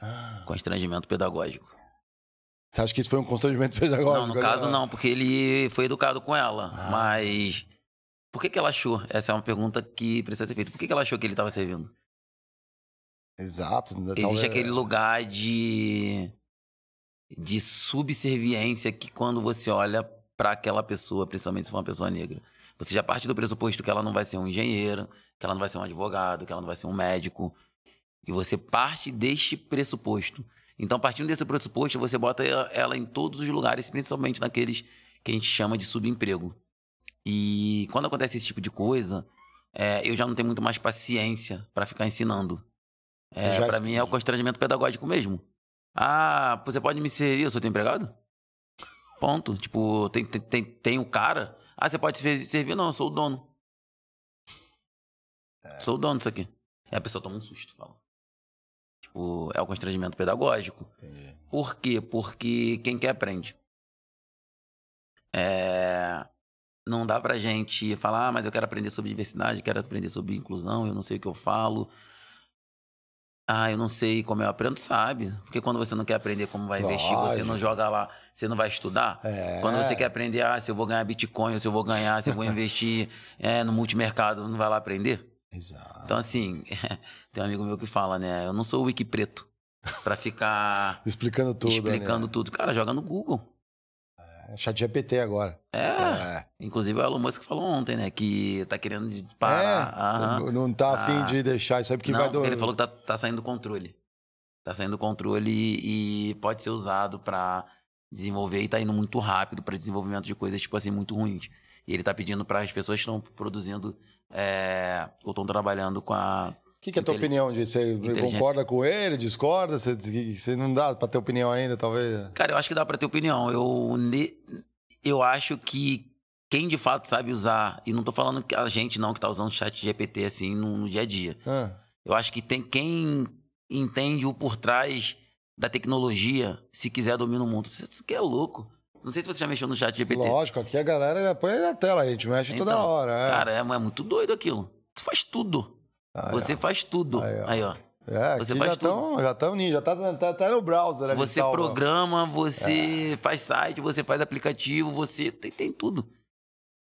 Ah, Constrangimento pedagógico. você acha que isso foi um constrangimento (laughs) pedagógico? Não, no caso não, porque ele foi educado com ela. Ah. Mas por que, que ela achou? Essa é uma pergunta que precisa ser feita. Por que, que ela achou que ele estava servindo? Exato. Existe talvez- aquele lugar de de subserviência que quando você olha para aquela pessoa, principalmente se for uma pessoa negra, você já parte do pressuposto que ela não vai ser um engenheiro, que ela não vai ser um advogado, que ela não vai ser um médico, e você parte deste pressuposto. Então, partindo desse pressuposto, você bota ela em todos os lugares, principalmente naqueles que a gente chama de subemprego. E quando acontece esse tipo de coisa, é, eu já não tenho muito mais paciência para ficar ensinando. É, para mim é o constrangimento pedagógico mesmo. Ah, você pode me servir, eu sou teu empregado? Ponto. Tipo, tem, tem, tem, tem o cara. Ah, você pode se servir? Não, eu sou o dono. Sou o dono disso aqui. Aí a pessoa toma um susto, fala. Tipo, é o constrangimento pedagógico. Por quê? Porque quem quer aprende. É... Não dá pra gente falar, ah, mas eu quero aprender sobre diversidade, quero aprender sobre inclusão, eu não sei o que eu falo. Ah, eu não sei como eu aprendo, sabe? Porque quando você não quer aprender como vai investir, você não Lógico. joga lá, você não vai estudar. É. Quando você quer aprender, ah, se eu vou ganhar Bitcoin, se eu vou ganhar, se eu vou investir (laughs) é, no multimercado, não vai lá aprender? Exato. Então, assim, (laughs) tem um amigo meu que fala, né? Eu não sou o Wiki preto pra ficar (laughs) Explicando tudo. explicando né? tudo. Cara, joga no Google. É, Chat GPT agora. É. É. Inclusive o Elon Musk falou ontem, né? Que tá querendo de- parar. É, Não tá afim Ah. de deixar isso aí porque Não, vai do. ele falou que tá, tá saindo do controle. Tá saindo do controle e, pode ser usado pra desenvolver e tá indo muito rápido pra desenvolvimento de coisas, tipo assim, muito ruins. E ele tá pedindo para as pessoas que estão produzindo é, ou estão trabalhando com a. O que, que é a tua opinião disso? Você concorda com ele? Discorda? Você, você não dá pra ter opinião ainda, talvez? Cara, eu acho que dá pra ter opinião. Eu, eu acho que quem de fato sabe usar, e não tô falando que a gente não que tá usando chat GPT assim no, no dia a dia. Ah, Eu acho que tem quem entende o por trás da tecnologia, se quiser domina o mundo. Isso que é louco. Não sei se você já mexeu no chat GPT. lógico, aqui a galera já põe na tela, a gente mexe toda Então, hora. É. Cara, é, é muito doido aquilo. Você faz tudo. Aí, você ó. faz tudo. Aí, ó. Aí, ó. É, você faz já estão já tão já tá, tá, tá no browser ali. Você salva. programa, você É. faz site, você faz aplicativo, você tem, tem tudo.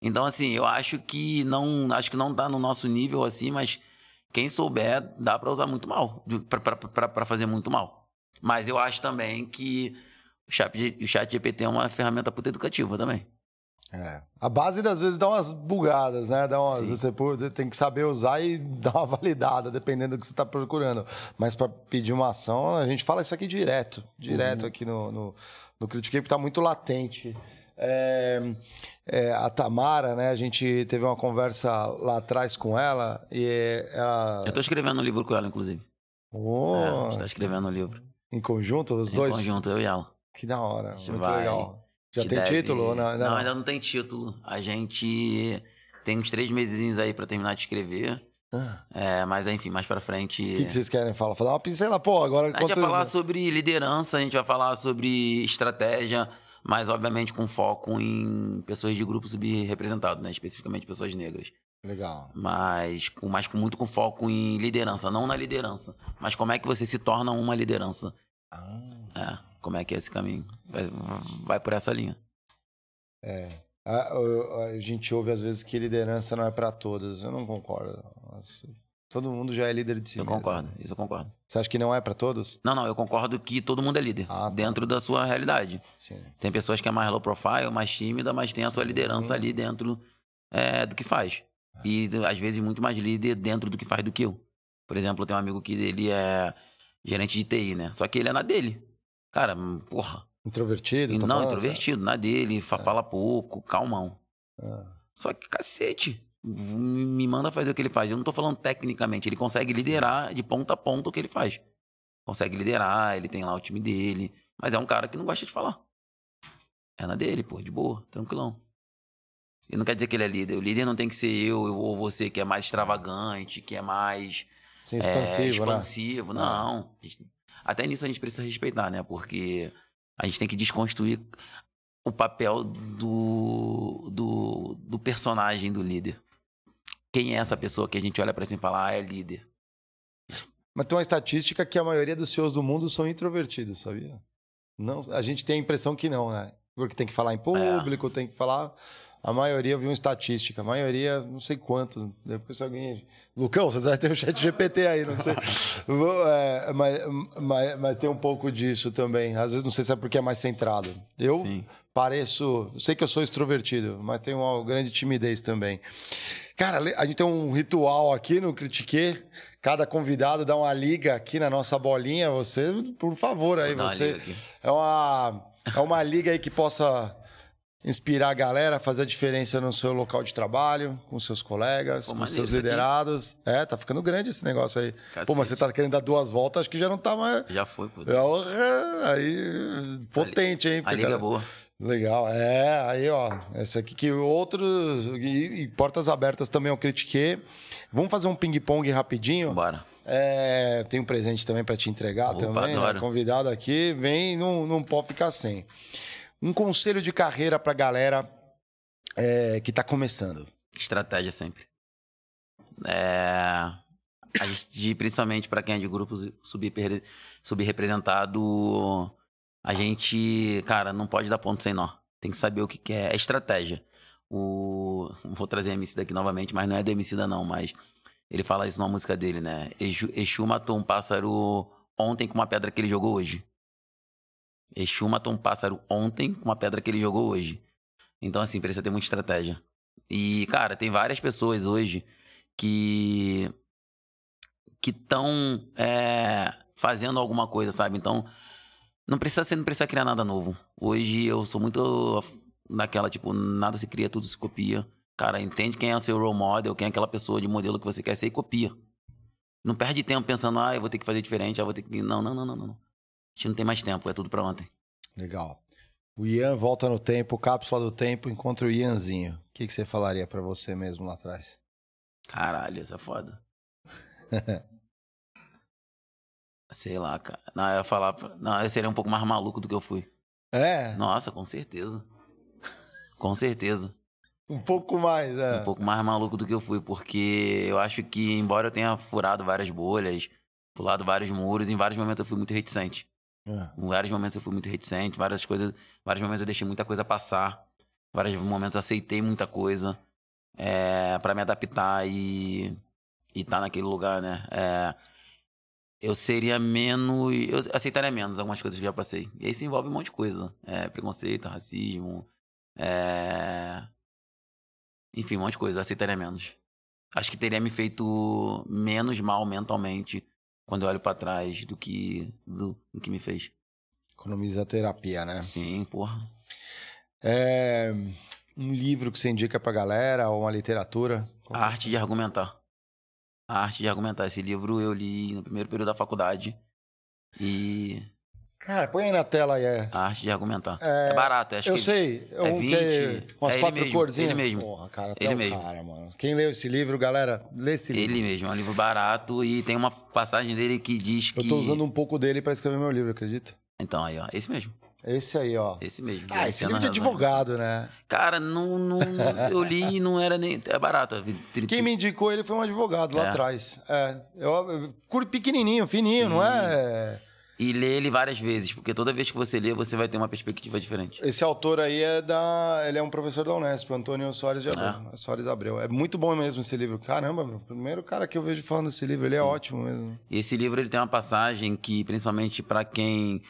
Então, assim, eu acho que não. Acho que não tá no nosso nível assim, mas quem souber, dá pra usar muito mal. pra fazer muito mal. Mas eu acho também que o chat, o chat GPT é uma ferramenta puta educativa também. É. A base das vezes dá umas bugadas, né? Dá umas, Sim. você tem que saber usar e (laughs) dar uma validada, dependendo do que você está procurando. Mas para pedir uma ação, a gente fala isso aqui direto, direto Uhum. aqui no, no, no Critiquei, porque está muito latente. É, é, a Tamara, né? A gente teve uma conversa lá atrás com ela e ela. Eu tô escrevendo um livro com ela, inclusive. Oh, É, a gente tá escrevendo um livro. Em conjunto, os Em dois? conjunto, eu e ela. Que da hora, muito vai- legal. Já tem deve- título? ou Não, ainda não, não? ainda não tem título. A gente tem uns três mesezinhos aí pra terminar de escrever. Ah. É, mas enfim, mais pra frente. O que, que vocês querem falar? Falar uma pincela, pô, agora A gente vai falar sobre liderança, a gente vai falar sobre estratégia, mas obviamente com foco em pessoas de grupo subrepresentado, né? Especificamente pessoas negras. Legal. Mas com, mas com muito com foco em liderança, não na liderança. Mas como é que você se torna uma liderança? Ah. É, como é que é esse caminho? Vai, vai por essa linha. É. A, a- a gente ouve às vezes que liderança não é para todos. Eu não concordo. Nossa, Todo mundo já é líder de si. Eu mesmo. concordo, isso eu concordo. Você acha que não é para todos? Não, não, eu concordo que todo mundo é líder, Ah, tá. dentro da sua realidade. Sim. Tem pessoas que é mais low profile, mais tímida, mas tem a sua liderança ali dentro é, do que faz. E às vezes muito mais líder dentro do que faz do que eu. Por exemplo, eu tenho um amigo que ele é gerente de TI, né? Só que ele é na dele. Cara, hum, porra. Introvertido? você tá não, falando? introvertido, na dele, fa- fala pouco, calmão. Ah. Só que, cacete, me manda fazer o que ele faz. Eu não tô falando tecnicamente, ele consegue liderar de ponta a ponta o que ele faz. Consegue liderar, ele tem lá o time dele. Mas é um cara que não gosta de falar. É na dele, pô, de boa, tranquilão. E não quer dizer que ele é líder. O líder não tem que ser eu ou você que é mais extravagante, que é mais Sim, é, expansivo, né? expansivo. Não. A gente- Até nisso a gente precisa respeitar, né? Porque a gente tem que desconstruir o papel do, do, do personagem do líder. Quem é essa pessoa que a gente olha pra cima e fala, ah, é líder? Mas tem uma estatística que a maioria dos CEOs do mundo são introvertidos, sabia? Não, a gente tem a impressão que não, né? Porque tem que falar em público, tem que falar. A maioria, eu vi uma estatística, a maioria, não sei quanto. Depois alguém. Lucão, você vai ter o chat GPT aí, não sei. (laughs) É, mas, mas, mas tem um pouco disso também. Às vezes não sei se é porque é mais centrado. Eu Sim. pareço. Eu sei que eu sou extrovertido, mas tenho uma grande timidez também. Cara, a gente tem um ritual aqui no Critique. Cada convidado dá uma liga aqui na nossa bolinha. Você, por favor, aí, você. É uma, é uma liga aí que possa inspirar a galera, fazer a diferença no seu local de trabalho, com seus colegas, Pô, com seus isso aqui. liderados. É, tá ficando grande esse negócio aí. Cacete. Pô, mas você tá querendo dar duas voltas, acho que já não tá mais. Já foi, pô. Porra, aí, potente, hein? A liga é cara? boa. Legal, é, aí ó, essa aqui que outros, e, e portas abertas também eu critiquei. Vamos fazer um ping-pong rapidinho? Bora. É, tem um presente também para te entregar Opa, também. adoro. né? Convidado aqui, vem, não, não pode ficar sem. Um conselho de carreira pra galera é, que tá começando. Estratégia sempre. É, a gente, principalmente para quem é de grupos subper- subrepresentado, a gente, cara, não pode dar ponto sem nó. Tem que saber o que, que é. É estratégia. O, vou trazer MC daqui novamente, mas não é do MC da não, mas ele fala isso numa música dele, né? Exu, Exu matou um pássaro ontem com uma pedra que ele jogou hoje. Exu matou um pássaro ontem com uma pedra que ele jogou hoje. Então, assim, precisa ter muita estratégia. E, cara, tem várias pessoas hoje que que estão fazendo alguma coisa, sabe? Então, não precisa ser, não precisa criar nada novo. Hoje eu sou muito naquela, tipo, nada se cria, tudo se copia. Cara, entende quem é o seu role model, quem é aquela pessoa de modelo que você quer ser e copia. Não perde tempo pensando, ah, eu vou ter que fazer diferente, ah, eu vou ter que. Não, não, não, não, não. A gente não tem mais tempo, é tudo pra ontem. Legal. O Ian volta no tempo, cápsula do tempo, encontra o Ianzinho. O que, que você falaria pra você mesmo lá atrás? Caralho, isso é foda. (laughs) Sei lá, cara. Não, eu ia falar. pra- Não, eu seria um pouco mais maluco do que eu fui. É, Nossa, com certeza. (laughs) Com certeza. Um pouco mais, é. Um pouco mais maluco do que eu fui, porque eu acho que, embora eu tenha furado várias bolhas, pulado vários muros, em vários momentos eu fui muito reticente. É. Em vários momentos eu fui muito reticente, várias coisas, vários momentos eu deixei muita coisa passar, vários momentos eu aceitei muita coisa é, para me adaptar e e tá naquele lugar, né? É, eu seria menos, eu aceitaria menos algumas coisas que já passei. E aí se envolve um monte de coisa, é, preconceito, racismo, é, enfim, um monte de coisa. Eu aceitaria menos. Acho que teria me feito menos mal mentalmente quando eu olho pra trás do que do, do que me fez. Economiza terapia, né? Sim, porra. É, um livro que você indica pra galera, ou uma literatura? A arte de argumentar. A arte de argumentar. Esse livro eu li no primeiro período da faculdade. E Cara, põe aí na tela aí. É. a arte de argumentar. É, É, barato, acho eu que sei, é um que é 20, umas é quatro mesmo, corzinhas. ele mesmo. Porra, cara, até Ele o mesmo. cara, mano. Quem leu esse livro, galera, lê esse livro. ele mesmo. É um livro barato e tem uma passagem dele que diz que. Eu tô usando um pouco dele pra escrever meu livro, acredita? Então, aí, ó. Esse mesmo. Esse aí, ó. Esse mesmo. Ah, esse livro de advogado, né? Cara, não, não, eu li e não era nem. É barato. Quem me indicou ele foi um advogado lá É. atrás. É, eu, eu pequenininho, fininho, não é? E lê ele várias vezes, porque toda vez que você lê, você vai ter uma perspectiva diferente. Esse autor aí é da. Ele é um professor da Unesp, Antônio Soares de Abreu. Soares Abreu. É muito bom mesmo esse livro. Caramba, meu, primeiro cara que eu vejo falando desse livro, ele é ótimo mesmo. E esse livro ele tem uma passagem que, principalmente para quem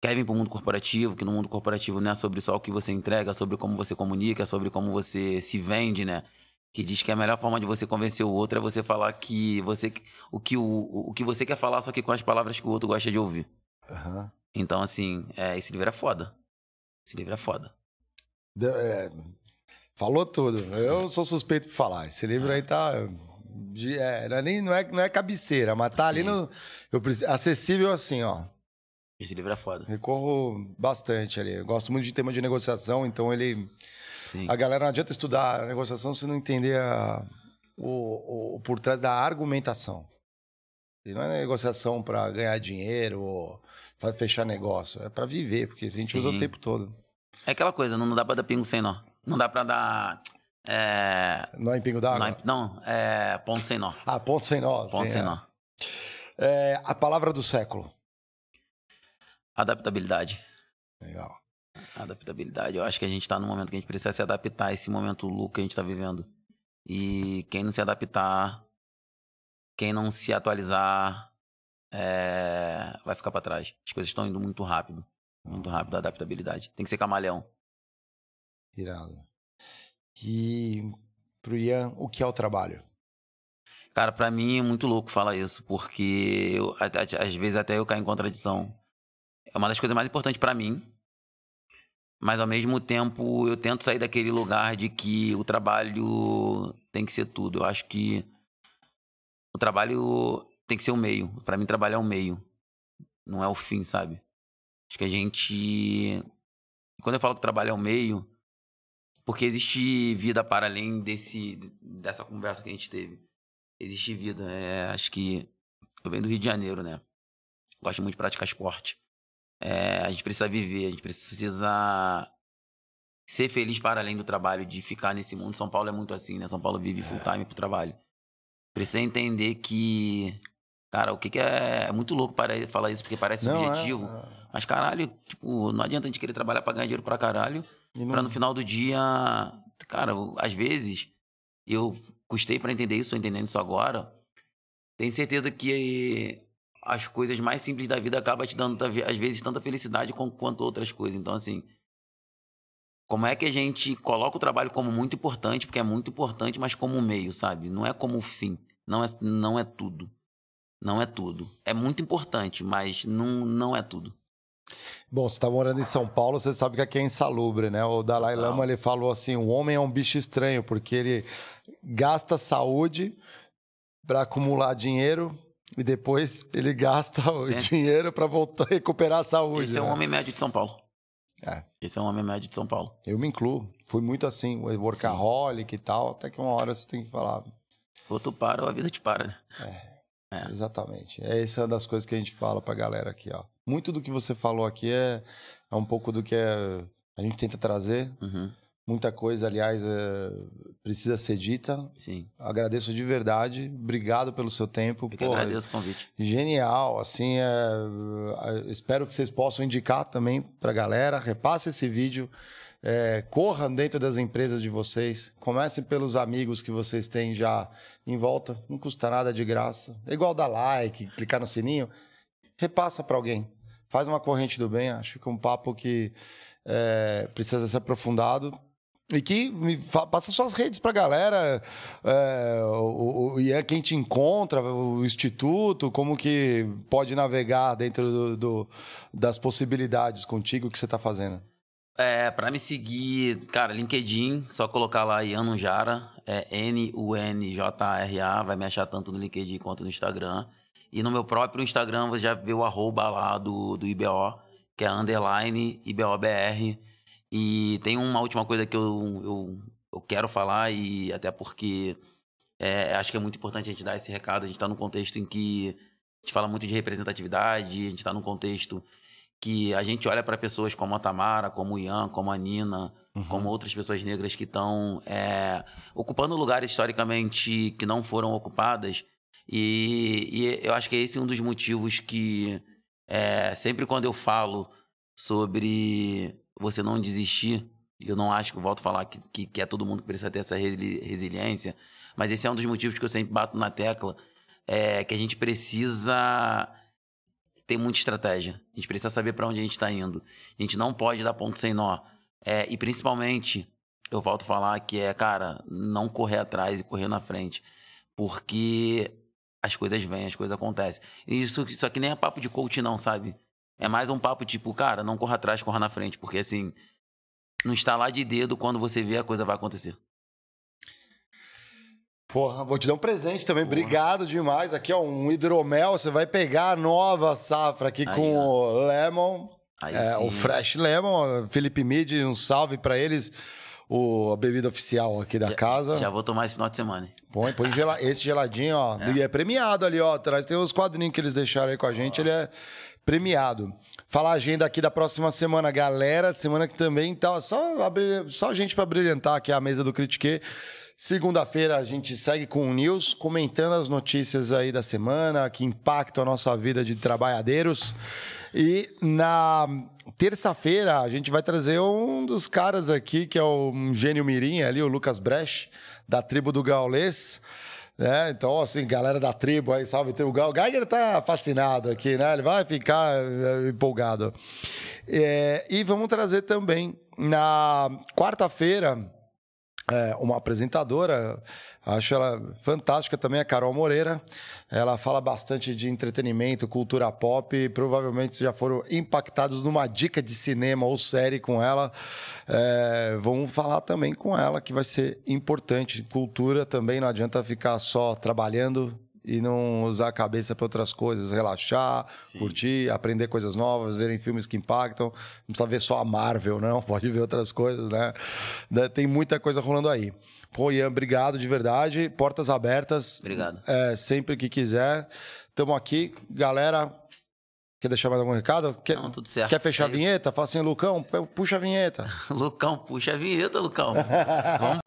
quer vir para o mundo corporativo, que no mundo corporativo não é sobre só o que você entrega, é sobre como você comunica, é sobre como você se vende, né? Que diz que a melhor forma de você convencer o outro é você falar que você o que o, o que você quer falar, só que com as palavras que o outro gosta de ouvir. Aham. Então, assim, é, esse livro é foda. Esse livro é foda. De- é, falou tudo. Eu sou suspeito por falar. Esse livro aí tá. de- é, não, é nem, não, é, não é cabeceira, mas tá ali no. Eu, acessível assim, ó. Esse livro é foda. Recorro bastante ali. Eu gosto muito de tema de negociação, então ele. Sim. A galera não adianta estudar a negociação se não entender a- o, o- por trás da argumentação. E não é negociação para ganhar dinheiro ou fechar negócio. É para viver, porque a gente Sim. usa o tempo todo. É aquela coisa, não dá pra dar pingo sem nó. Não dá pra dar. É. Não é em pingo d'água? Não, não, é ponto sem nó. Ah, ponto sem nó. Ponto sim, sem é. nó. É, a palavra do século. Adaptabilidade. Legal. Adaptabilidade. Eu acho que a gente tá num momento que a gente precisa se adaptar a esse momento louco que a gente tá vivendo. E quem não se adaptar, quem não se atualizar, é, vai ficar pra trás. As coisas estão indo muito rápido. Muito rápido a adaptabilidade. Tem que ser camaleão. Irado. E pro Ian, o que é o trabalho? Cara, pra mim é muito louco falar isso, porque eu, às vezes até eu caio em contradição. É uma das coisas mais importantes pra mim. Mas ao mesmo tempo eu tento sair daquele lugar de que o trabalho tem que ser tudo. Eu acho que o trabalho tem que ser o meio. Para mim, trabalhar é o meio. Não é o fim, sabe? Acho que a gente. Quando eu falo que trabalho é o meio, porque existe vida para além desse, dessa conversa que a gente teve. Existe vida. É, acho que. Eu venho do Rio de Janeiro, né? Gosto muito de praticar esporte. É, a gente precisa viver, a gente precisa ser feliz para além do trabalho, de ficar nesse mundo. São Paulo é muito assim, né? São Paulo vive full time pro trabalho. Precisa entender que. Cara, o que, que é. É muito louco para falar isso, porque parece Não, é, subjetivo. é. Mas, caralho, tipo, não adianta a gente querer trabalhar pra ganhar dinheiro pra caralho. Não- Pra no final do dia. Cara, às vezes, eu custei pra entender isso, tô entendendo isso agora. Tenho certeza que as coisas mais simples da vida acabam te dando, às vezes, tanta felicidade quanto outras coisas. Então, assim. Como é que a gente coloca o trabalho como muito importante, porque é muito importante, mas como meio, sabe? Não é como fim. Não é, não é tudo. Não é tudo. É muito importante, mas não, não é tudo. Bom, você está morando em São Paulo, você sabe que aqui é insalubre, né? O Dalai. Lama ele falou assim: o homem é um bicho estranho, porque ele gasta saúde para acumular dinheiro e depois ele gasta o É. dinheiro para voltar a recuperar a saúde. Esse é um né? homem médio de São Paulo. É. Esse é um homem médio de São Paulo. Eu me incluo. Fui muito assim, workaholic e tal, até que uma hora você tem que falar. Ou tu para ou a vida te para, né? É. Exatamente. É essa uma das coisas que a gente fala pra galera aqui, ó. Muito do que você falou aqui é, é um pouco do que é- a gente tenta trazer. Uhum. Muita coisa, aliás, é, precisa ser dita. Sim. Agradeço de verdade. Obrigado pelo seu tempo. Eu Pô, agradeço o convite. Genial, assim, é, é, espero que vocês possam indicar também pra galera, repasse esse vídeo, é, corram dentro das empresas de vocês, comecem pelos amigos que vocês têm já em volta, não custa nada de graça, é igual dar like, clicar no sininho, repassa pra alguém, faz uma corrente do bem, acho que é um papo que é, precisa ser aprofundado, e que passa suas redes pra galera. É, o, o- e é quem te encontra, o instituto, como que pode navegar dentro do, do- das possibilidades contigo que você tá fazendo. É, pra me seguir, cara, LinkedIn, só colocar lá Ian Jara, é N-U-N-J-A-R-A, vai me achar tanto no LinkedIn quanto no Instagram. E no meu próprio Instagram você já vê o arroba lá do, do IBO, que é underline IBOBR. E tem uma última coisa que eu, eu, eu quero falar, e até porque é, acho que é muito importante a gente dar esse recado. A gente tá num contexto em que a gente fala muito de representatividade, a gente tá num contexto que a gente olha para pessoas como a Tamara, como o Ian, como a Nina, como outras pessoas negras que estão é, ocupando lugares historicamente que não foram ocupadas. E, e eu acho que esse é um dos motivos que é, sempre quando eu falo sobre você não desistir, eu não acho que eu volto a falar que, que, que é todo mundo que precisa ter essa resili- resiliência, mas esse é um dos motivos que eu sempre bato na tecla, é que a gente precisa ter muita estratégia. A gente precisa saber para onde a gente está indo. A gente não pode dar ponto sem nó. É, e principalmente, eu volto a falar que é, cara, não correr atrás e correr na frente. Porque as coisas vêm, as coisas acontecem. Isso, isso aqui nem é papo de coach, não, sabe? É mais um papo tipo, cara, não corra atrás, corra na frente. Porque assim, no estalar de dedo, quando você vê, a coisa vai acontecer. Porra, vou te dar um presente também. Obrigado demais. Aqui, ó, um hidromel. Você vai pegar a nova safra aqui Aí, com ó. o Lemon. Aí É, o Fresh Lemon. Felipe Mid, um salve pra eles. O, a bebida oficial aqui da casa. Já vou tomar esse final de semana. Põe, põe gela- esse geladinho, ó. (laughs) E é premiado ali, ó. Atrás tem os quadrinhos que eles deixaram aí com a gente. Ele é premiado. Falar a agenda aqui da próxima semana, galera. Semana que também tá só, só gente pra brilhantar aqui a mesa do Critique. Segunda-feira a gente segue com o News, comentando as notícias aí da semana que impactam a nossa vida de trabalhadeiros. E na terça-feira a gente vai trazer um dos caras aqui, que é o um gênio mirim ali, o Lucas Brecht, da tribo do Gaulês. Né? então, assim, galera da tribo aí, salve tribo. O Geiger tá fascinado aqui, né? Ele vai ficar eh, empolgado. É, e vamos trazer também na quarta-feira é, uma apresentadora, acho ela fantástica também, a Carol Moreira. Ela fala bastante de entretenimento, cultura pop. Provavelmente já foram impactados numa dica de cinema ou série com ela. É, vamos falar também com ela, que vai ser importante. Cultura também, não adianta ficar só trabalhando e não usar a cabeça para outras coisas, relaxar, Sim. curtir, aprender coisas novas, verem filmes que impactam. Não precisa ver só a Marvel, não, (laughs) pode ver outras coisas, né? Tem muita coisa rolando aí. Pô, Ian, obrigado de verdade. Portas abertas. Obrigado. É, sempre que quiser. Estamos aqui. Galera, Quer deixar mais algum recado? Quer, Não, tudo certo. Quer fechar é a vinheta? Fala assim, (laughs) Lucão, puxa a vinheta. Lucão, puxa a vinheta, Lucão. Vamos